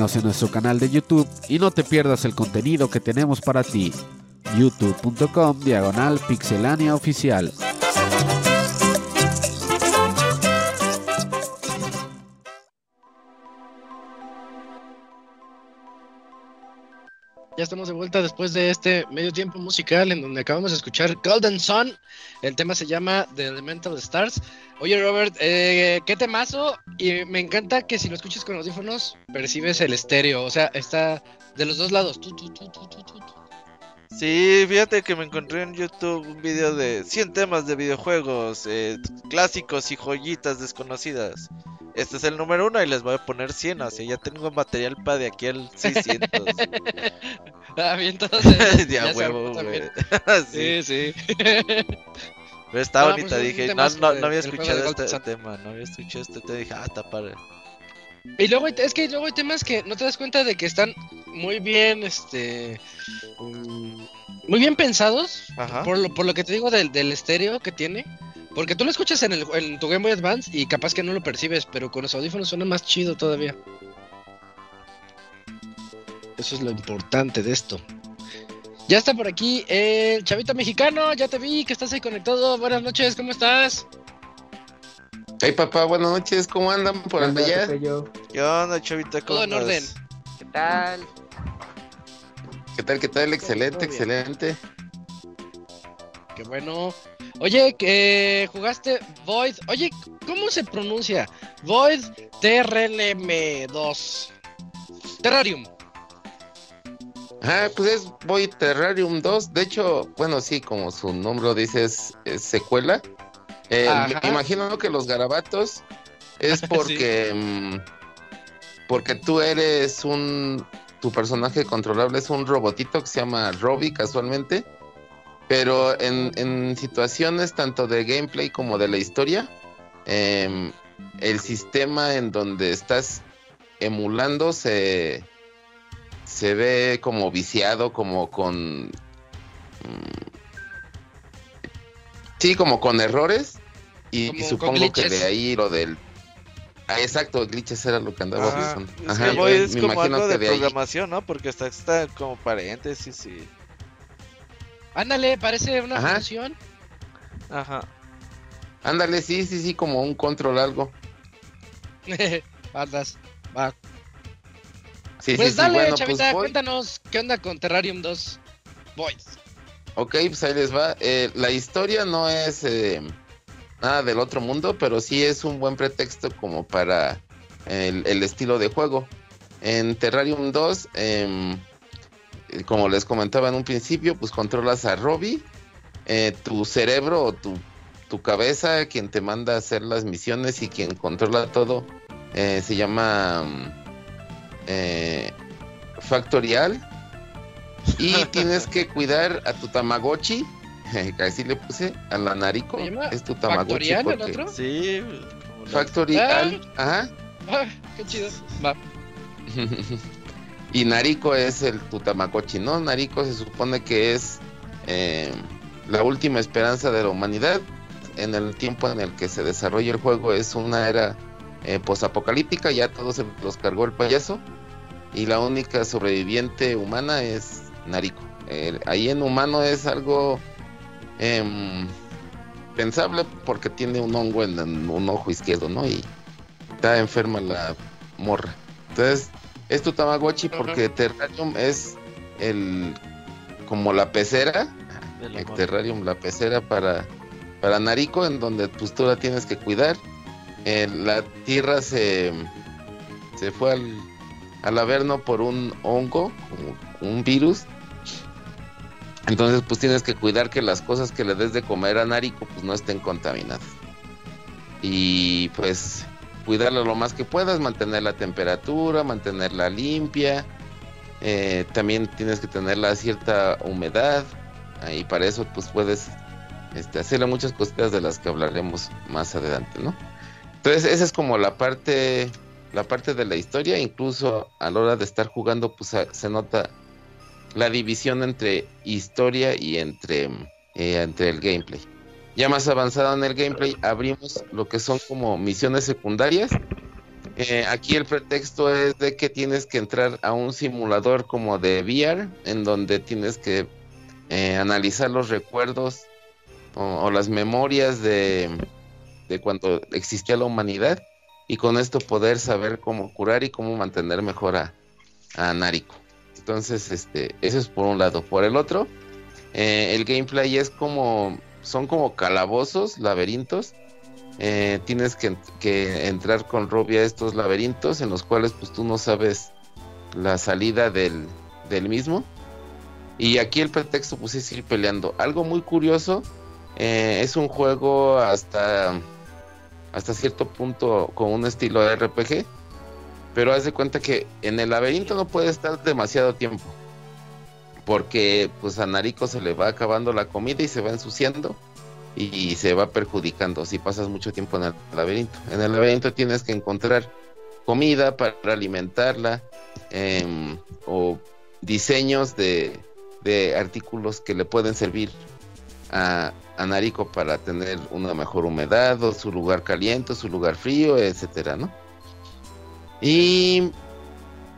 Síguenos en nuestro canal de YouTube y no te pierdas el contenido que tenemos para ti. youtube.com diagonal pixelania oficial. Ya estamos de vuelta después de este medio tiempo musical en donde acabamos de escuchar Golden Sun. El tema se llama The Elemental Stars. Oye, Robert, eh, qué temazo. Y me encanta que si lo escuchas con audífonos, percibes el estéreo. O sea, está de los dos lados. Sí, fíjate que me encontré en YouTube un video de 100 temas de videojuegos, eh, clásicos y joyitas desconocidas. Este es el número uno y les voy a poner 100, o sea, ya tengo material para de aquí al 600. Ah, bien, entonces. ya huevo, güey. sí. Sí. Pero está No, bonita, pues, un dije, no, no, no había escuchado este Sun. tema, no había escuchado este tema, dije, ah, está padre. Y luego es que luego hay temas que no te das cuenta de que están muy bien, este, mm, muy bien pensados Ajá. por lo, por lo que te digo del, del estéreo que tiene. Porque tú lo escuchas en, el, en tu Game Boy Advance y capaz que no lo percibes, pero con los audífonos suena más chido todavía. Eso es lo importante de esto. Ya está por aquí el chavito mexicano, ya te vi que estás ahí conectado. Buenas noches, ¿cómo estás? Hey papá, buenas noches, ¿cómo andan por allá? Tocayo. ¿Qué onda, chavita? ¿Cómo Todo en orden. ¿Qué tal? ¿Qué tal, qué tal? Excelente, excelente. Qué bueno. Oye, que jugaste Void. Oye, ¿cómo se pronuncia? Void TRLM2. Terrarium. Ah, pues es Voy Terrarium 2. De hecho, bueno, sí, como su nombre lo dice, es, es secuela. Eh, me imagino que los garabatos es porque. mm, porque tú eres un. Tu personaje controlable es un robotito que se llama Robbie casualmente. Pero en, en situaciones tanto de gameplay como de la historia, em, el sistema en donde estás emulando se, se ve como viciado, como con... mm, sí, como con errores. Y, Como y con supongo que de ahí lo del... Ah, exacto, glitches era lo que andaba Ajá. buscando. Es Ajá, que me es como imagino algo que de ahí. Porque está como paréntesis y... Ándale, parece una Ajá. función. Ajá. Ándale, sí, sí, sí, como un control algo. Andas. Va. Sí, Pues sí, sí, dale, bueno, chavita, pues cuéntanos qué onda con Terrarium 2 Void. Ok, pues ahí les va. Eh, la historia no es eh, nada del otro mundo, pero sí es un buen pretexto como para el, el estilo de juego. En Terrarium 2, em, eh, como les comentaba en un principio, pues controlas a Robbie, eh, tu cerebro o tu, tu cabeza, quien te manda a hacer las misiones y quien controla todo, eh, se llama mm, eh, Factorial. Y tienes que cuidar a tu Tamagotchi. que Así le puse a la Nariko. ¿Se llama Es tu Tamagotchi. ¿Factorial el otro? Sí, Factorial. Ajá. Ah, qué chido. Va. y Nariko es el tu Tamagotchi, ¿no? Nariko se supone que es eh, la última esperanza de la humanidad. En el tiempo en el que se desarrolla el juego es una era eh, posapocalíptica, ya todos los cargó el payaso. Y la única sobreviviente humana es Nariko. Eh, ahí en humano es algo em, pensable porque tiene un hongo en, en un ojo izquierdo, ¿no? Y está enferma la morra. Entonces, es tu Tamagotchi porque Terrarium es el como la pecera, el. Terrarium la pecera para para Nariko en donde pues tú la tienes que cuidar. Eh, la tierra se se fue al al averno por un hongo, un virus. Entonces, pues tienes que cuidar que las cosas que le des de comer a Nariko pues no estén contaminadas. Y pues cuidarla lo más que puedas, mantener la temperatura, mantenerla limpia. eh, también tienes que tenerla a cierta humedad. Y para eso pues puedes este, hacerle muchas cositas de las que hablaremos más adelante, ¿no? Entonces esa es como la parte, la parte de la historia. Incluso a la hora de estar jugando pues se nota la división entre historia y entre, eh, entre el gameplay. Ya más avanzado en el gameplay, abrimos lo que son como misiones secundarias. Eh, aquí el pretexto es de que tienes que entrar a un simulador como de VR, en donde tienes que eh, analizar los recuerdos o, las memorias de, de cuando existía la humanidad y con esto poder saber cómo curar y cómo mantener mejor a, a Nariko. Entonces, este, eso es por un lado. Por el otro, eh, el gameplay es como, son como calabozos, laberintos. Eh, tienes que, entrar con Robbie a estos laberintos en los cuales pues tú no sabes la salida del, del mismo. Y aquí el pretexto pues es ir peleando. Algo muy curioso, eh, es un juego hasta, hasta cierto punto con un estilo de RPG. Pero haz de cuenta que en el laberinto no puede estar demasiado tiempo. Porque pues a Nariko se le va acabando la comida y se va ensuciando y se va perjudicando si pasas mucho tiempo en el laberinto. En el laberinto tienes que encontrar comida para alimentarla em, o diseños de, de artículos que le pueden servir a, a Nariko para tener una mejor humedad, o su lugar caliente, su lugar frío, etcétera, ¿no? Y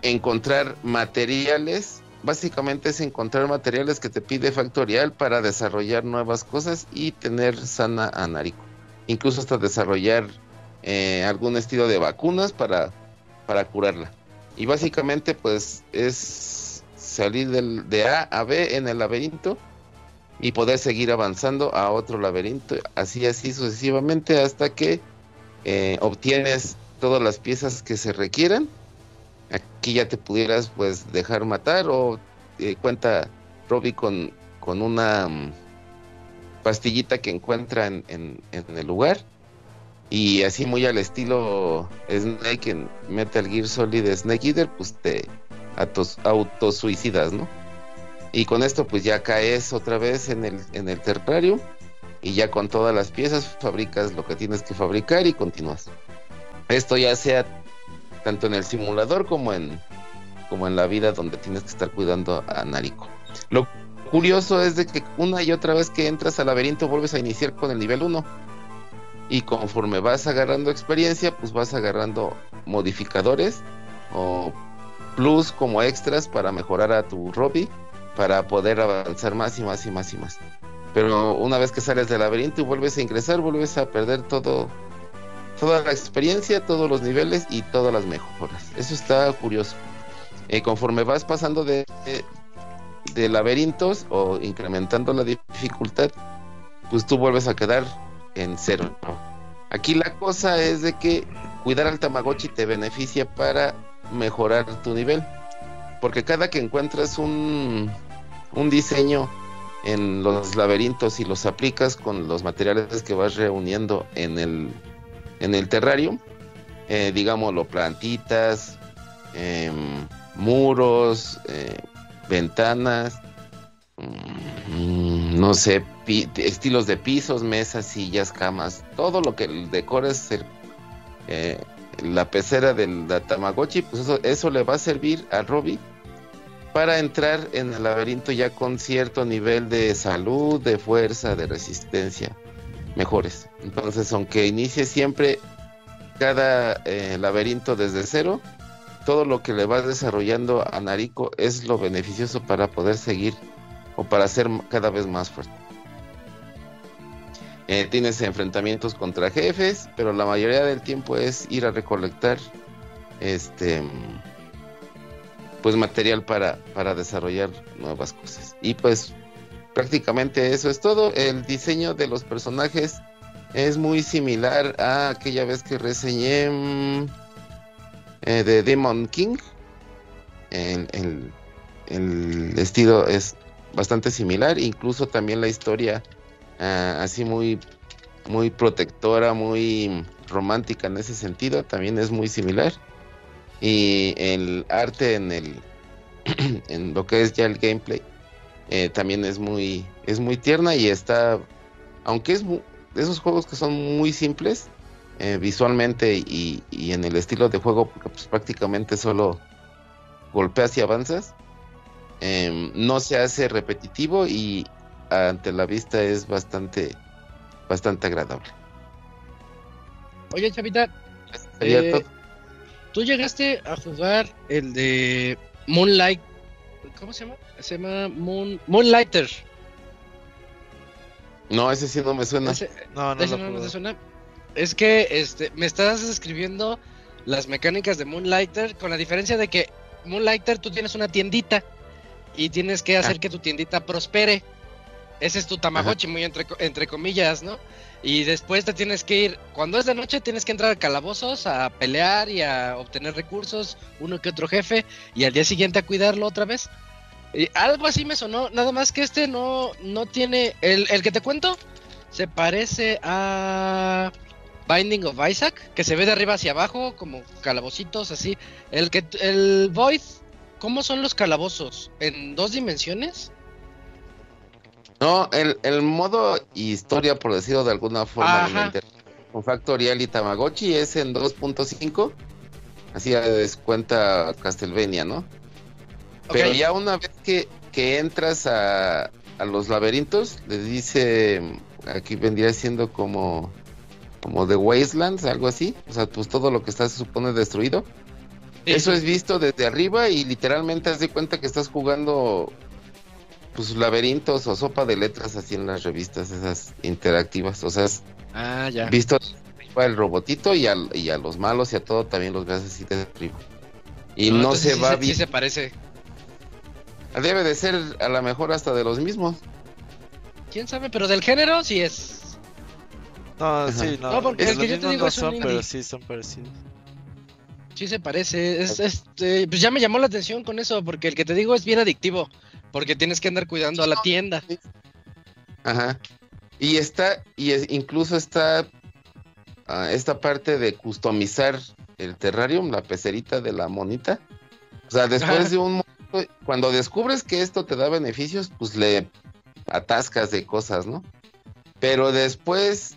encontrar materiales, básicamente es encontrar materiales que te pide Factorial para desarrollar nuevas cosas y tener sana a Nariko. Incluso hasta desarrollar eh, algún estilo de vacunas para, para curarla. Y básicamente pues es salir del, de A a B en el laberinto y poder seguir avanzando a otro laberinto, así así sucesivamente hasta que eh, obtienes todas las piezas que se requieran. Aquí ya te pudieras pues dejar matar o eh, cuenta Robbie con, con una mm, pastillita que encuentra en, en, el lugar y así muy al estilo Snake en Metal Gear Solid Snake Eater, pues te autosuicidas, ¿no? Y con esto pues ya caes otra vez en el, en el terrario y ya con todas las piezas fabricas lo que tienes que fabricar y continúas. Esto ya sea tanto en el simulador como en, como en la vida donde tienes que estar cuidando a Nariko. Lo curioso es de que una y otra vez que entras al laberinto vuelves a iniciar con el nivel 1 y conforme vas agarrando experiencia, pues vas agarrando modificadores o plus como extras para mejorar a tu Robby, para poder avanzar más y más y más y más. Pero una vez que sales del laberinto y vuelves a ingresar, vuelves a perder todo, toda la experiencia, todos los niveles y todas las mejoras. Eso está curioso. Eh, conforme vas pasando de, de, de laberintos o incrementando la dificultad, pues tú vuelves a quedar en cero. Aquí la cosa es de que cuidar al Tamagotchi te beneficia para mejorar tu nivel. Porque cada que encuentras un, un diseño en los laberintos y los aplicas con los materiales que vas reuniendo en el, en el terrario, eh, digámoslo, plantitas, eh, muros, eh, ventanas, mmm, no sé, estilos de pisos, mesas, sillas, camas, todo lo que el, eh, la pecera del Tamagotchi, pues eso, eso le va a servir a Robbie para entrar en el laberinto ya con cierto nivel de salud, de fuerza, de resistencia mejores. Entonces, aunque inicie siempre cada eh, laberinto desde cero, todo lo que le va desarrollando a Nariko es lo beneficioso para poder seguir o para ser cada vez más fuerte. Eh, tienes enfrentamientos contra jefes, pero la mayoría del tiempo es ir a recolectar este pues material para, para desarrollar nuevas cosas. Y pues prácticamente eso es todo. El diseño de los personajes es muy similar a aquella vez que reseñé mm, eh, de Demon King. El, el, estilo es bastante similar, incluso también la historia uh, así muy, muy protectora, muy romántica en ese sentido, también es muy similar. Y el arte en el en lo que es ya el gameplay eh, también es muy es muy tierna y está aunque es de esos juegos que son muy simples eh, visualmente y, y, en el estilo de juego porque pues prácticamente solo golpeas y avanzas eh, no se hace repetitivo y ante la vista es bastante bastante agradable. Oye, Chavita, eh, tú llegaste a jugar el de Moonlight, ¿cómo se llama? Se llama Moon, Moonlighter. No, ese sí no me suena. Ese, no, no, ese no me suena. Es que este, me estás describiendo las mecánicas de Moonlighter con la diferencia de que Moonlighter tú tienes una tiendita y tienes que hacer ah. que tu tiendita prospere. Ese es tu Tamagotchi, Ajá. muy entre, entre comillas, ¿no? Y después te tienes que ir, cuando es de noche tienes que entrar a calabozos a pelear y a obtener recursos, uno que otro jefe, y al día siguiente a cuidarlo otra vez. Y algo así me sonó, nada más que este no, no tiene, el, el que te cuento se parece a Binding of Isaac, que se ve de arriba hacia abajo, como calabocitos así. El que, el Void, ¿cómo son los calabozos? ¿En dos dimensiones? No, el, el, modo historia, por decirlo de alguna forma, con Factorial y Tamagotchi es en 2.5. Así descuenta Castlevania, ¿no? Okay. Pero ya una vez que, que entras a, a los laberintos, le dice, aquí vendría siendo como, como The Wastelands, algo así. O sea, pues todo lo que está se supone destruido. Eso es visto desde arriba y literalmente haz de cuenta que estás jugando pues laberintos o sopa de letras así en las revistas esas interactivas. O sea, es Ah, ya. visto el robotito y, al- y a los malos y a todo también los ves así de arriba. Y no, se sí va sí bien. se parece. Debe de ser a lo mejor hasta de los mismos. ¿Quién sabe? Pero del género sí es. No, Ajá. sí, no. No, porque el que yo te digo no es un son, pero indie. sí son parecidos. Sí se parece. Es, este, pues ya me llamó la atención con eso, porque el que te digo es bien adictivo. Porque tienes que andar cuidando a la tienda. Ajá. Y está, y es- incluso está ah, esta parte de customizar el terrarium, la pecerita de la monita. O sea, después Ajá. de un momento, cuando descubres que esto te da beneficios, pues le atascas de cosas, ¿no? Pero después,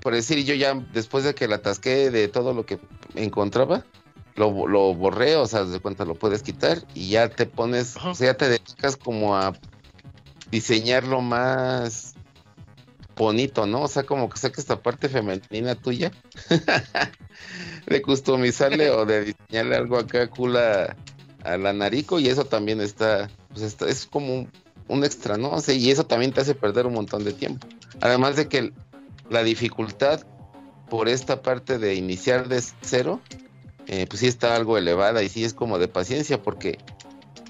por decir, yo ya después de que la atasqué de todo lo que encontraba, lo, lo borré, o sea, de cuenta lo puedes quitar y ya te pones, Ajá. o sea, ya te dedicas como a diseñarlo más bonito, ¿no? O sea, como que saca esta parte femenina tuya de customizarle o de diseñarle algo acá cool a, a la narico y eso también está, pues está, es como un, un extra, ¿no? O sea, y eso también te hace perder un montón de tiempo. Además de que la dificultad por esta parte de iniciar de cero, eh, pues sí está algo elevada y sí es como de paciencia porque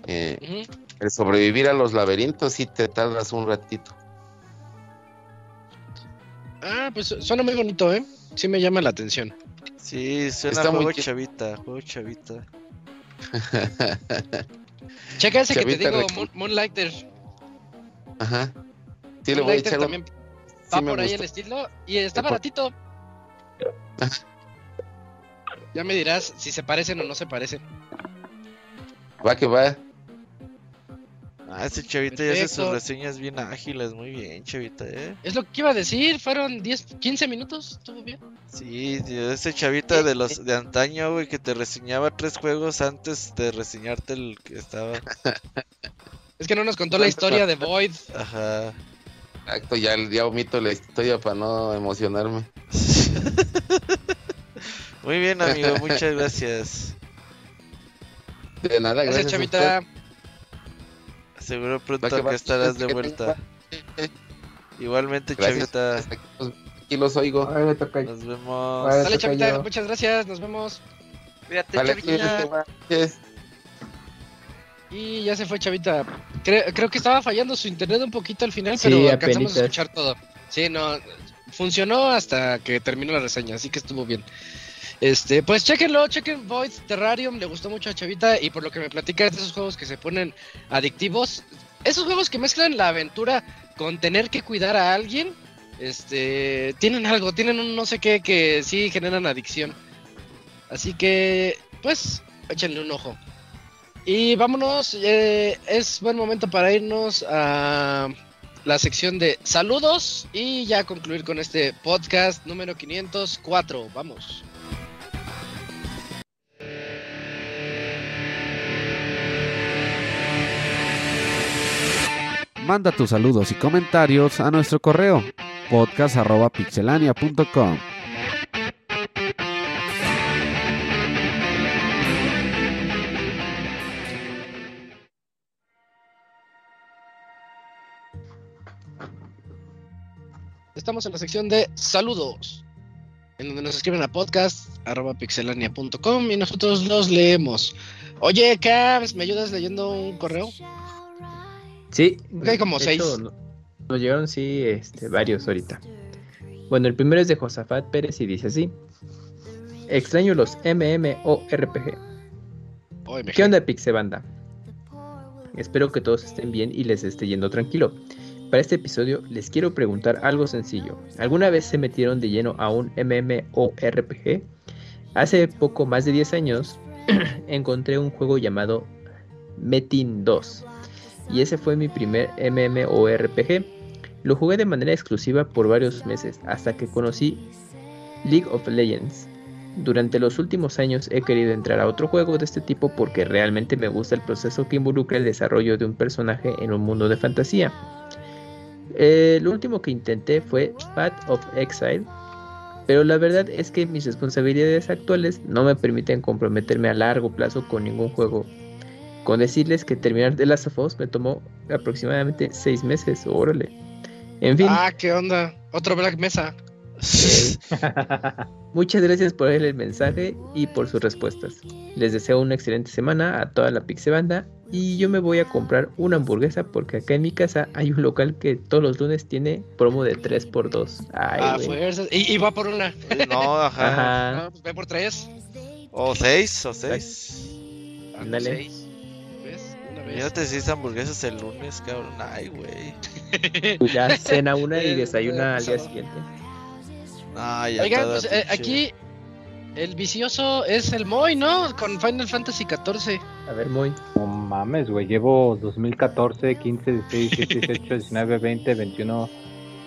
eh, el sobrevivir a los laberintos sí te tardas un ratito. Ah, pues suena muy bonito, ¿eh? Sí me llama la atención. Sí, suena Está muy juego chavita, juego chavita. Checa ese que te digo, Moon- Moonlighter. Ajá. Sí, le voy a echar un- también sí va por ahí gustó. el estilo y está Por- baratito. Ya me dirás si se parecen o no se parecen. Va que va. Ah, ese chavita ya hace sus Perfecto. reseñas bien ágiles, muy bien, chavita, eh. Es lo que iba a decir, fueron 10, 15 minutos, estuvo bien. Sí, tío, ese chavita de los de antaño, güey, que te reseñaba tres juegos antes de reseñarte el que estaba. Es que no nos contó la historia de Void. Ajá. Exacto, ya, ya omito la historia para no emocionarme. Muy bien, amigo, muchas gracias. De nada, Gracias, gracias. usted. chavita. Seguro pronto que estarás de vuelta. Igualmente, Gracias. chavita. Aquí los, aquí los oigo. Toca. Nos vemos. Vale. Dale, chavita, yo. muchas gracias, nos vemos. Cuídate, Vale, chavita. Y ya se fue Chavita. Creo, creo que estaba fallando su internet un poquito al final, Sí, pero alcanzamos apenitas. a escuchar todo. Sí, no, funcionó hasta que terminó la reseña, así que estuvo bien. Este, pues chequenlo, chequen Void Terrarium, le gustó mucho a Chavita y por lo que me platica es de esos juegos que se ponen adictivos, esos juegos que mezclan la aventura con tener que cuidar a alguien, este, tienen algo, tienen un no sé qué que sí generan adicción. Así que, pues, échenle un ojo. Y vámonos, eh, es buen momento para irnos a la sección de saludos y ya concluir con este podcast número 504. Vamos. Manda tus saludos y comentarios a nuestro correo podcast.pixelania.com. Estamos en la sección de saludos, en donde nos escriben a podcast.pixelania.com y nosotros los leemos. Oye, Cabs, ¿me ayudas leyendo un correo? Sí. Hay como seis. hecho, Nos llegaron, sí, este, varios ahorita. Bueno, el primero es de Josafat Pérez y dice así. Extraño los MMORPG. OMG. ¿Qué onda, Pixebanda? Espero que todos estén bien y les esté yendo tranquilo. Para este episodio les quiero preguntar algo sencillo. ¿Alguna vez se metieron de lleno a un MMORPG? Hace poco más de 10 años encontré un juego llamado Metin 2 y ese fue mi primer MMORPG. Lo jugué de manera exclusiva por varios meses hasta que conocí League of Legends. Durante los últimos años he querido entrar a otro juego de este tipo porque realmente me gusta el proceso que involucra el desarrollo de un personaje en un mundo de fantasía. El último que intenté fue Path of Exile, pero la verdad es que mis responsabilidades actuales no me permiten comprometerme a largo plazo con ningún juego. Con decirles que terminar The Last of Us me tomó aproximadamente 6 meses, órale. En fin, Ah, ¿qué onda? Otro Black Mesa. muchas gracias por leer el mensaje y por sus respuestas. Les deseo una excelente semana a toda la Pixebanda y yo me voy a comprar una hamburguesa porque acá en mi casa hay un local que todos los lunes tiene promo de 3x2. Ay, Ah, fuerzas. Y, y va por una. No, ajá. Ajá. Ah, pues ve por tres. O seis, o seis. Ándale. Seis. ¿Ves? Una Ya vez. te hiciste hamburguesas el lunes, cabrón. Ay, güey. Pues ya cena una y desayuna al día siguiente. Ay, ya Oigan, pues eh, aquí el vicioso es el Moy, ¿no? Con Final Fantasy XIV. A ver, muy. No mames, güey. Llevo 2014, 15, 16, 17, 18, 19, 20, 21.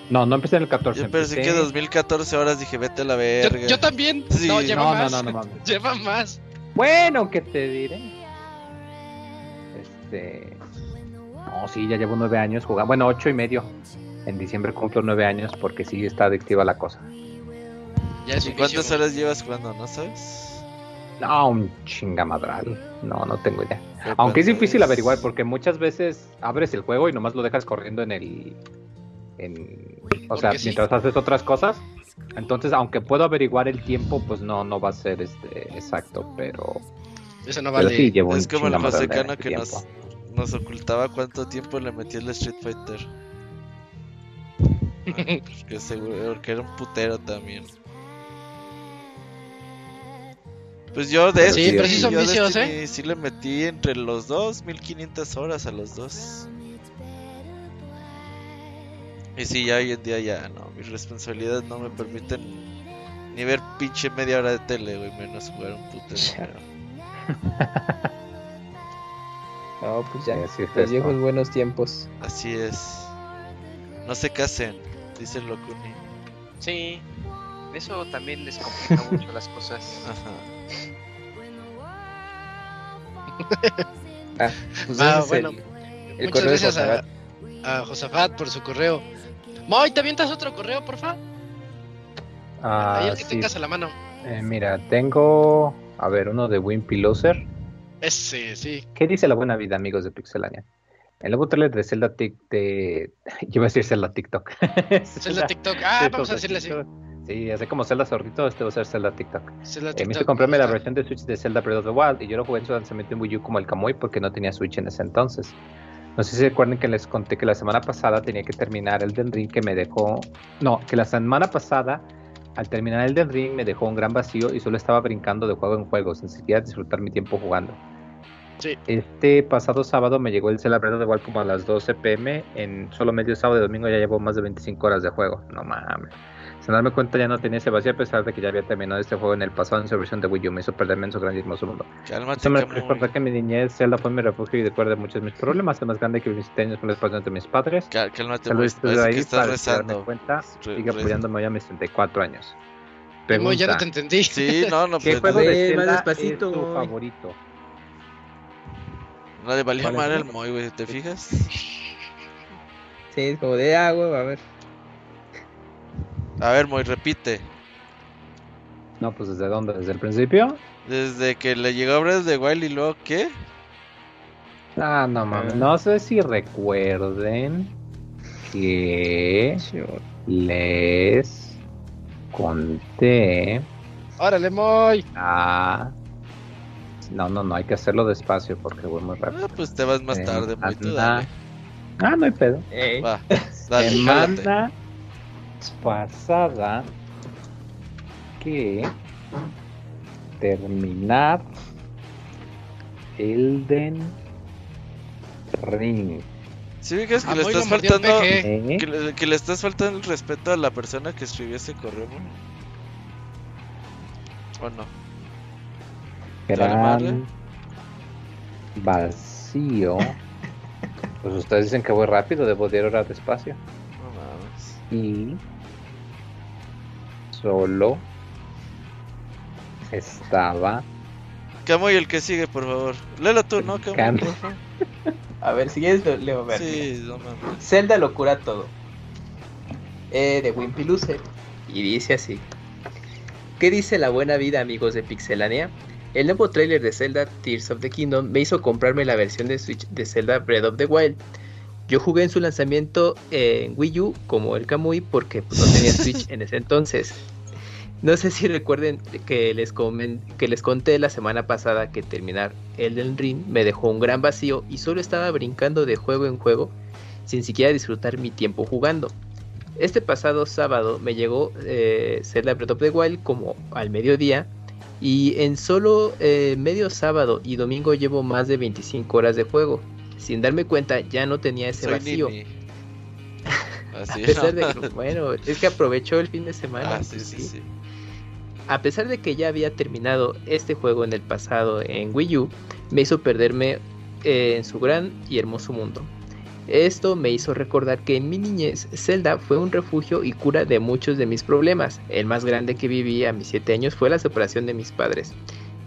No, no empecé en el 14. Yo pensé empecé- que 2014 horas dije, vete a la Yo, verga. yo también. Sí. No, lleva No, más. no, no, no mames. Lleva más. Bueno, ¿qué te diré? Este. No, sí, ya llevo nueve años jugando. Bueno, ocho y medio. En diciembre cumplo nueve años porque sí está adictiva la cosa. Ya ¿Y cuántas horas llevas jugando? ¿No sabes? No, un chingamadral. No, no tengo idea. ¿Qué Aunque es difícil averiguar porque muchas veces abres el juego y nomás lo dejas corriendo en el. En, o sea, sí. mientras haces otras cosas. Entonces, aunque puedo averiguar el tiempo, pues no, no va a ser este exacto, pero, Eso no pero vale. sí llevo un Es como el José Cano que tiempo. nos, nos ocultaba cuánto tiempo le metía el Street Fighter. que seguro que era un putero también. Pues yo de Sí, este, sí yo vicios, Destiny ¿eh? sí le metí entre los dos 1500 horas a los dos. Y sí, ya hoy en día ya no, mis responsabilidades no me permiten ni ver pinche media hora de tele, güey, menos jugar un putero. No, pues ya. Sí, así es Los viejos buenos tiempos. Así es. No se casen, dice el Locuni. Sí. Eso también les complica mucho las cosas. Ajá. Ah, pues Ah, bueno. el, el Muchas gracias a, a Josafat por su correo. Moy, ¿te avientas otro correo, porfa? Ah, Ahí el que sí. tengas a la mano. Eh, mira, tengo. A ver, uno de Wimpy Loser. Ese, sí. ¿Qué dice la buena vida, amigos de Pixelania? El nuevo trailer de Zelda Tic de. Yo iba a decir Zelda TikTok. Zelda TikTok. Ah, Sí, vamos a decirle así. TikTok. Sí, así como Zelda Zorrito, este va a ser Zelda TikTok. Zelda Eh, me TikTok. hizo comprarme la versión de Switch de Zelda Breath of the Wild y yo lo jugué en su lanzamiento en Wii U como el Kamui porque no tenía Switch en ese entonces. No sé si recuerden que les conté que la semana pasada tenía que terminar el Den Ring que me dejó. No, que la semana pasada al terminar el Den Ring me dejó un gran vacío y solo estaba brincando de juego en juego sin siquiera disfrutar mi tiempo jugando. Sí. Este pasado sábado me llegó el the Wild como a las 12 pm. En solo medio sábado y domingo ya llevo más de 25 horas de juego. No mames. Sin darme cuenta ya no tenía ese vacío a pesar de que ya había terminado este juego en el pasado en su versión de Wii U. Me hizo perderme en su gran y hermoso mundo. Cálmate, Esto me recuerda que mi niñez Zelda fue mi refugio y recuerda muchos de mis problemas. El más grande que mis años con los padres de mis padres. Cá- Cálmate, Saludos desde que ahí estás para que darme rezando. cuenta. Sigue apoyándome ya a mis 34 años. Moy, ya no Pregunta, te entendí. Sí, no, no, ¿Qué pues, juego de Zelda despacito, es tu favorito? No le valía ¿Cuál es, mal el? Moy, güey, ¿te fijas? Sí, es como de agua, a ver. A ver, Moy, repite. No, pues ¿desde dónde? ¿Desde el principio? Desde que le llegó Breath of the Wild y luego, ¿qué? Ah, no mames. No sé si recuerden que les conté Órale, Moy. a... No, no, no, hay que hacerlo despacio porque voy muy rápido. Ah, pues te vas más Eh, tarde, tú dale. Ah, no hay pedo. Ey, Va, dale, jálate. Semana pasada que terminar Elden Ring. ¿Sí fijas que Ah, le Moy estás lo mordió el faltando... ¿eh? Que le, que le estás faltando el respeto a la persona que escribió ese correo? ¿O no? Gran vacío. Pues ustedes dicen que voy rápido, debo de ir ahora despacio. No mames. Y solo estaba Camuy, el que sigue, por favor. Léelo tú, ¿no, favor? A ver, si quieres lo leo, a ver. Sí, no mames. Zelda lo cura todo. eh, de Wimpy Loser. Y dice así. ¿Qué dice la buena vida amigos de Pixelania? El nuevo tráiler de Zelda Tears of the Kingdom me hizo comprarme la versión de Switch de Zelda Breath of the Wild. Yo jugué en su lanzamiento en Wii U como el Kamui porque pues, no tenía Switch en ese entonces. No sé si recuerden que les, comen- que les conté la semana pasada que terminar Elden Ring me dejó un gran vacío y solo estaba brincando de juego en juego sin siquiera disfrutar mi tiempo jugando. Este pasado sábado me llegó eh, Zelda Breath of the Wild como al mediodía y en solo eh, medio sábado y domingo llevo más de 25 horas de juego. Sin darme cuenta ya no tenía ese Soy vacío. Nini. A Así, pesar ¿no? de que, bueno, es que aprovechó el fin de semana. Ah, pues sí, sí. sí. A pesar de que ya había terminado este juego en el pasado en Wii U, me hizo perderme eh, en su gran y hermoso mundo. Esto me hizo recordar que en mi niñez Zelda fue un refugio y cura de muchos de mis problemas. El más grande que viví a mis 7 años fue la separación de mis padres.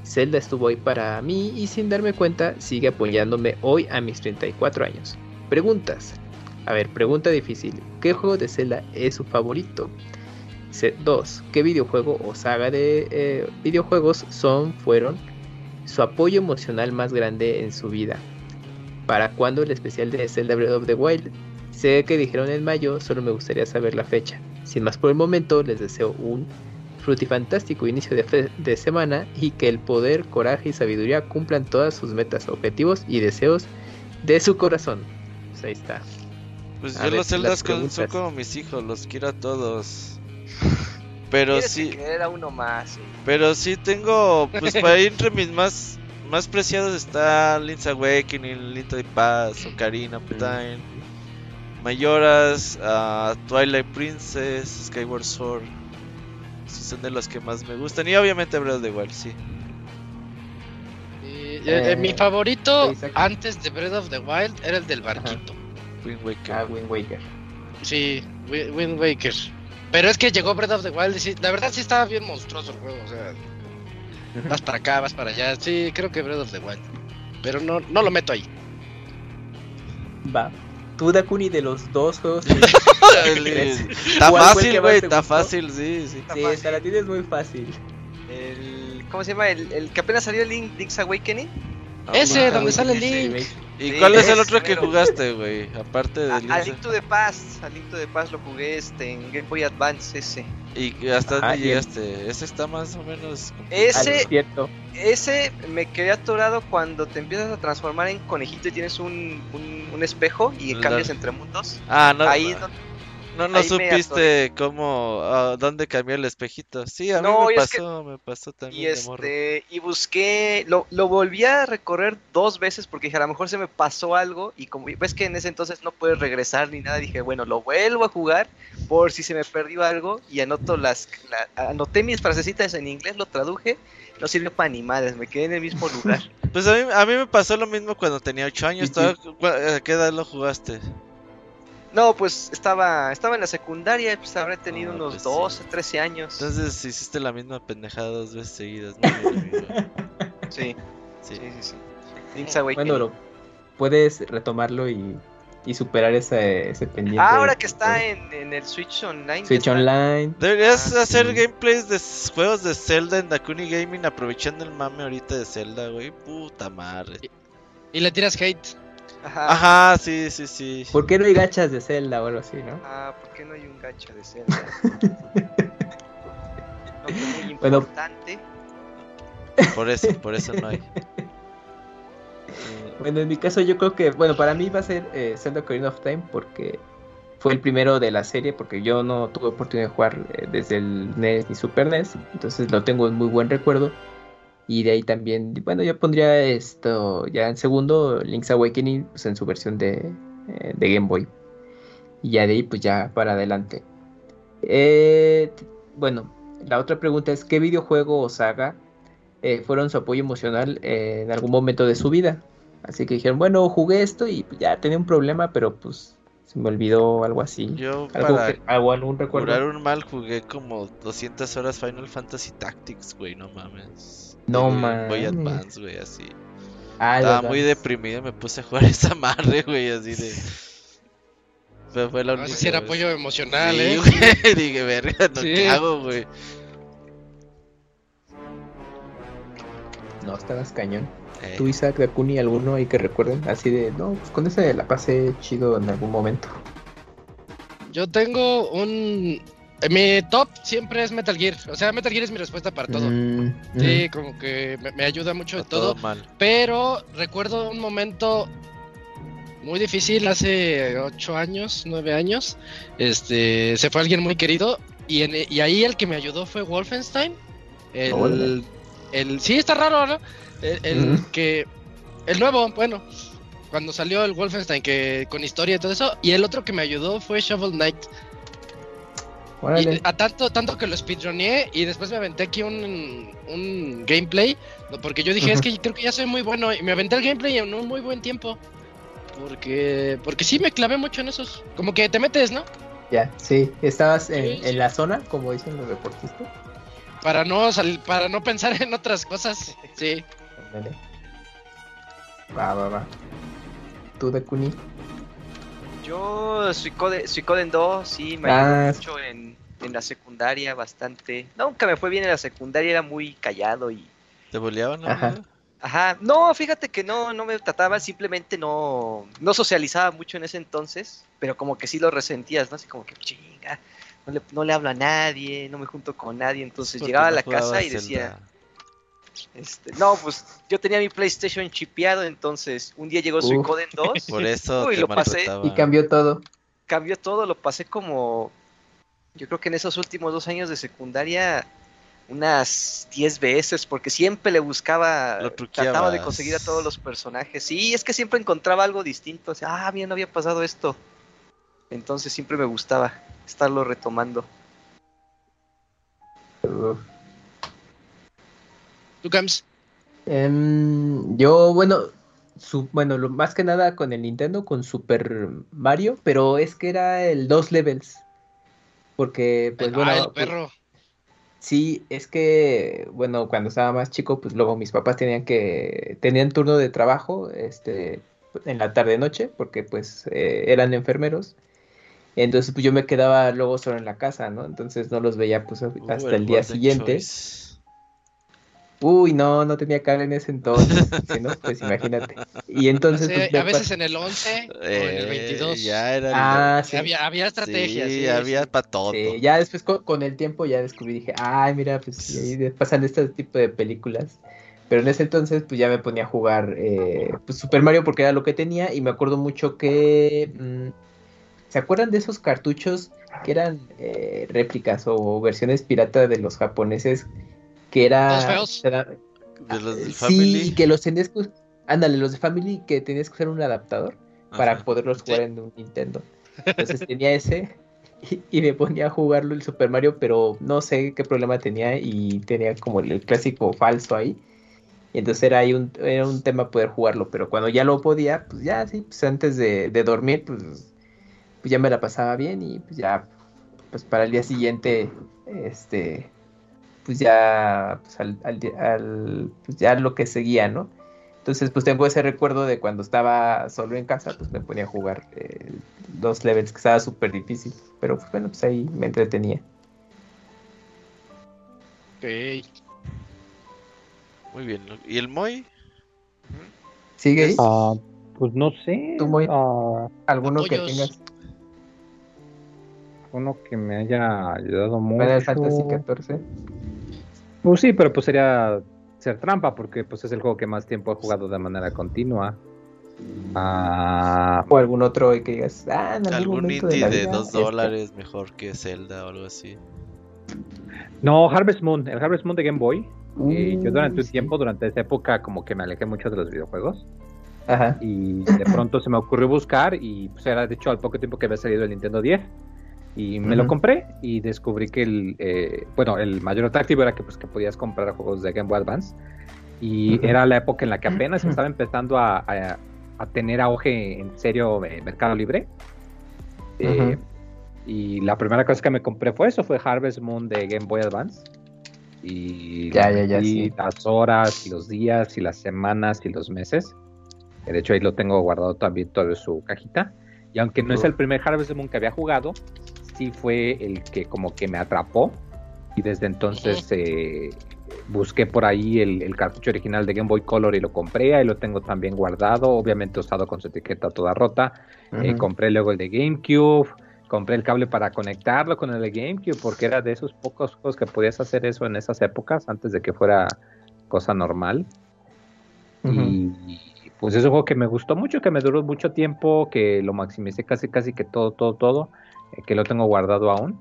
Zelda estuvo ahí para mí y sin darme cuenta sigue apoyándome hoy a mis 34 años. Preguntas. A ver, pregunta difícil. ¿Qué juego de Zelda es su favorito? 2. ¿Qué videojuego o saga de eh, videojuegos son, fueron su apoyo emocional más grande en su vida? ¿Para cuándo el especial de Zelda Breath of the Wild? Sé que dijeron en mayo, solo me gustaría saber la fecha. Sin más por el momento, les deseo un frutifantástico inicio de, fe- de semana y que el poder, coraje y sabiduría cumplan todas sus metas, objetivos y deseos de su corazón. Pues ahí está. Pues A yo los con- son como mis hijos, los quiero a todos. Pero sí, que querer a uno más. eh. pero sí tengo, pues para ahí entre mis más más preciados está Link's Awakening, Link to the Past, Ocarina of Time, Mayoras, ah, Twilight Princess, Skyward Sword. Sí, son de los que más me gustan. Y obviamente Breath of the Wild, sí. Eh, Eh, mi favorito Isaac. antes de Breath of the Wild era el del barquito. Wind Waker. Ah, Wind Waker. Sí, Wi- Wind Waker. Pero es que llegó Breath of the Wild y sí, la verdad sí estaba bien monstruoso el juego. O sea, vas para acá, vas para allá. Sí, creo que Breath of the Wild. Pero no, no lo meto ahí. Va. Tú, Dakuni, de los dos juegos. Está ¿Cuál fue el fácil, güey, está fácil, sí, sí. Sí, esta la tienes muy fácil. El, ¿Cómo se llama? El, el que apenas salió el Link, Link's Awakening. Ese, Ah, donde sale ese Link. ¿Y Sí, cuál es el otro que mero. jugaste, güey? Aparte de A, a Link to the Past. A Link to the Past lo jugué este, en Game Boy Advance ese. ¿Y hasta Ah, dónde el- llegaste? Ese está más o menos. Ese, Ah, cierto. ese me quedé atorado cuando te empiezas a transformar en conejito y tienes un, un, un espejo y cambias entre mundos. Ah, no. Ahí no, no- no, me supiste cómo. ¿Dónde cambió el espejito? Sí, a mí No, me y es que- pasó, me pasó Y también de morro. este, y busqué, lo, lo volví a recorrer dos veces porque dije, a lo mejor se me pasó algo y como ves que en ese entonces no puedes regresar ni nada, dije, bueno, lo vuelvo a jugar por si se me perdió algo y anoto las, la- anoté mis frasecitas en inglés, lo traduje, no sirvió para animales, me quedé en el mismo lugar. Pues a mí, a mí me pasó lo mismo cuando tenía 8 años. Y- ¿tú a- ¿A qué edad lo jugaste? No, pues estaba, estaba en la secundaria, pues habré tenido Ah, unos pues sí. 12, 13 años. Entonces hiciste la misma pendejada dos veces seguidas. Amigo. Sí, Sí. sí, sí. Bueno, lo, puedes retomarlo y, y superar ese, ese pendiente. Ah, ahora que está en, en el Switch Online. Switch está. Online. Deberías Ah, hacer sí. gameplays de juegos de Zelda en Dakuni Gaming aprovechando el mame ahorita de Zelda, güey. Puta madre. Y le tiras hate. Ajá. Ajá, sí, sí, sí. ¿Por qué no hay gachas de Zelda o algo así, no? Ah, ¿por qué no hay un gacha de Zelda? no, muy Bueno. importante. Por eso, por eso no hay. Bueno, en mi caso yo creo que, bueno, para mí va a ser eh, Zelda Ocarina of Time porque fue el primero de la serie, porque yo no tuve oportunidad de jugar eh, desde el NES ni Super NES, entonces lo tengo en muy buen recuerdo. Y de ahí también, bueno, yo pondría esto ya en segundo, Link's Awakening, pues en su versión de, eh, de Game Boy. Y ya de ahí, pues ya para adelante. Eh, bueno, la otra pregunta es, ¿qué videojuego o saga eh, fueron su apoyo emocional eh, en algún momento de su vida? Así que dijeron, bueno, jugué esto y pues, ya tenía un problema, pero pues se me olvidó algo así. Yo Algo, para que- algo, algún recuerdo. curar un mal jugué como 200 horas Final Fantasy Tactics, güey, no mames. No De Game Boy mames. Advance, güey, así. Ah, Estaba muy deprimido y me puse a jugar esa madre, güey, así de... Fue, fue la No única sé si era apoyo emocional, Sí, ¿eh? güey, Dije, verga, no Sí. ¿qué hago, güey. No, estabas cañón. Eh, Tú, Isaac, Dakuni, alguno ahí que recuerden, así de, no, pues con ese la pasé chido en algún momento. Yo tengo un. Eh, Mi top siempre es Metal Gear. O sea, Metal Gear es mi respuesta para todo. Mm, Sí, como que me, me ayuda mucho de todo todo. mal. Pero recuerdo un momento muy difícil hace ocho años, nueve años. Este, se fue alguien muy querido y, en- y ahí el que me ayudó fue Wolfenstein. El, Órale. el sí está raro, ¿no? El, que el nuevo, bueno, cuando salió el Wolfenstein que con historia y todo eso. Y el otro que me ayudó fue Shovel Knight. Y a tanto, tanto que lo speedruneé y después me aventé aquí un, un gameplay, porque yo dije, es que creo que ya soy muy bueno, y me aventé el gameplay en un muy buen tiempo. Porque, porque sí me clavé mucho en esos. Como que te metes, ¿no? Ya, sí. ¿Estabas en, Sí, sí. en la zona, como dicen los deportistas? Para no sal- para no pensar en otras cosas. Sí. Ándale. Va, va, va. ¿Tú, Dakuni? Yo, Suicoden, Suicoden 2, sí, me Ah. ayudó mucho en, en la secundaria, bastante. Nunca me fue bien en la secundaria, era muy callado y... ¿Te boleaban? Ajá. amigo? Ajá, no, fíjate que no, no me trataba, simplemente no, no socializaba mucho en ese entonces, pero como que sí lo resentías, ¿no? Así como que chinga, no le, no le hablo a nadie, no me junto con nadie, entonces llegaba a no la casa y decía, Zelda. Este, no, pues yo tenía mi PlayStation chipeado, entonces un día llegó. Suicoden 2, Por eso Uy, lo pasé. Y cambió todo. cambió todo, lo pasé como, yo creo que en esos últimos dos años de secundaria, unas 10 veces, porque siempre le buscaba, Lo trataba de conseguir a todos los personajes. Sí, es que siempre encontraba algo distinto, o sea, ah, mira, no había pasado esto. Entonces siempre me gustaba estarlo retomando. Uf. ¿Tú, Cams? Em, yo, bueno, su, bueno, lo, más que nada con el Nintendo, con Super Mario, pero es que era el dos levels. Porque, pues ah, bueno, el pues, perro. sí, es que, bueno, cuando estaba más chico, pues luego mis papás tenían que, tenían turno de trabajo, este, en la tarde-noche, porque pues eh, eran enfermeros. Entonces, pues yo me quedaba luego solo en la casa, ¿no? Entonces no los veía pues Uh, hasta el día siguiente. Choice. Uy, no, no tenía cable en ese entonces, si no, pues imagínate. Y entonces, pues, a veces en el 11 o en el Eh, 22. Ya era Ah, sí. Había, había estrategias. Sí, sí, había sí. para todo. Sí, ya después con, con el tiempo ya descubrí, dije, ay, mira, pues ahí pasan este tipo de películas. Pero en ese entonces, pues ya me ponía a jugar eh, pues, Super Mario porque era lo que tenía. Y me acuerdo mucho que. mm, ¿Se acuerdan de esos cartuchos que eran eh, réplicas o versiones pirata de los japoneses? Que era. ¿Los feos? era- De los del sí, Family. y que los tenías que. Ándale, los de Family que tenías que usar un adaptador para poderlos jugar en un Nintendo. Entonces tenía ese y, y me ponía a jugarlo el Super Mario, pero no sé qué problema tenía y tenía como el, el clásico falso ahí. Y entonces era ahí un, era un tema poder jugarlo, pero cuando ya lo podía, pues ya sí, pues antes de, de dormir, pues, pues ya me la pasaba bien y pues ya, pues para el día siguiente, este, pues ya, pues al, al al- pues ya lo que seguía, ¿no? Entonces, pues tengo ese recuerdo de cuando estaba solo en casa, pues me ponía a jugar eh, dos levels que estaba súper difícil. Pero pues, bueno, pues ahí me entretenía. Ok. Muy bien. ¿Y el Moy? ¿Sigue ahí? Ah, pues no sé. Tú, Moy. ah, ¿Alguno que tengas? uno que me haya ayudado mucho. Final Fantasy XIV. Pues sí, pero pues sería ser trampa porque pues es el juego que más tiempo he jugado de manera continua. Ah, O algún otro que digas, ah, en algún, ¿Algún momento indie la de vida, 2 este". dólares mejor que Zelda o algo así? no, Harvest Moon, el Harvest Moon de Game Boy. Uh, Eh, yo durante un sí. tiempo, durante esa época, como que me alejé mucho de los videojuegos. Ajá. Y de pronto se me ocurrió buscar y pues era de hecho al poco tiempo que había salido el Nintendo 10. Y me lo Ujú. compré y descubrí que el, eh, bueno, el mayor atractivo era que, pues, que podías comprar juegos de Game Boy Advance. Y Ujú. era la época en la que apenas estaba empezando a, a- a tener auge en serio eh, Mercado Libre. Eh, Ujú. y la primera cosa que me compré fue eso, fue Harvest Moon de Game Boy Advance. Y Ya, ya, ya, y sí. las horas, y los días, y las semanas, y los meses. Eh, De hecho, ahí lo tengo guardado también todo en su cajita. Y Y aunque no es el primer Harvest Moon que había jugado, sí fue el que como que me atrapó. Y desde entonces eh, busqué por ahí el, el cartucho original de Game Boy Color y lo compré. Ahí lo tengo también guardado, obviamente usado con su etiqueta toda rota. Eh, Ujú. compré luego el de GameCube. Compré el cable para conectarlo con el de GameCube porque era de esos pocos juegos que podías hacer eso en esas épocas antes de que fuera cosa normal. Ujú. Y pues es un juego que me gustó mucho, que me duró mucho tiempo, que lo maximicé casi casi que todo, todo, todo, eh, que lo tengo guardado aún.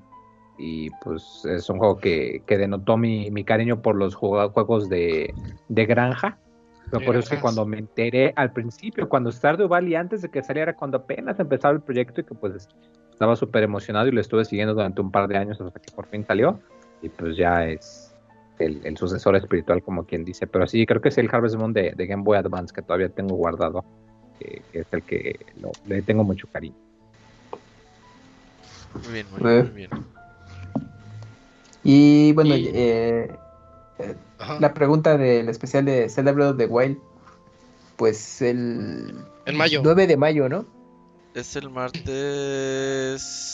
Y pues es un juego que, que denotó mi, mi cariño por los jue- juegos de, de granja. Pero por eso es que granjas. cuando me enteré al principio, cuando Stardew Valley antes de que saliera, cuando apenas empezaba el proyecto y que pues estaba súper emocionado y lo estuve siguiendo durante un par de años hasta que por fin salió. Y pues ya es el, el sucesor espiritual, como quien dice. Pero sí, creo que es el Harvest Moon de, de Game Boy Advance que todavía tengo guardado. Que, que es el que lo- le tengo mucho cariño. Muy bien, muy bien, muy bien. Y bueno, Y- eh, eh, la pregunta del especial de Zelda Breath of the Wild, pues el En mayo. 9 de mayo, ¿no? Es el martes.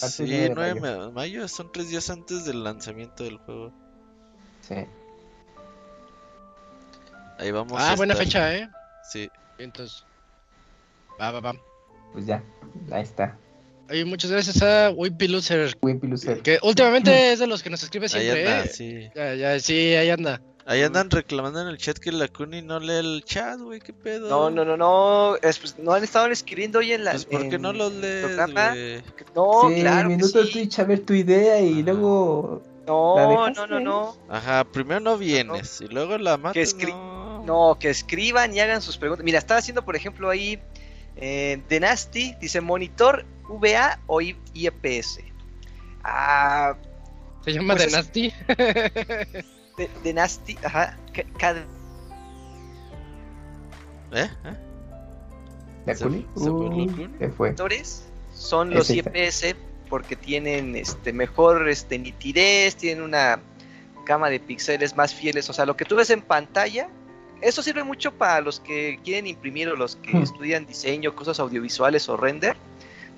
Martes Sí, 9 de 9 de mayo. Son tres días antes del lanzamiento del juego. Sí. Ahí vamos. Ah, a buena estar. fecha, ¿eh? Sí. Entonces. Va, va, va. Pues ya, ahí está. Oye, muchas gracias a Wimpy Loser. Wimpy Loser. Que últimamente es de los que nos escribe Ahí siempre, anda, ¿eh? sí. Ya, ya, sí, ahí anda. Ahí andan reclamando en el chat que la Kuni no lee el chat, güey. ¿Qué pedo? No, no, no, no. es, pues, no han estado escribiendo hoy en la. Pues, ¿por qué en no los lees, güey? No, sí, claro. que minuto sí. Twitch a ver tu idea y Ajá. luego. ¿La No, no, no, ahí? no. Ajá, primero no vienes y luego la matas. escri- no. No, que escriban y hagan sus preguntas. Mira, estaba haciendo, por ejemplo, ahí eh, The Nasty, dice monitor VA o I- IPS. Ah, Se llama Pues The es- Nasty. The, The Nasty, ajá. ¿Eh? ¿Eh? ¿La se fue son los está. IPS porque tienen este mejor este nitidez, tienen una gama de píxeles más fieles, o sea, lo que tú ves en pantalla, eso sirve mucho para los que quieren imprimir o los que Hmm. estudian diseño, cosas audiovisuales o render,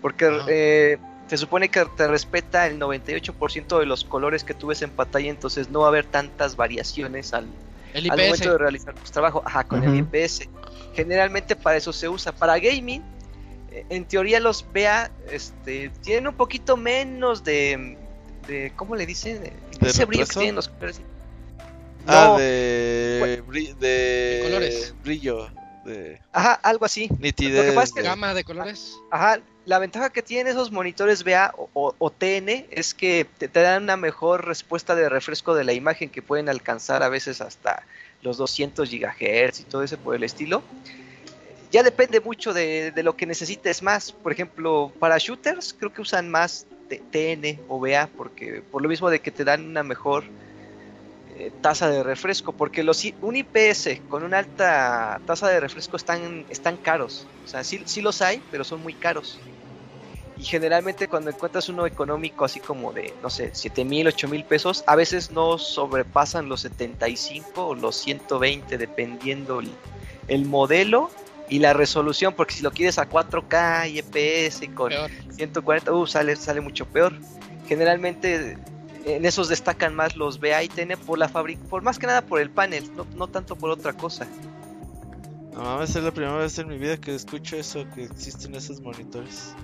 porque Ajá. eh, se supone que te respeta el 98% de los colores que tú ves en pantalla, entonces no va a haber tantas variaciones al, momento de realizar tu trabajo, ajá, con el. IPS. Generalmente para eso se usa. Para gaming, eh, en teoría los VA este, tienen un poquito menos de, de ¿cómo le dicen? ¿De Ese brillo que retraso? tienen los colores. Ah, No, de. bri- de. De colores. Brillo. De. Ajá, algo así. Nitidez. Lo que pasa es que- de- Gama de colores. Ajá, la ventaja que tienen esos monitores VA o, o- o TN es que te, te dan una mejor respuesta de refresco de la imagen que pueden alcanzar a veces hasta los 200 GHz y todo eso por el estilo. Ya depende mucho de, de lo que necesites más. Por ejemplo, para shooters creo que usan más TN o VA porque por lo mismo de que te dan una mejor eh, tasa de refresco. Porque los, un IPS con una alta tasa de refresco están, están caros. O sea, sí, sí los hay, pero son muy caros. Y generalmente cuando encuentras uno económico así como de, no sé, 7 mil, 8 mil pesos, a veces no sobrepasan los 75 o los 120 dependiendo el, el modelo y la resolución, porque si lo quieres a 4K y EPS y con Peor. 140, uh, sale, sale mucho peor. Generalmente en esos destacan más los VA y TN por la fábrica, por más que nada por el panel, no, no tanto por otra cosa. No mames, es la primera vez en mi vida que escucho eso, que existen esos monitores.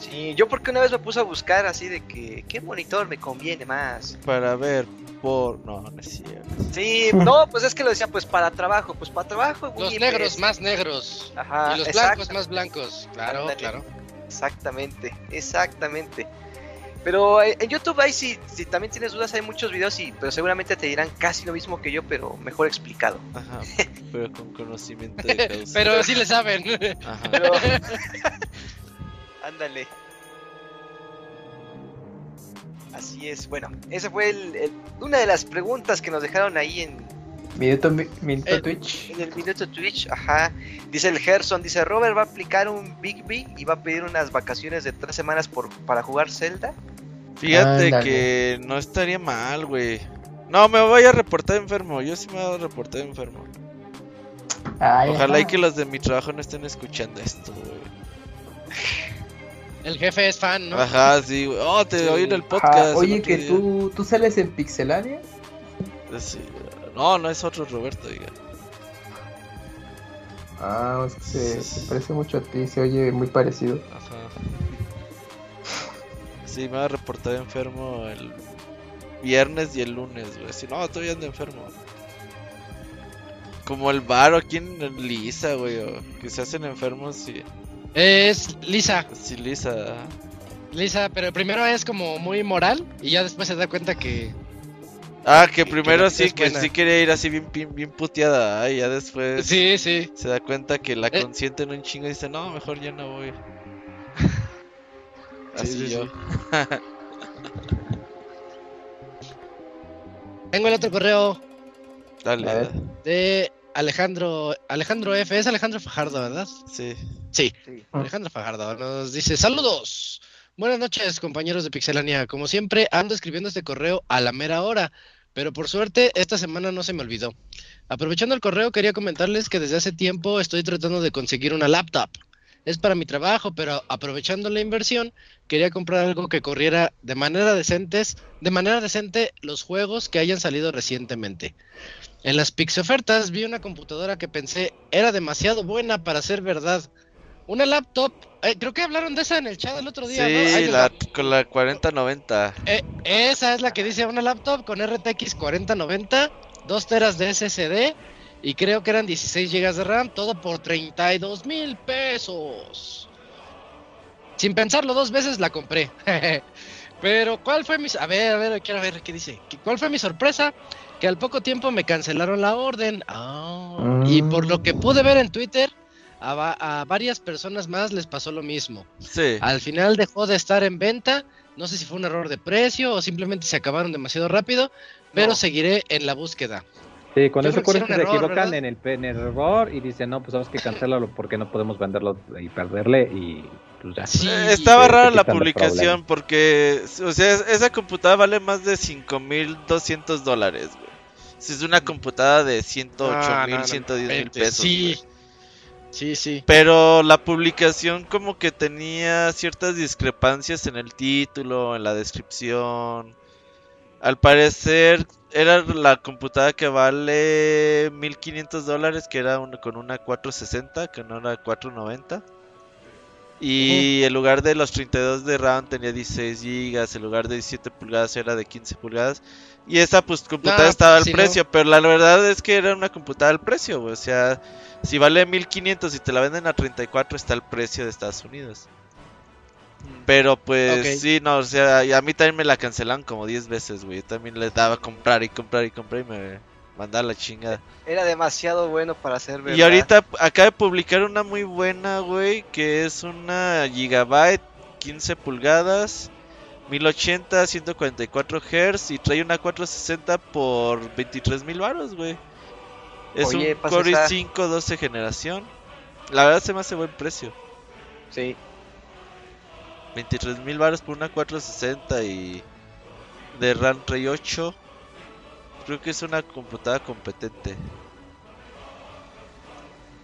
Sí, yo porque una vez me puse a buscar así de que, ¿qué monitor me conviene más? Para ver por. No, no es cierto. Sí, no, pues es que lo decía, pues para trabajo, pues para trabajo. Los negros más negros. Ajá, y los blancos más blancos. Claro, Ándale. claro. Exactamente, exactamente. Pero eh, en YouTube ahí si, si también tienes dudas hay muchos videos y pero seguramente te dirán casi lo mismo que yo, pero mejor explicado. Ajá, pero con conocimiento de causa. Pero sí le saben. Ajá. Pero ándale. Así es, bueno, esa fue el- el- una de las preguntas que nos dejaron ahí en, Minuto, mi- minuto Twitch. En el minuto Twitch, ajá. Dice el Gerson, dice Robert va a aplicar un Big B y va a pedir unas vacaciones de tres semanas por, para jugar Zelda. Fíjate Ándale. que no estaría mal, güey. No, me voy a reportar enfermo. Yo sí me voy a reportar enfermo. Ay, Ojalá y ajá. que los de mi trabajo no estén escuchando esto, güey. El jefe es fan, ¿no? Ajá, sí, güey. Oh, te Sí. oí en el podcast. el oye, que día. tú, tú sales en Pixelania. Sí. No, no es otro Roberto, diga. Ah, es que se, se parece mucho a ti, se oye muy parecido. Ajá. Sí, me va a reportar enfermo el viernes y el lunes, güey. Si no, estoy ando enfermo. Como el bar o aquí en Lisa, güey. o que se hacen enfermos y. Es Lisa. Sí, Lisa. Lisa, pero primero es como muy moral y ya después se da cuenta que. Ah, que Que primero sí, que buena. sí quería ir así bien, bien, bien puteada. ah, y ya después Sí, sí. se da cuenta que la Eh. consiente en un chingo y dice, no, mejor ya no voy. Sí, Así sí, yo. sí. Tengo el otro correo Dale, de Alejandro. Alejandro F. Es Alejandro Fajardo, ¿verdad? Sí. Sí. Sí. Alejandro Fajardo nos dice: Saludos. Buenas noches, compañeros de Pixelania. Como siempre, ando escribiendo este correo a la mera hora, pero por suerte esta semana no se me olvidó. Aprovechando el correo, quería comentarles que desde hace tiempo estoy tratando de conseguir una laptop. Es para mi trabajo, pero aprovechando la inversión, quería comprar algo que corriera de manera decentes, de manera decente los juegos que hayan salido recientemente. En las Pix ofertas vi una computadora que pensé era demasiado buena para ser verdad. Una laptop, eh, creo que hablaron de esa en el chat el otro día, ¿no? Sí, la, va. con la 4090. Eh, esa es la que dice una laptop con RTX 4090, 2 teras de SSD y creo que eran 16 GB de RAM, todo por 32 mil pesos. Sin pensarlo dos veces la compré. Pero ¿cuál fue mi... A ver, a ver, quiero ver qué dice. ¿Cuál fue mi sorpresa? Que al poco tiempo me cancelaron la orden. Ah, Y por lo que pude ver en Twitter, a, va- a varias personas más les pasó lo mismo. Sí. Al final dejó de estar en venta. No sé si fue un error de precio o simplemente se acabaron demasiado rápido, pero No. seguiré en la búsqueda. Sí, con Yo eso que ocurre que un se error, equivocan en el, en el error y dicen, no, pues sabes que cancélalo porque no podemos venderlo y perderle y pues ya. Sí, Eh, Estaba sí, rara la publicación porque, o sea, es- esa computadora vale más de 5200 dólares, güey. Si es una computadora de 108 No, mil, no, no, 110 mil pesos. Sí, güey. Sí, sí. Pero la publicación como que tenía ciertas discrepancias en el título, en la descripción. Al parecer era la computadora que vale 1500 dólares, que era un- con una 460, que no era 490. Y en lugar de los 32 de RAM tenía 16 gigas, en lugar de 17 pulgadas era de 15 pulgadas. Y esa pues computadora No, estaba al no. precio, pero la verdad es que era una computadora al precio. O sea, si vale 1500 y te la venden a 34 está el precio de Estados Unidos. Pero pues sí, no, o sea, a mí también me la cancelaron como 10 veces, güey. Yo también les daba a comprar y comprar y comprar y me mandaba la chingada. Era demasiado bueno para ser verdad. Y ahorita acaba de publicar una muy buena, güey, que es una Gigabyte 15 pulgadas, 1080, 144 Hz y trae una 460 por 23 mil baros, güey. Es Oye, un Core esa- i5 12 generación. La verdad se me hace buen precio. Sí. 23 mil baros por una 460 y de RAM trae 8. Creo que es una computadora competente.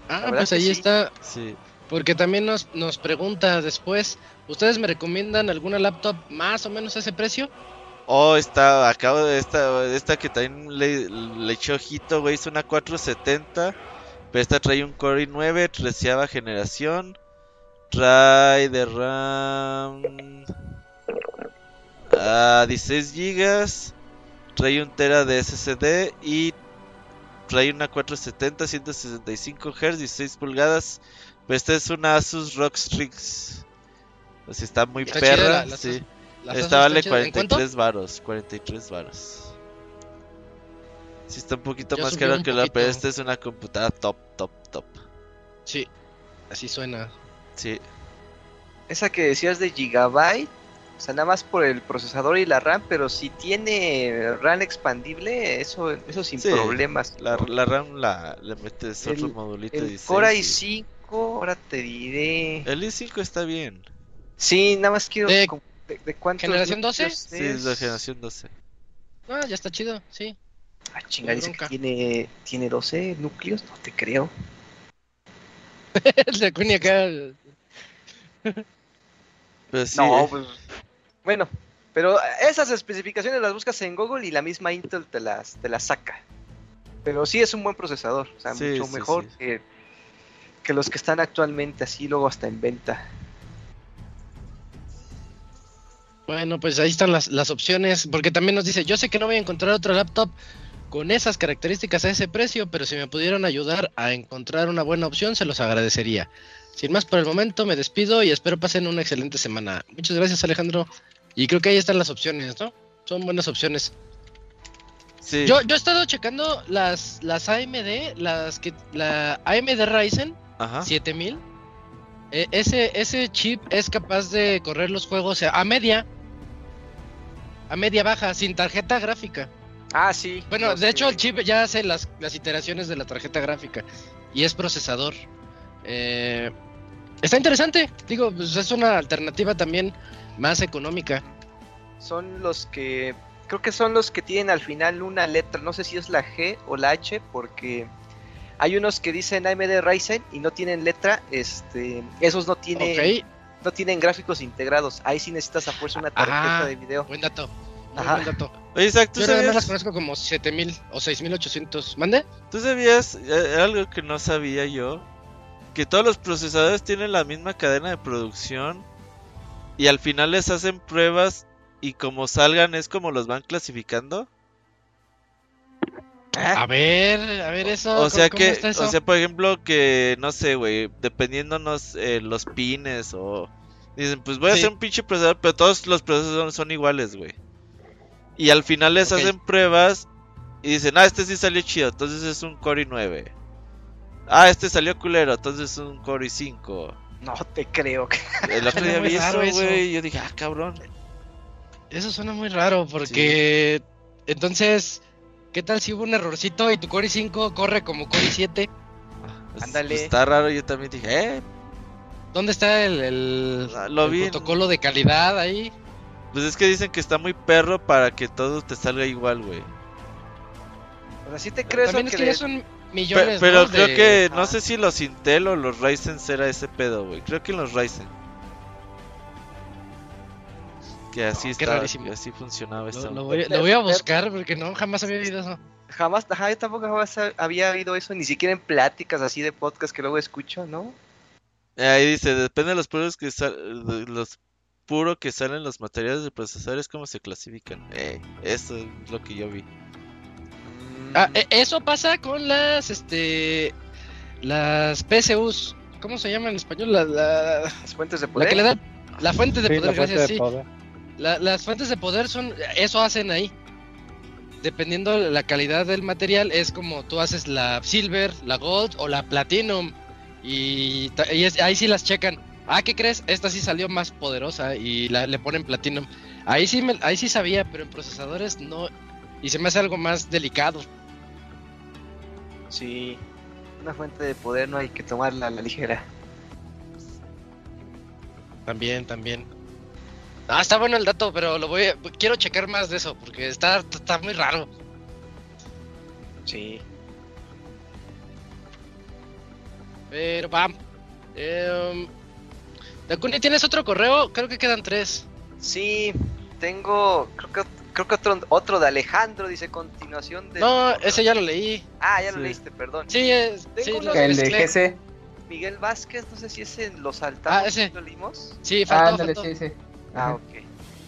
Ah, pues ahí sí. está. Sí. Porque también nos, nos pregunta después, ¿ustedes me recomiendan alguna laptop más o menos a ese precio? Oh, está, acabo de esta, esta que también le, le echó ojito, güey, es una 470. Pero esta trae un Core i9, treceava generación. Trae de RAM a 16 gigas. Trae un tera de SSD y trae una 470, 165 Hz, 16 pulgadas. Pero esta es una Asus ROG Strix. O sea, está muy Está perra. la- la sí. Las Esta vale están chidas. ¿En cuánto? 43 varos, 43 varos. Sí está un poquito más caro que la, pero esta es una computadora top, top, top. Sí, así suena. Sí. Esa que decías de Gigabyte, o sea, nada más por el procesador y la RAM, pero si tiene RAM expandible, eso, eso sin Sí, problemas. La, la RAM la, le metes otro El- modulito de El 16 Core y- i5, ahora te diré. El i5 está bien. Sí, nada más quiero. ¿De como- ¿De, de cuántos generación 12? núcleos Sí, es de generación 12. Ah, ya está chido, sí. Ah, chinga, dice que tiene, tiene 12 núcleos, no te creo. El de Kuni acá. Pero sí, no, eh, pues. Bueno, pero esas especificaciones las buscas en Google y la misma Intel te las, te las saca. Pero sí es un buen procesador, o sea, Sí, mucho sí, mejor sí. Que, que los que están actualmente así, luego hasta en venta. Bueno, pues ahí están las, las opciones, porque también nos dice, yo sé que no voy a encontrar otro laptop con esas características a ese precio, pero si me pudieran ayudar a encontrar una buena opción, se los agradecería. Sin más por el momento, me despido y espero pasen una excelente semana. Muchas gracias Alejandro. Y creo que ahí están las opciones, ¿no? Son buenas opciones. sí. Yo, yo he estado checando las, las AMD, las que la AMD Ryzen Ajá. 7000. Eh, ese, ese chip es capaz de correr los juegos a media. A media baja, sin tarjeta gráfica. Ah, sí. Bueno, de hecho el chip ya hace las, las iteraciones de la tarjeta gráfica. Y es procesador. Eh, está interesante. Digo, pues es una alternativa también más económica. son los que creo que son los que tienen al final una letra, no sé si es la G o la H porque hay unos que dicen AMD Ryzen y no tienen letra, este, esos no tienen no tienen gráficos integrados. Ahí sí necesitas a fuerza una tarjeta Ah. de video. buen dato. Muy Ajá. buen dato. Oye, Isaac, ¿tú Yo nada más las sabías, conozco como 7000 o 6800. ¿Mande? ¿tú sabías eh, algo que no sabía yo? Que todos los procesadores tienen la misma cadena de producción y al final les hacen pruebas y como salgan es como los van clasificando. A ver, a ver eso. O sea ¿cómo- que, cómo está eso? o sea, por ejemplo, que no sé, güey, dependiéndonos eh, los pines o dicen, pues voy a Sí. hacer un pinche procesador, pero todos los procesadores son iguales, güey. Y al final les hacen pruebas y dicen, ah, este sí salió chido, entonces es un Core i9. Ah, este salió culero, entonces es un Core i5. No te creo que El otro día vi eso, eso. güey, y yo dije, ah, cabrón. Eso suena muy raro porque entonces, ¿qué tal si hubo un errorcito y tu Core i5 corre como Core i7? Pues, Ándale. pues, está raro, yo también dije, eh, ¿Dónde está el, el- Ah, lo el vi en- protocolo de calidad ahí? pues es que dicen que está muy perro para que todo te salga igual, güey. o sea, sí te creo eso También es que ya son Pe- millones. Pero, ¿no? creo de- que, no ah. sé si los Intel o los Ryzen era ese pedo, güey. Creo que en los Ryzen. Que así No, qué está, rarísimo. que así funcionaba Lo, esto. lo voy, lo voy a buscar porque no, jamás había oído eso. jamás, ajá, yo tampoco jamás había oído eso, ni siquiera en pláticas así de podcast que luego escucho, ¿no? Ahí dice, depende de los puros que sal- de los puro que salen los materiales de procesadores, cómo se clasifican. Eh, eso es lo que yo vi. Ah, Mm, e- eso pasa con las, este, las PSUs. ¿Cómo se llama en español? La, la, las fuentes de la poder. que le da la fuente de Sí, poder, la fuente gracias, de sí. poder. La- las fuentes de poder son, eso hacen ahí. Dependiendo de la calidad del material, es como tú haces la silver, la gold o la platinum. Y es- ahí sí las checan. Ah, ¿qué crees? Esta sí salió más poderosa y la, le ponen platinum. Ahí sí, me- ahí sí sabía, pero en procesadores no. Y se me hace algo más delicado. Sí, una fuente de poder no hay que tomarla a la ligera. También, también. Ah, está bueno el dato, pero lo voy a, quiero checar más de eso porque está, está muy raro. Sí. Pero va. Eh, Dakuni, ¿tienes otro correo? Creo que quedan tres. Sí, tengo, creo que, creo que otro, otro de Alejandro, dice continuación de... No, ese ya lo leí. Ah, ya lo leíste, perdón. Sí, es, Tengo sí, El de. GC. Miguel Vázquez, no sé si ese lo saltamos, Ah, ese. ¿sí lo leímos? Sí, faltó, Ándale, faltó. sí, sí. Ah, Ajá. ok.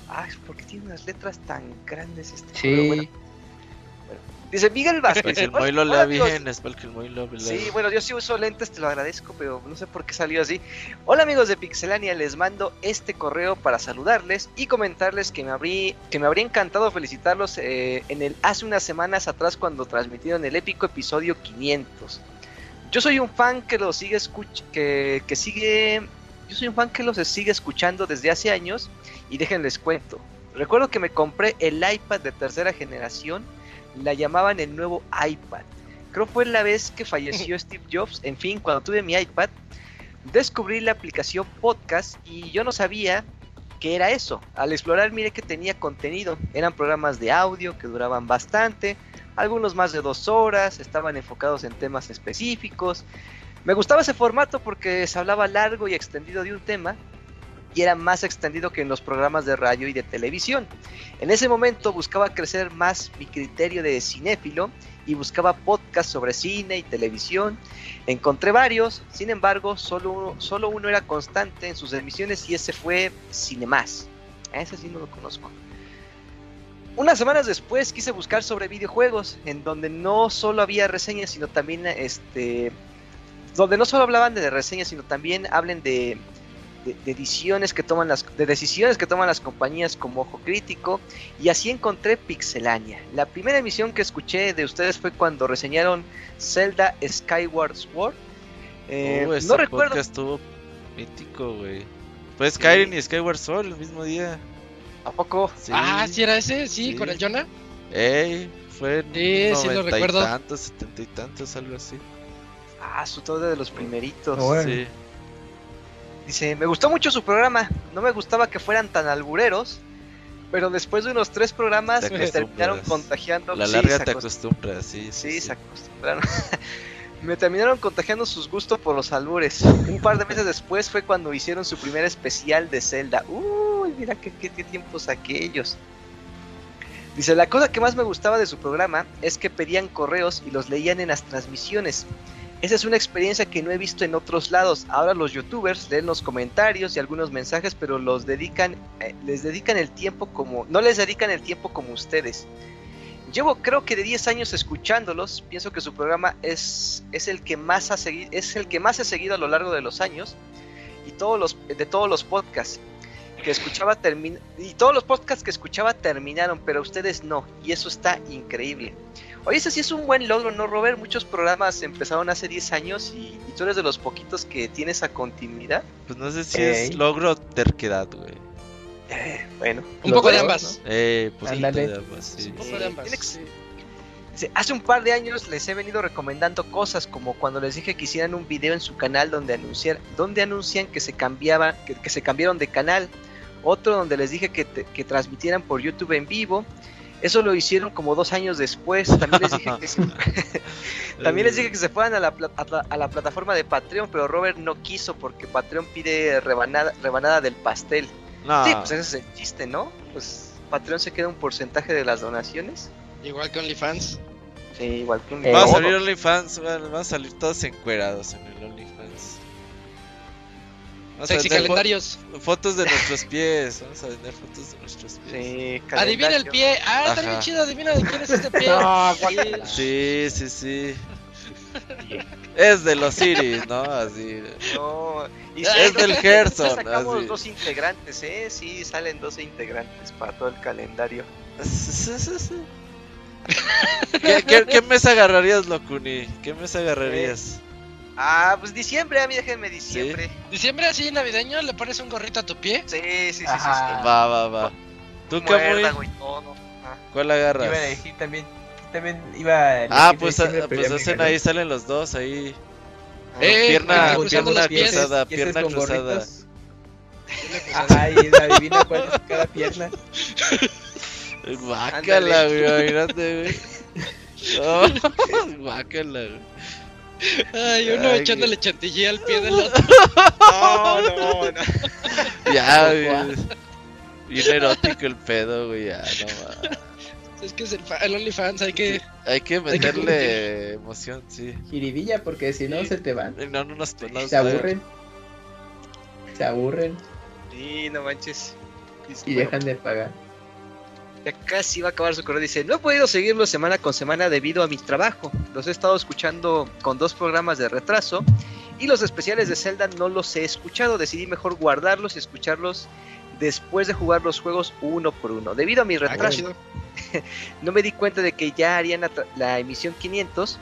Ah, ¿por qué tiene unas letras tan grandes este? Sí. Bueno. Dice Miguel Vázquez. que el Moy lo lea bien, es para que el Moy lo lea. Sí, bueno, yo sí uso lentes, te lo agradezco, pero no sé por qué salió así. Hola amigos de Pixelania, les mando este correo para saludarles y comentarles que me, abrí, que me habría encantado felicitarlos eh, en el hace unas semanas atrás cuando transmitieron el épico episodio 500. Yo soy un fan que lo sigue escuch que, que sigue yo soy un fan que los sigue escuchando desde hace años y déjenles cuento. Recuerdo que me compré el iPad de tercera generación, la llamaban el nuevo iPad. Creo fue la vez que falleció Steve Jobs. En fin, cuando tuve mi iPad, descubrí la aplicación podcast y yo no sabía que era eso. Al explorar miré que tenía contenido. Eran programas de audio que duraban bastante, algunos más de dos horas, estaban enfocados en temas específicos. Me gustaba ese formato porque se hablaba largo y extendido de un tema. y era más extendido que en los programas de radio y de televisión. En ese momento buscaba crecer más mi criterio de cinéfilo y buscaba podcasts sobre cine y televisión. Encontré varios, sin embargo, solo uno, solo uno era constante en sus emisiones y ese fue Cinemás. Ese sí no lo conozco. Unas semanas después quise buscar sobre videojuegos, en donde no solo había reseñas, sino también este donde no solo hablaban de reseñas, sino también hablen de, de, de ediciones que toman las de decisiones que toman las compañías como ojo crítico y así encontré Pixelania. La primera emisión que escuché de ustedes fue cuando reseñaron Zelda Skyward Sword. Eh, Uh, ese no recuerdo estuvo mítico, güey. Fue Skyrim y Skyward Sword el mismo día. a poco. Sí. Ah, sí era ese, sí, Sí. con el Jonah. Ey, fue en Sí, sí lo 90 recuerdo. y tantos, setenta y tantos, algo así. Ah, su todo de los primeritos. Sí. Dice, me gustó mucho su programa, no me gustaba que fueran tan albureros, pero después de unos tres programas Te me terminaron contagiando. La larga se te acost- acostumbras, sí. Sí, Sí, sí. se acostumbraron. me terminaron contagiando sus gustos por los albures. Un par de meses después fue cuando hicieron su primer especial de Zelda. Uy, mira qué, qué, qué tiempos aquellos. Dice, la cosa que más me gustaba de su programa es que pedían correos y los leían en las transmisiones. Esa es una experiencia que no he visto en otros lados. Ahora los youtubers leen los comentarios y algunos mensajes, pero los dedican, eh, les dedican el tiempo como, no les dedican el tiempo como ustedes. Llevo creo que de 10 años escuchándolos, pienso que su programa es, es el que más ha seguido, es el que más he seguido a lo largo de los años y todos los de todos los podcasts que escuchaba termin y todos los podcasts que escuchaba terminaron, pero ustedes no, y eso está increíble. Oye, ese sí es un buen logro, ¿no, Robert? Muchos programas empezaron hace 10 años y, y tú eres de los poquitos que tiene esa continuidad. Pues no sé si Ey. es logro o terquedad, güey. Eh, bueno, Un Los poco de ambas. Eh, pues Ándale. de ambas, sí. Un poco de ambas. Sí. Hace un par de años les he venido recomendando cosas como cuando les dije que hicieran un video en su canal donde anunciar, donde anuncian que se cambiaba, que, que se cambiaron de canal, otro donde les dije que, te- que transmitieran por YouTube en vivo. Eso lo hicieron como dos años después. También les dije que se, también les dije que se fueran a la, pla- a la- a la plataforma de Patreon, pero Robert no quiso porque Patreon pide rebanada, rebanada del pastel. No, Sí, pues ese es el chiste, ¿no? Pues Patreon se queda un porcentaje de las donaciones. Igual que OnlyFans. Sí, igual que un Eh, va a salir OnlyFans, van, van a salir todos encuerados en el OnlyFans. Vamos a Sexy vender fo- calendarios. fotos de nuestros pies, vamos a vender fotos de nuestros pies. Sí, Adivina el pie. Ah, está bien Ajá. chido. Adivina de quién es este pie. No, Sí. Sí, sí, sí. Es de los Iris, ¿no? Así. No, y Es sí, del Gerson, Sacamos así. dos integrantes, ¿eh? Sí, salen dos integrantes para todo el calendario. ¿Qué, qué, qué mes agarrarías, Locuni? ¿Qué mes agarrarías? Ah, pues diciembre, a mí déjenme diciembre. Diciembre así navideño, le pones un gorrito a tu pie. Sí, sí, sí, sí. Ajá. sí. Va, va, va. ¿Tú, Muérdago Camuy? y todo. Ah. ¿Cuál Iba a agarras? elegir también. También iba a elegir Ah, pues, ah, pues hacen ahí, salen los dos ahí. Eh, pierna, cruzando pierna los pies. cruzada, ¿Y ese es pierna con cruzada. Ajá, y adivina cuál es cada pierna. Guácala, güey, imagínate, güey. No, guácala, güey. Ay, uno Ay, echándole chantilly al pie del otro. No, no, no. Ya, güey. Bien erótico el pedo, güey, ya, no va. Es que es el, fa- el OnlyFans, hay que. Hay que que meterle emoción, sí. Jiribilla, porque si no se te van. No, no no, Se aburren. Se aburren Sí, no manches. y dejan de pagar. Ya casi va a acabar su correo. Dice, no he podido seguirlo semana con semana debido a mi trabajo. Los he estado escuchando con dos programas de retraso. Y los especiales de Zelda no los he escuchado. Decidí mejor guardarlos y escucharlos después de jugar los juegos uno por uno. Debido a mi Ah, retraso, no me di cuenta de que ya harían la emisión 500.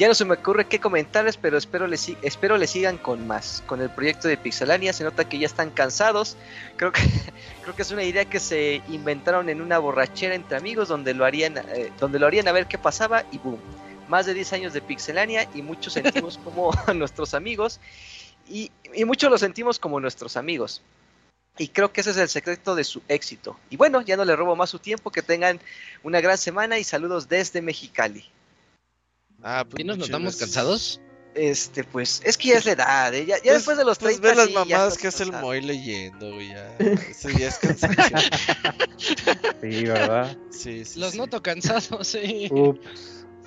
Ya no se me ocurre qué comentarles, pero espero le, si- espero le sigan con más. Con el proyecto de Pixelania se nota que ya están cansados. Creo que, creo que es una idea que se inventaron en una borrachera entre amigos donde lo harían, eh, donde lo harían a ver qué pasaba y boom. Más de 10 años de Pixelania y muchos sentimos como nuestros amigos y, y muchos lo sentimos como nuestros amigos. Y creo que ese es el secreto de su éxito. Y bueno, ya no le robo más su tiempo, que tengan una gran semana y saludos desde Mexicali. Ah, pues ¿Sí nos notamos gracias. cansados? Este, pues, es que ya es la edad, ¿eh? Ya, ya Pues- después de los Pues 30 ve las mamadas que hace el. Moy leyendo, güey. Ya. Eso ya es cansancio. Sí, ¿verdad? Sí, sí. Los sí. noto cansados, sí. Ups.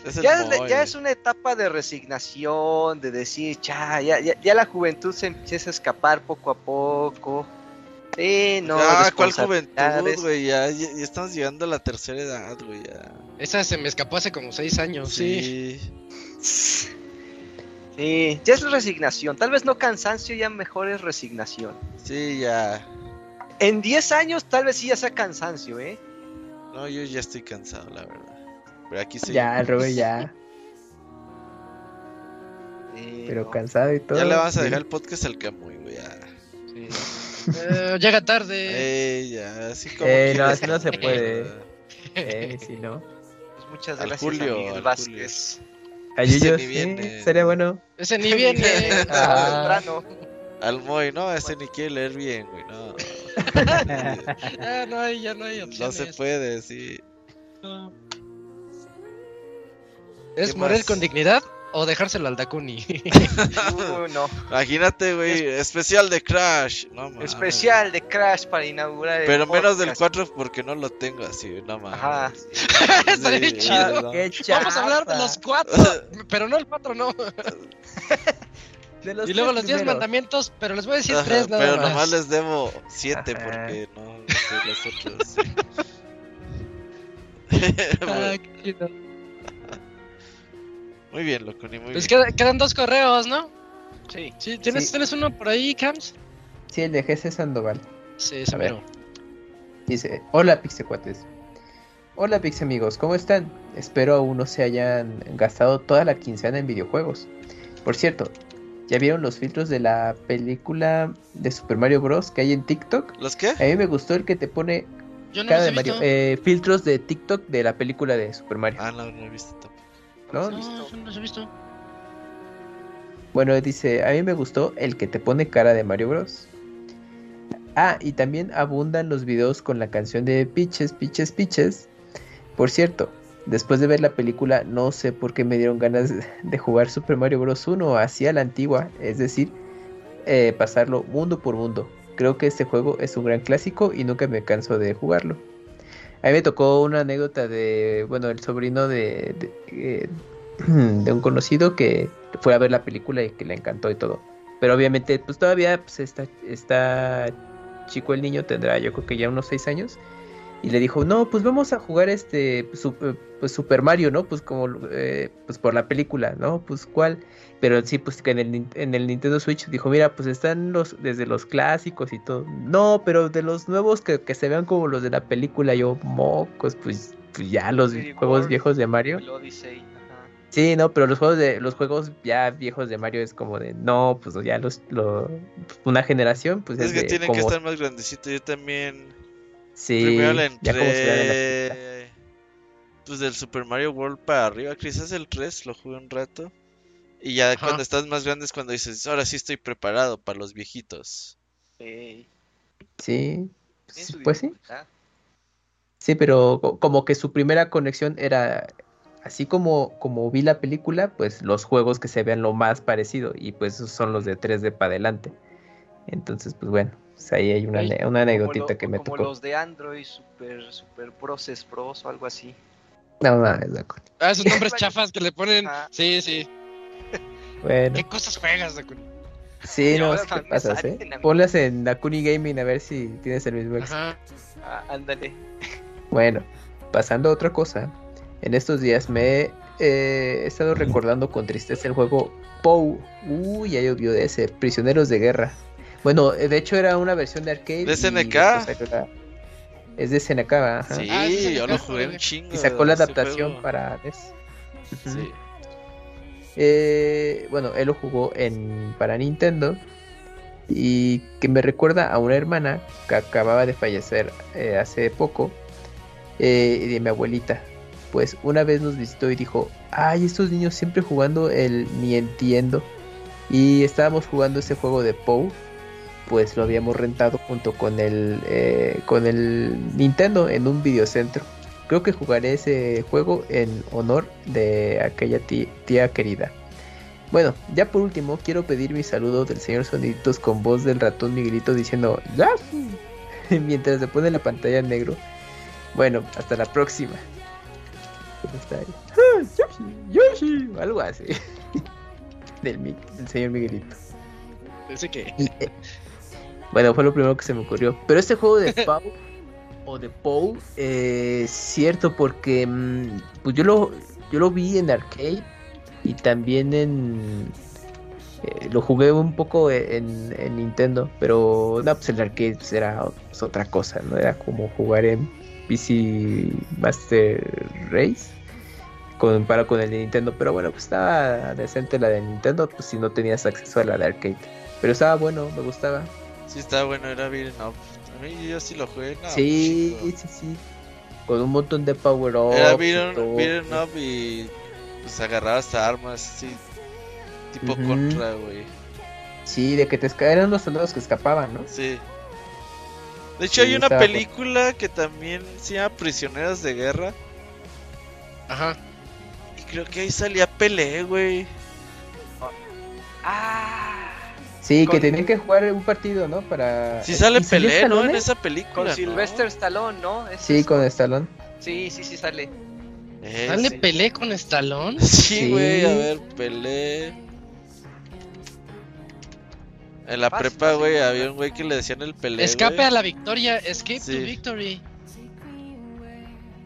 Es Ya, es, ya es una etapa de resignación, de decir, cha, ya, ya, ya la juventud se empieza a escapar poco a poco. Sí, no, ah, ¿cuál juventud, güey? Ya, ya, ya estamos llegando a la tercera edad, güey. Ya. Esa se me escapó hace como seis años, sí. Sí. Sí, ya es resignación. Tal vez no cansancio, ya mejor es resignación. Sí, ya. En 10 años, tal vez sí ya sea cansancio, ¿eh? No, yo ya estoy cansado, la verdad. Pero aquí sí. Ya, el Robert ya. Sí, Pero no. cansado y todo. Ya le vamos a sí. dejar el podcast al Camuy, güey. Ya. Eh, llega tarde. Eh, ya, así como. Eh, no, así no se puede. Eh, sí, no. Pues muchas Al gracias, Julio, a Miguel al Vázquez. A Ese Yuyo, ni sí, viene. sería bueno. Ese ni viene. Ah. Temprano. Al Moy, no, ese ni quiere leer bien, güey. No. Ah, no hay, ya no hay No opciones. se puede, sí. No. ¿Es ¿Qué morir más? con dignidad o dejárselo al Dakuni? Uh, no. Imagínate, güey, especial de Crash. No mames. Especial de Crash para inaugurar el Pero menos del podcast. 4 porque no lo tengo así, no mames. Ajá. Estaría Sí, chido. no. Qué Vamos a hablar de los cuatro, pero no el cuatro, no. De los Y luego los diez primeros. mandamientos, pero les voy a decir Ajá, tres nada pero más. nomás les debo 7 Ajá. porque no, no sé los otros. Ah, qué chido. Muy bien, loco, ni muy Pues bien. queda- quedan dos correos, ¿no? Sí. Sí, ¿tienes, Sí. ¿tienes uno por ahí, Cams? Sí, el de GC Sandoval. Sí, ese A ver. mero. Dice, hola Pixecuates. Hola Pix amigos, ¿cómo están? Espero aún no se hayan gastado toda la quincena en videojuegos. Por cierto, ¿ya vieron los filtros de la película de Super Mario Bros. que hay en TikTok? ¿Los qué? A mí me gustó el que te pone Yo no cara los de he Mario. visto. eh, filtros de TikTok de la película de Super Mario. Ah, no, no he visto tampoco. ¿No? No, no los he visto. Bueno, dice, a mí me gustó el que te pone cara de Mario Bros. Ah, y también abundan los videos con la canción de Piches, Piches, Piches. Por cierto, después de ver la película, no sé por qué me dieron ganas de jugar Super Mario Bros. 1 así a la antigua, es decir, eh, pasarlo mundo por mundo. Creo que este juego es un gran clásico y nunca me canso de jugarlo. A mí me tocó una anécdota de, bueno, el sobrino de, eh, de un conocido que fue a ver la película y que le encantó y todo. Pero obviamente, pues todavía pues, está, está chico el niño, tendrá yo creo que ya unos 6 años. Y le dijo, no, pues vamos a jugar este su- pues, Super Mario, ¿no? Pues como eh, pues por la película, ¿no? Pues cuál. Pero sí, pues que en el, en el Nintendo Switch dijo, mira, pues están los desde los clásicos y todo. No, pero de los nuevos que, que se vean como los de la película, yo, mocos, pues, pues ya los Sí, juegos World. viejos de Mario. El Odyssey. Ajá. Sí, no, pero los juegos de los juegos ya viejos de Mario es como de no, pues ya los lo, una generación, pues Es es, que de tienen como que estar más grandecitos. Yo también. Sí, Primero le ya como se vean en la película. entré. Pues del Super Mario World para arriba. Quizás el 3 lo jugué un rato. Y ya Ajá. cuando estás más grande es cuando dices, ahora sí estoy preparado para los viejitos. Sí. Sí, sí, pues sí, pero co- como que su primera conexión era así como como vi la película, pues los juegos que se vean lo más parecido y pues esos son los de 3D para adelante. Entonces, pues bueno, pues ahí hay una, ane- una anécdotita Como lo- que me como tocó. los de Android, Super, Super Process Pros o algo así. No mames, loco. Ah, esos nombres chafas que le ponen. Sí, sí. Bueno. ¿Qué cosas juegas, Dakuni? Sí, no, sí te también pasas, ¿eh? Ponlas en Dakuni Gaming a ver si tienes el mismo éxito. Ajá. Ah, ándale. Bueno, pasando a otra cosa. En estos días me eh, he estado recordando con tristeza el juego POU. Uy, ya llovió de ese. Prisioneros de guerra. Bueno, eh, de hecho era una versión de arcade. ¿De SNK? la- Es de SNK. Sí, Ah, es yo lo jugué un chingo. Y sacó la adaptación juego. para NES. Sí. Eh, bueno, él lo jugó en para Nintendo y que me recuerda a una hermana que acababa de fallecer eh, hace poco eh, y de mi abuelita. Pues una vez nos visitó y dijo, ay, estos niños siempre jugando el ni entiendo. Y estábamos jugando ese juego de Pou, pues lo habíamos rentado junto con el eh, con el Nintendo en un videocentro. Creo que jugaré ese juego en honor de aquella tía, querida. Bueno, ya por último, quiero pedir mi saludo del señor Soniditos con voz del ratón Miguelito diciendo ¡Ya! mientras se pone la pantalla en negro. Bueno, hasta la próxima. ¿Dónde está ahí? ¡Ah, Yoshi! ¡Yoshi! Algo así. del, señor Miguelito. Pensé que. Bueno, fue lo primero que se me ocurrió. Pero este juego de Pau o de Pou, eh, es cierto, porque mm, pues yo lo, yo lo vi en arcade y también en. eh, lo jugué un poco en, en Nintendo, pero no, pues el arcade pues, era pues, otra cosa, ¿no? Era como jugar en PC Master Race con el de Nintendo, pero bueno, pues estaba decente la de Nintendo, pues si no tenías acceso a la de arcade. Pero estaba bueno, me gustaba. Sí, está bueno, era beat'em up. A mí yo sí lo jugué. no, sí, chico. sí, sí. Con un montón de power up. Era beat'em up y pues agarrabas armas, sí. Tipo contra, güey. Sí, de que te esca- eran los soldados que escapaban, ¿no? Sí. De hecho, Sí, hay una película que también se llama Prisioneras de Guerra. Ajá. Y creo que ahí salía Pelé, güey. Ah, Sí, Con- que tenían que jugar un partido, ¿no? Para. Sí sale ¿Y salió Pelé, ¿no? En Stallone? esa película. con ¿no? Sylvester Stallone, ¿no? Sí, es con Stallone. Sí, sí, sí sale. Eh, ¿Sale sí. Pelé con Stallone? Sí, Sí. güey, a ver, Pelé. En la Fácil, prepa, sí, güey, había un güey que le decían el Pelé. Escape a la victoria. Escape Sí. to victory.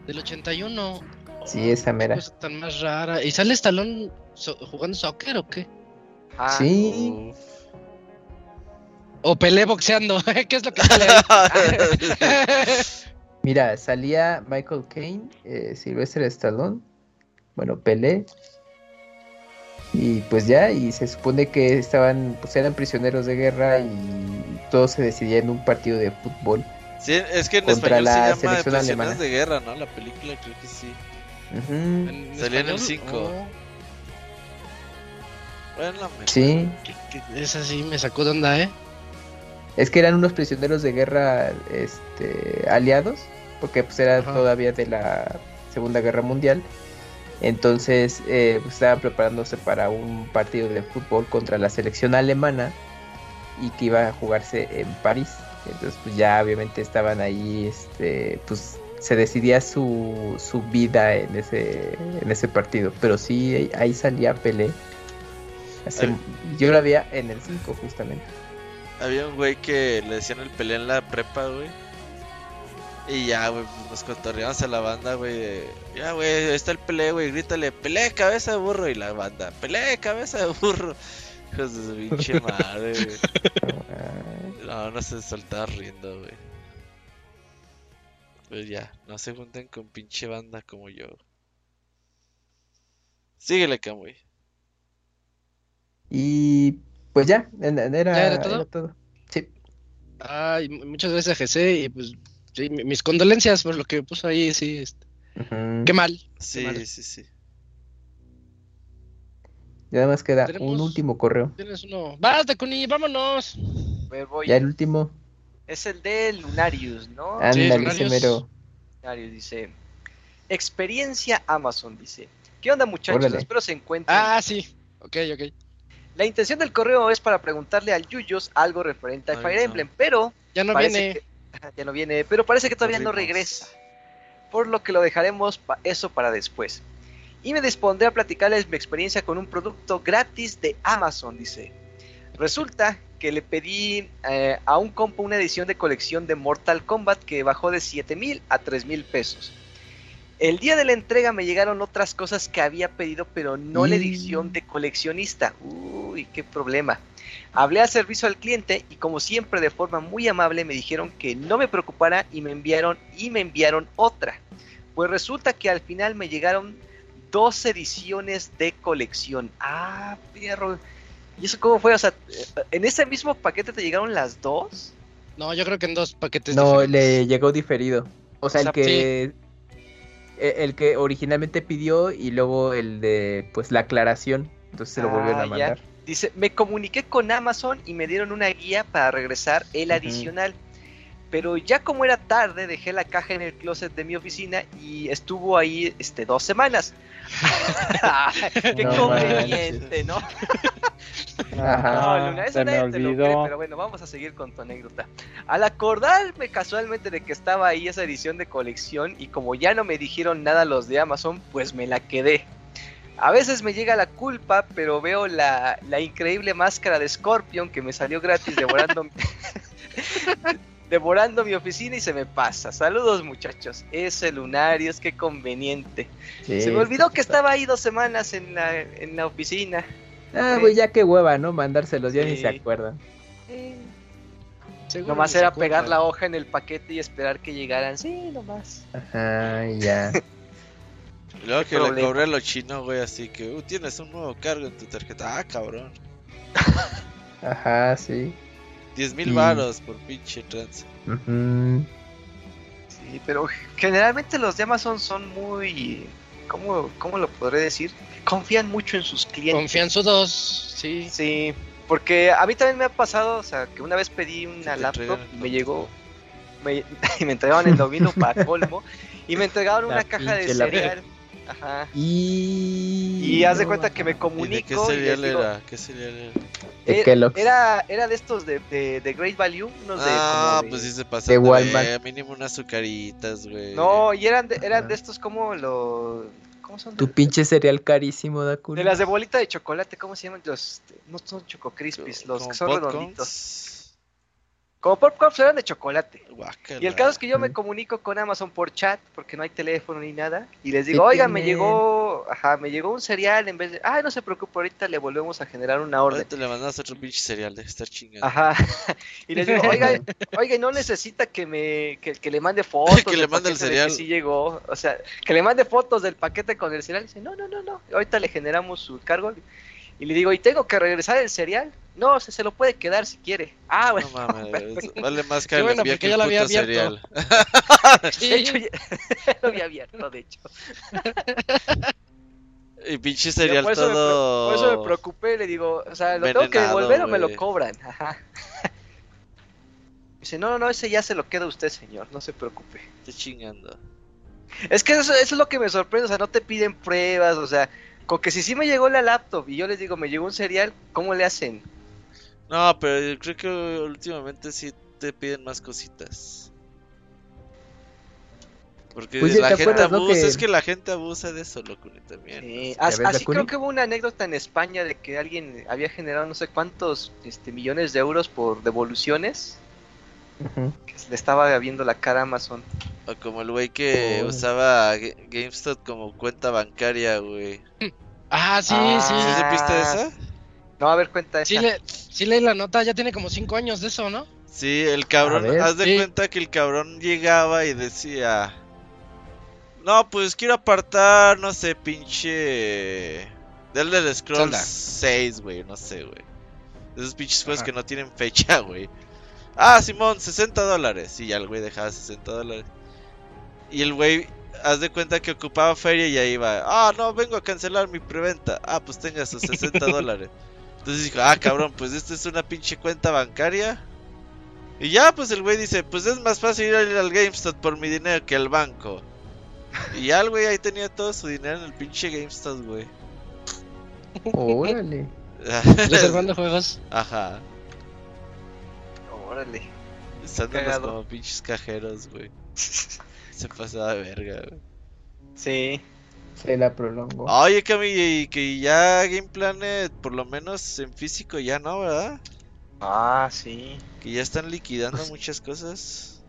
Del 81. Sí, esa mera. Cosa tan más rara. ¿Y sale Stallone so- jugando soccer o qué? Ah, Sí. Uf. O Pelé boxeando. ¿Qué es lo que sale ahí? Mira, salía Michael Caine, eh, Sylvester Stallone, bueno, Pelé. Y pues ya, y se supone que estaban, pues eran prisioneros de guerra y todo se decidía en un partido de fútbol. Sí, es que en Contra español la se llama selección Prisioneras alemana. de Guerra, ¿no? La película creo que sí. ¿En Salía en el español? cinco. Oh, Bueno, la mejor. Sí, que- que esa sí me sacó de onda, ¿eh? Es que eran unos prisioneros de guerra este, aliados, porque pues era Ajá. todavía de la Segunda Guerra Mundial. Entonces eh, pues, estaban preparándose para un partido de fútbol contra la selección alemana y que iba a jugarse en París. Entonces pues ya obviamente estaban ahí, este, pues se decidía su, su vida en ese, en ese partido. Pero sí, ahí- salía Pelé. Hace- yo la veía en el 5 justamente. Había un güey que le decían el Pelé en la prepa, güey. Y ya, güey, nos cotorreamos a la banda, güey. de, Ya, güey, ahí está el Pelé, güey, grítale, Pelé, cabeza de burro. Y la banda, Pelé, cabeza de burro. Hijos de su pinche madre, güey. No, no se soltaba riendo, güey. Pues ya, no se junten con pinche banda como yo. Síguele, Camuy. Y pues ya, era, ¿Ya era todo? todo. Sí. Ay, mu- muchas gracias, GC. Y pues, sí, mi- mis condolencias por lo que puso ahí, sí. este. Qué mal. Sí, madre. sí, sí. Y nada más queda Tenemos- un último correo. Tienes uno. Basta, Kuni, vámonos. A ver, voy. Ya el último. Es el de Lunarius, ¿no? Ándale, ese Lunarius. dice: Experiencia Amazon, dice. ¿Qué onda, muchachos? Órale. Espero se encuentren. Ah, sí. Ok, ok. La intención del correo es para preguntarle al Yuyos algo referente a Ay, Fire no. Emblem, pero Ya no parece viene. que ya no viene, pero parece que todavía no regresa. Por lo que lo dejaremos pa- eso para después. Y me dispondré a platicarles mi experiencia con un producto gratis de Amazon, dice. Resulta que le pedí eh, a un compa una edición de colección de Mortal Kombat que bajó de 7 mil a 3 mil pesos. El día de la entrega me llegaron otras cosas que había pedido, pero no la Mm. edición de coleccionista. Uy, qué problema. Hablé al servicio al cliente y como siempre de forma muy amable me dijeron que no me preocupara y me enviaron y me enviaron otra. Pues resulta que al final me llegaron dos ediciones de colección. Ah, perro. ¿Y eso cómo fue? O sea, eh, ¿en ese mismo paquete te llegaron las dos? No, yo creo que en dos paquetes. No, diferentes. le llegó diferido. O sea, O sea, el que el que originalmente pidió y luego el de pues la aclaración. Entonces se lo volvieron Ah, a ya. mandar. Dice, me comuniqué con Amazon y me dieron una guía para regresar el adicional. Pero ya como era tarde, dejé la caja en el closet de mi oficina y estuvo ahí este, dos semanas. Qué No conveniente, ¿no? Ajá. No, Luna, eso se me nadie te lo cree, pero bueno, vamos a seguir con tu anécdota. Al acordarme casualmente de que estaba ahí esa edición de colección y como ya no me dijeron nada los de Amazon, pues me la quedé. A veces me llega la culpa, pero veo la, la increíble máscara de Scorpion que me salió gratis devorando, devorando mi oficina y se me pasa. Saludos muchachos, ese lunario es que conveniente. Sí, se me olvidó que estaba ahí dos semanas en la, en la oficina. Ah, güey, ya qué hueva, ¿no? Mandárselos, ya ni Sí. se acuerdan. Seguro Nomás era acuerdan. pegar la hoja en el paquete y esperar que llegaran. Sí, nomás. Ajá, ya. Y luego Qué que le cobré lo chino, güey, así que, uh, tienes un nuevo cargo en tu tarjeta. Ah, cabrón. Ajá, sí. 10 mil Y- varos por pinche trans. Ujú. Sí, pero generalmente los de Amazon son muy. ¿Cómo, cómo lo podré decir? Confían mucho en sus clientes. Confianzudos, sí. Sí, porque a mí también me ha pasado, o sea, que una vez pedí una laptop y me llegó. Me, y me entregaban el domino para colmo. Y me entregaron La una caja de laptop. Ajá. Y. Y haz de cuenta que me ¿Y de comunico. qué y cereal digo, era? ¿Qué cereal era? De eh, Kellogg's. era, era de estos de, de, de Great Value, unos de. Ah, como de- pues sí se pasan de Walmart. mínimo unas azucaritas, güey. No, y eran de, eran Ajá. de estos como los. ¿Cómo son? Tu De- pinche cereal carísimo, Dakuni. De las de bolita de chocolate, ¿cómo se llaman? Los, no son choco crispies, los que son popcorns. redonditos. Como popcorns eran de chocolate. Y el caso es que yo me comunico con Amazon por chat, porque no hay teléfono ni nada, y les digo, ¿Qué oigan, me llegó, ajá, me llegó un cereal en vez de, ay, no se preocupe, ahorita le volvemos a generar una orden. Ahorita le mandas otro pinche cereal de estar chingando. Ajá. Y les digo, oiga, oiga, no necesita que me que, que le mande fotos Que le mande el cereal. sí llegó, o sea, que le mande fotos del paquete con el cereal. Y dice, "No, no, no, no. Ahorita le generamos su cargo." Y le digo, "¿Y tengo que regresar el cereal?" No, se, se lo puede quedar si quiere. Ah, bueno. No mames, vale más que bueno, porque que ya lo había abierto. Sí. De hecho, ya lo había abierto, de hecho. Y pinche cereal por, eso me, todo. por eso me preocupé, le digo, o sea, ¿lo tengo que devolver o me lo cobran? Ajá. Dice, no, no, no, ese ya se lo queda usted, señor, no se preocupe. Estoy chingando. Es que eso, eso es lo que me sorprende, o sea, no te piden pruebas, o sea, con que si sí me llegó la laptop y yo les digo, me llegó un cereal, ¿cómo le hacen? No, pero yo creo que últimamente sí te piden más cositas. Porque Pues la ¿te gente abusa, que- es que la gente abusa de eso, loco, y también. Eh, ¿Ya as- ves, así creo que hubo una anécdota en España de que alguien había generado no sé cuántos este, millones de euros por devoluciones, que le estaba viendo la cara a Amazon. O como el güey que Oh. usaba Ga- GameStop como cuenta bancaria, güey. Ah, sí, Ah. ¿Sí sí. supiste esa? No, a ver, cuenta esa. Sí, le, sí leí la nota, ya tiene como cinco años de eso, ¿no? Sí, el cabrón, ver. haz de Sí. cuenta que el cabrón llegaba y decía, no, pues quiero apartar, no sé, pinche... Del Elder Scrolls Zelda. 6, güey, no sé, güey. Esos pinches juegos que no tienen fecha, güey. Ah, Simón, 60 dólares. Y ya el güey dejaba 60 dólares. Y el güey, haz de cuenta que ocupaba feria y ahí iba. Ah, no, vengo a cancelar mi preventa. Ah, pues tenga sus 60 dólares. Entonces dijo, ah, cabrón, pues esta es una pinche cuenta bancaria. Y ya, pues el güey dice, pues es más fácil ir al al GameStop por mi dinero que al banco. Y ya el güey ahí tenía todo su dinero en el pinche GameStop, güey. Órale. Reservando juegos. Ajá. Órale. Cagado. como pinches cajeros, güey. Se pasaba de verga, güey. Sí. Se la prolongó. Oye, Cami, y que ya Game Planet, por lo menos en físico, ya no, ¿verdad? Ah, sí. Que ya están liquidando Pues- muchas cosas.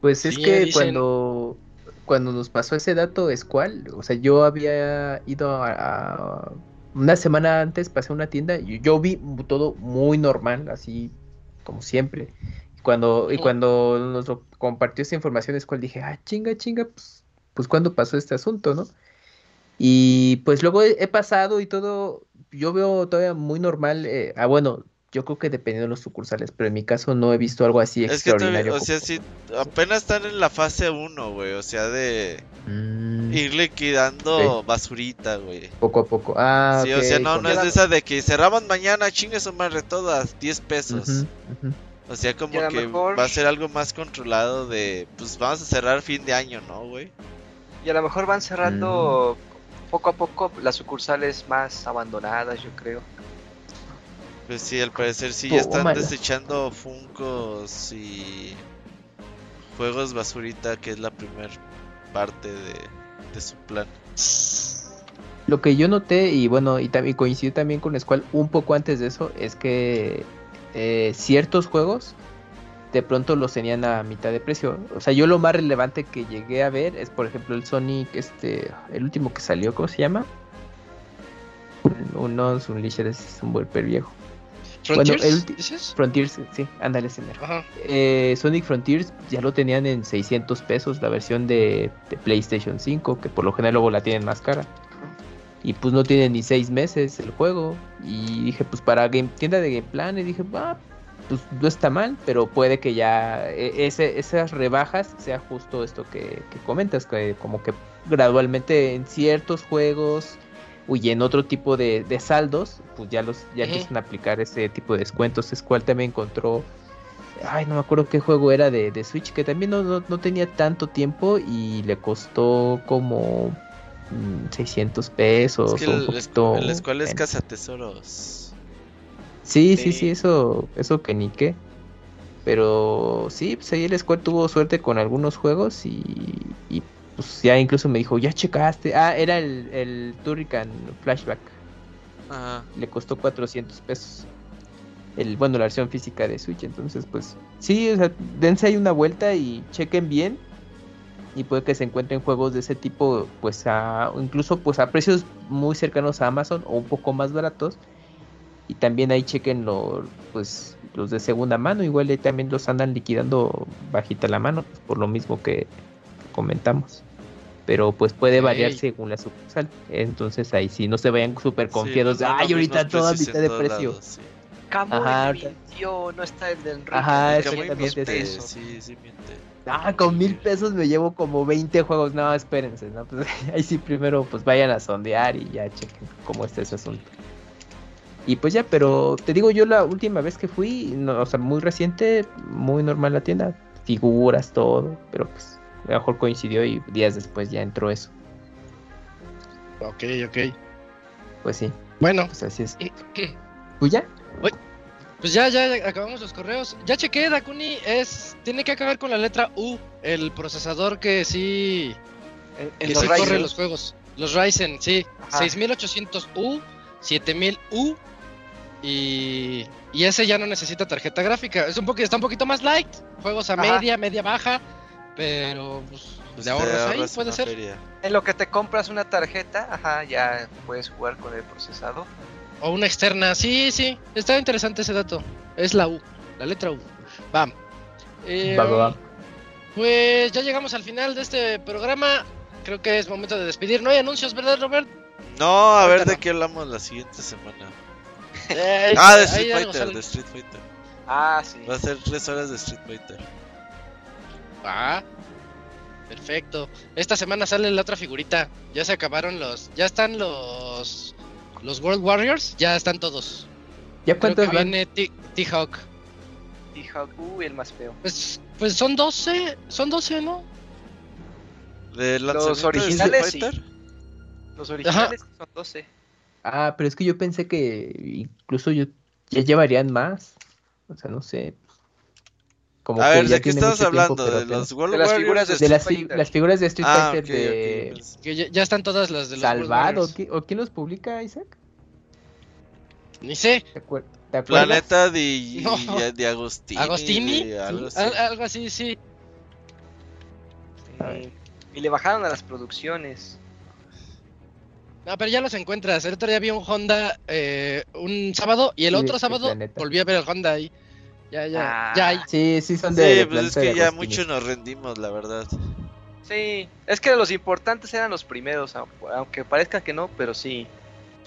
Pues es Sí, que dicen- cuando, cuando nos pasó ese dato es cual, o sea, yo había ido a, a- una semana antes, pasé a una tienda y yo vi todo muy normal, así como siempre. Cuando, y Ujú. cuando nos lo compartió esa información es cual dije, ah, chinga, chinga, pues, pues cuándo pasó este asunto, ¿no? Y pues luego he, he pasado y todo, yo veo todavía muy normal, eh, ah, bueno, yo creo que dependiendo de los sucursales, pero en mi caso no he visto algo así Es que todavía, extraordinario. o sea, como- sí, apenas están en la fase 1, güey. O sea, de Mm. ir liquidando basurita, güey. Poco a poco. Ah, Sí, o sea, no, no es de esa de que cerramos mañana, chingue su madre todas, 10 pesos. Ujú. O sea, como que mejor- va a ser algo más controlado de, pues vamos a cerrar fin de año, ¿no, güey? Y a lo mejor van cerrando poco a poco las sucursales más abandonadas, yo creo. Pues sí, al parecer sí ya están Tómala. desechando Funcos y juegos basurita, que es la primer parte de, de su plan. Lo que yo noté, y bueno, y también coincidió también con Squall un poco antes de eso, es que eh, ciertos juegos de pronto los tenían a mitad de precio. O sea, yo lo más relevante que llegué a ver es, por ejemplo, el Sonic, este, el último que salió, ¿cómo se llama? Uno, un Unleashed es un golpe viejo. ¿Frontiers? el ulti- ¿Dices? Frontiers, sí, ándale. Ajá. Eh, Sonic Frontiers ya lo tenían en 600 pesos, la versión de, de PlayStation 5, que por lo general luego la tienen más cara. Y pues no tiene ni 6 meses el juego. Y dije, pues para game, tienda de Game Plan, y dije, ah, pues no está mal, pero puede que ya eh, ese, esas rebajas sea justo esto que, que comentas, que como que gradualmente en ciertos juegos y en otro tipo de, de saldos, pues ya los ya Ujú. empiezan a aplicar ese tipo de descuentos. Es cual también encontró Ay, no me acuerdo qué juego era de, de Switch, que también no, no, no tenía tanto tiempo y le costó como mm, 600 pesos. Es que o un el, poquito el escuela es menos. cazatesoros. Sí, sí, Sí. sí, eso, eso que ni qué. Pero sí, pues ahí el Square tuvo suerte con algunos juegos y, y pues ya incluso me dijo, ya checaste. Ah, era el, el Turrican Flashback. Ajá. le costó 400 pesos. El, bueno, la versión física de Switch. Entonces, pues, sí, o sea, dense ahí una vuelta y chequen bien. Y puede que se encuentren juegos de ese tipo, pues, a, incluso pues a precios muy cercanos a Amazon o un poco más baratos. Y también ahí chequen lo, pues, los de segunda mano. Igual ahí también los andan liquidando bajita la mano, pues, por lo mismo que comentamos. Pero pues puede variar según la sucursal. Entonces ahí sí, no se vayan súper Sí, confiados no, ay, los ahorita todo a mitad de precio. lados, sí. Camuy Ajá, me ahorita- mintió, no está el de Enrique. Ajá, exactamente. Sí, sí miente. Ah, con mil pesos me llevo como 20 juegos. No, espérense, ¿no? Pues ahí sí primero pues vayan a sondear y ya chequen cómo está ese asunto. Y pues ya, pero te digo yo la última vez que fui, no, o sea, muy reciente, muy normal la tienda, figuras, todo, pero pues a lo mejor coincidió y días después ya entró eso. Ok, ok. Pues sí, Bueno, pues así es. Pues ya, pues ya, ya acabamos los correos. Ya chequé, Dakuni, es. Tiene que acabar con la letra U, el procesador que sí. En, en que los sí Ryzen. corre los juegos. Los Ryzen, sí. Ajá. 6800U, 7000U. Y, y ese ya no necesita tarjeta gráfica. Es un poquito, está un poquito más light. Juegos a Ajá. media, media baja. Pero pues, Pues de te ahorros ahí ahorras puede una ser. feria. En lo que te compras una tarjeta, ajá, ya puedes jugar con el procesador. O una externa. Sí, sí. Está interesante ese dato. Es la U. La letra U. Va. Eh, va, va, va. Pues ya llegamos al final de este programa. Creo que es momento de despedir. No hay anuncios, ¿verdad, Robert? No, a ver de no. qué hablamos la siguiente semana. Eh, Ah, de Street Fighter, de Street Fighter. Ah, sí. Va a ser tres horas de Street Fighter. Ah, perfecto. Esta semana sale la otra figurita. Ya se acabaron los. Ya están los. Los World Warriors. Ya están todos. ¿Ya Creo que cuántos van? viene T- T-Hawk. Y Haku, el más feo. Pues, pues son 12. Son 12, ¿no? ¿De Los de originales, Street Fighter? Los originales son 12. Ah, pero es que yo pensé que incluso yo ya llevarían más. O sea, no sé. Como A que ver, ya ¿de qué tiempo, hablando? pero ¿De los World De las figuras de de las, Street fi- las figuras de Street Ah, Fighter ok, de Que ya, ya están todas las de los World Salvado. ¿qui- ¿O quién los publica, Isaac? Ni sé. ¿Te, acuer- te acuerdas? Planeta de, No. de, de Agostini. ¿Agostini? de algo Sí, así. al- algo así, sí. Sí. Y le bajaron a las producciones. No, pero ya los encuentras. El otro día vi un Honda eh, un sábado y el otro de sábado volví a ver el Honda ahí. Ya, ya, Ah. ya hay. Sí, sí, son de. Sí, de pues es de que ya mucho nos rendimos, la verdad. Sí, es que los importantes eran los primeros, au- aunque parezca que no, pero sí.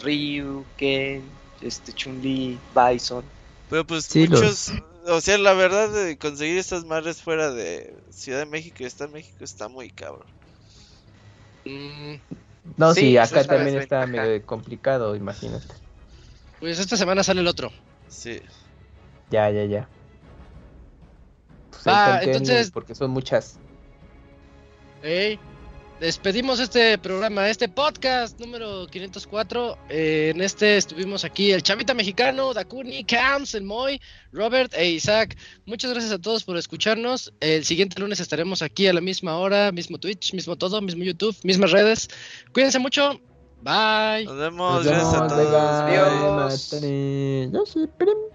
Ryu, Ken, este Chun-Li, Bison. Pero pues Sí, los- muchos, o sea, la verdad de conseguir estas madres fuera de Ciudad de México y está en México está muy cabrón. Mm, No, sí, Sí, esa acá también está medio complicado, imagínate. pues esta semana sale el otro. Sí. Ya, ya, ya. Va, conténme, entonces- porque son muchas. Ey, Despedimos este programa, este podcast número 504. Eh, en este estuvimos aquí el Chavita Mexicano, Dakuni, Cams, el Moy, Robert e Isaac. Muchas gracias a todos por escucharnos. El siguiente lunes estaremos aquí a la misma hora, mismo Twitch, mismo todo, mismo YouTube, mismas redes. Cuídense mucho. Bye. Nos vemos, Nos gracias a vemos, todos. bye, bye, Adiós.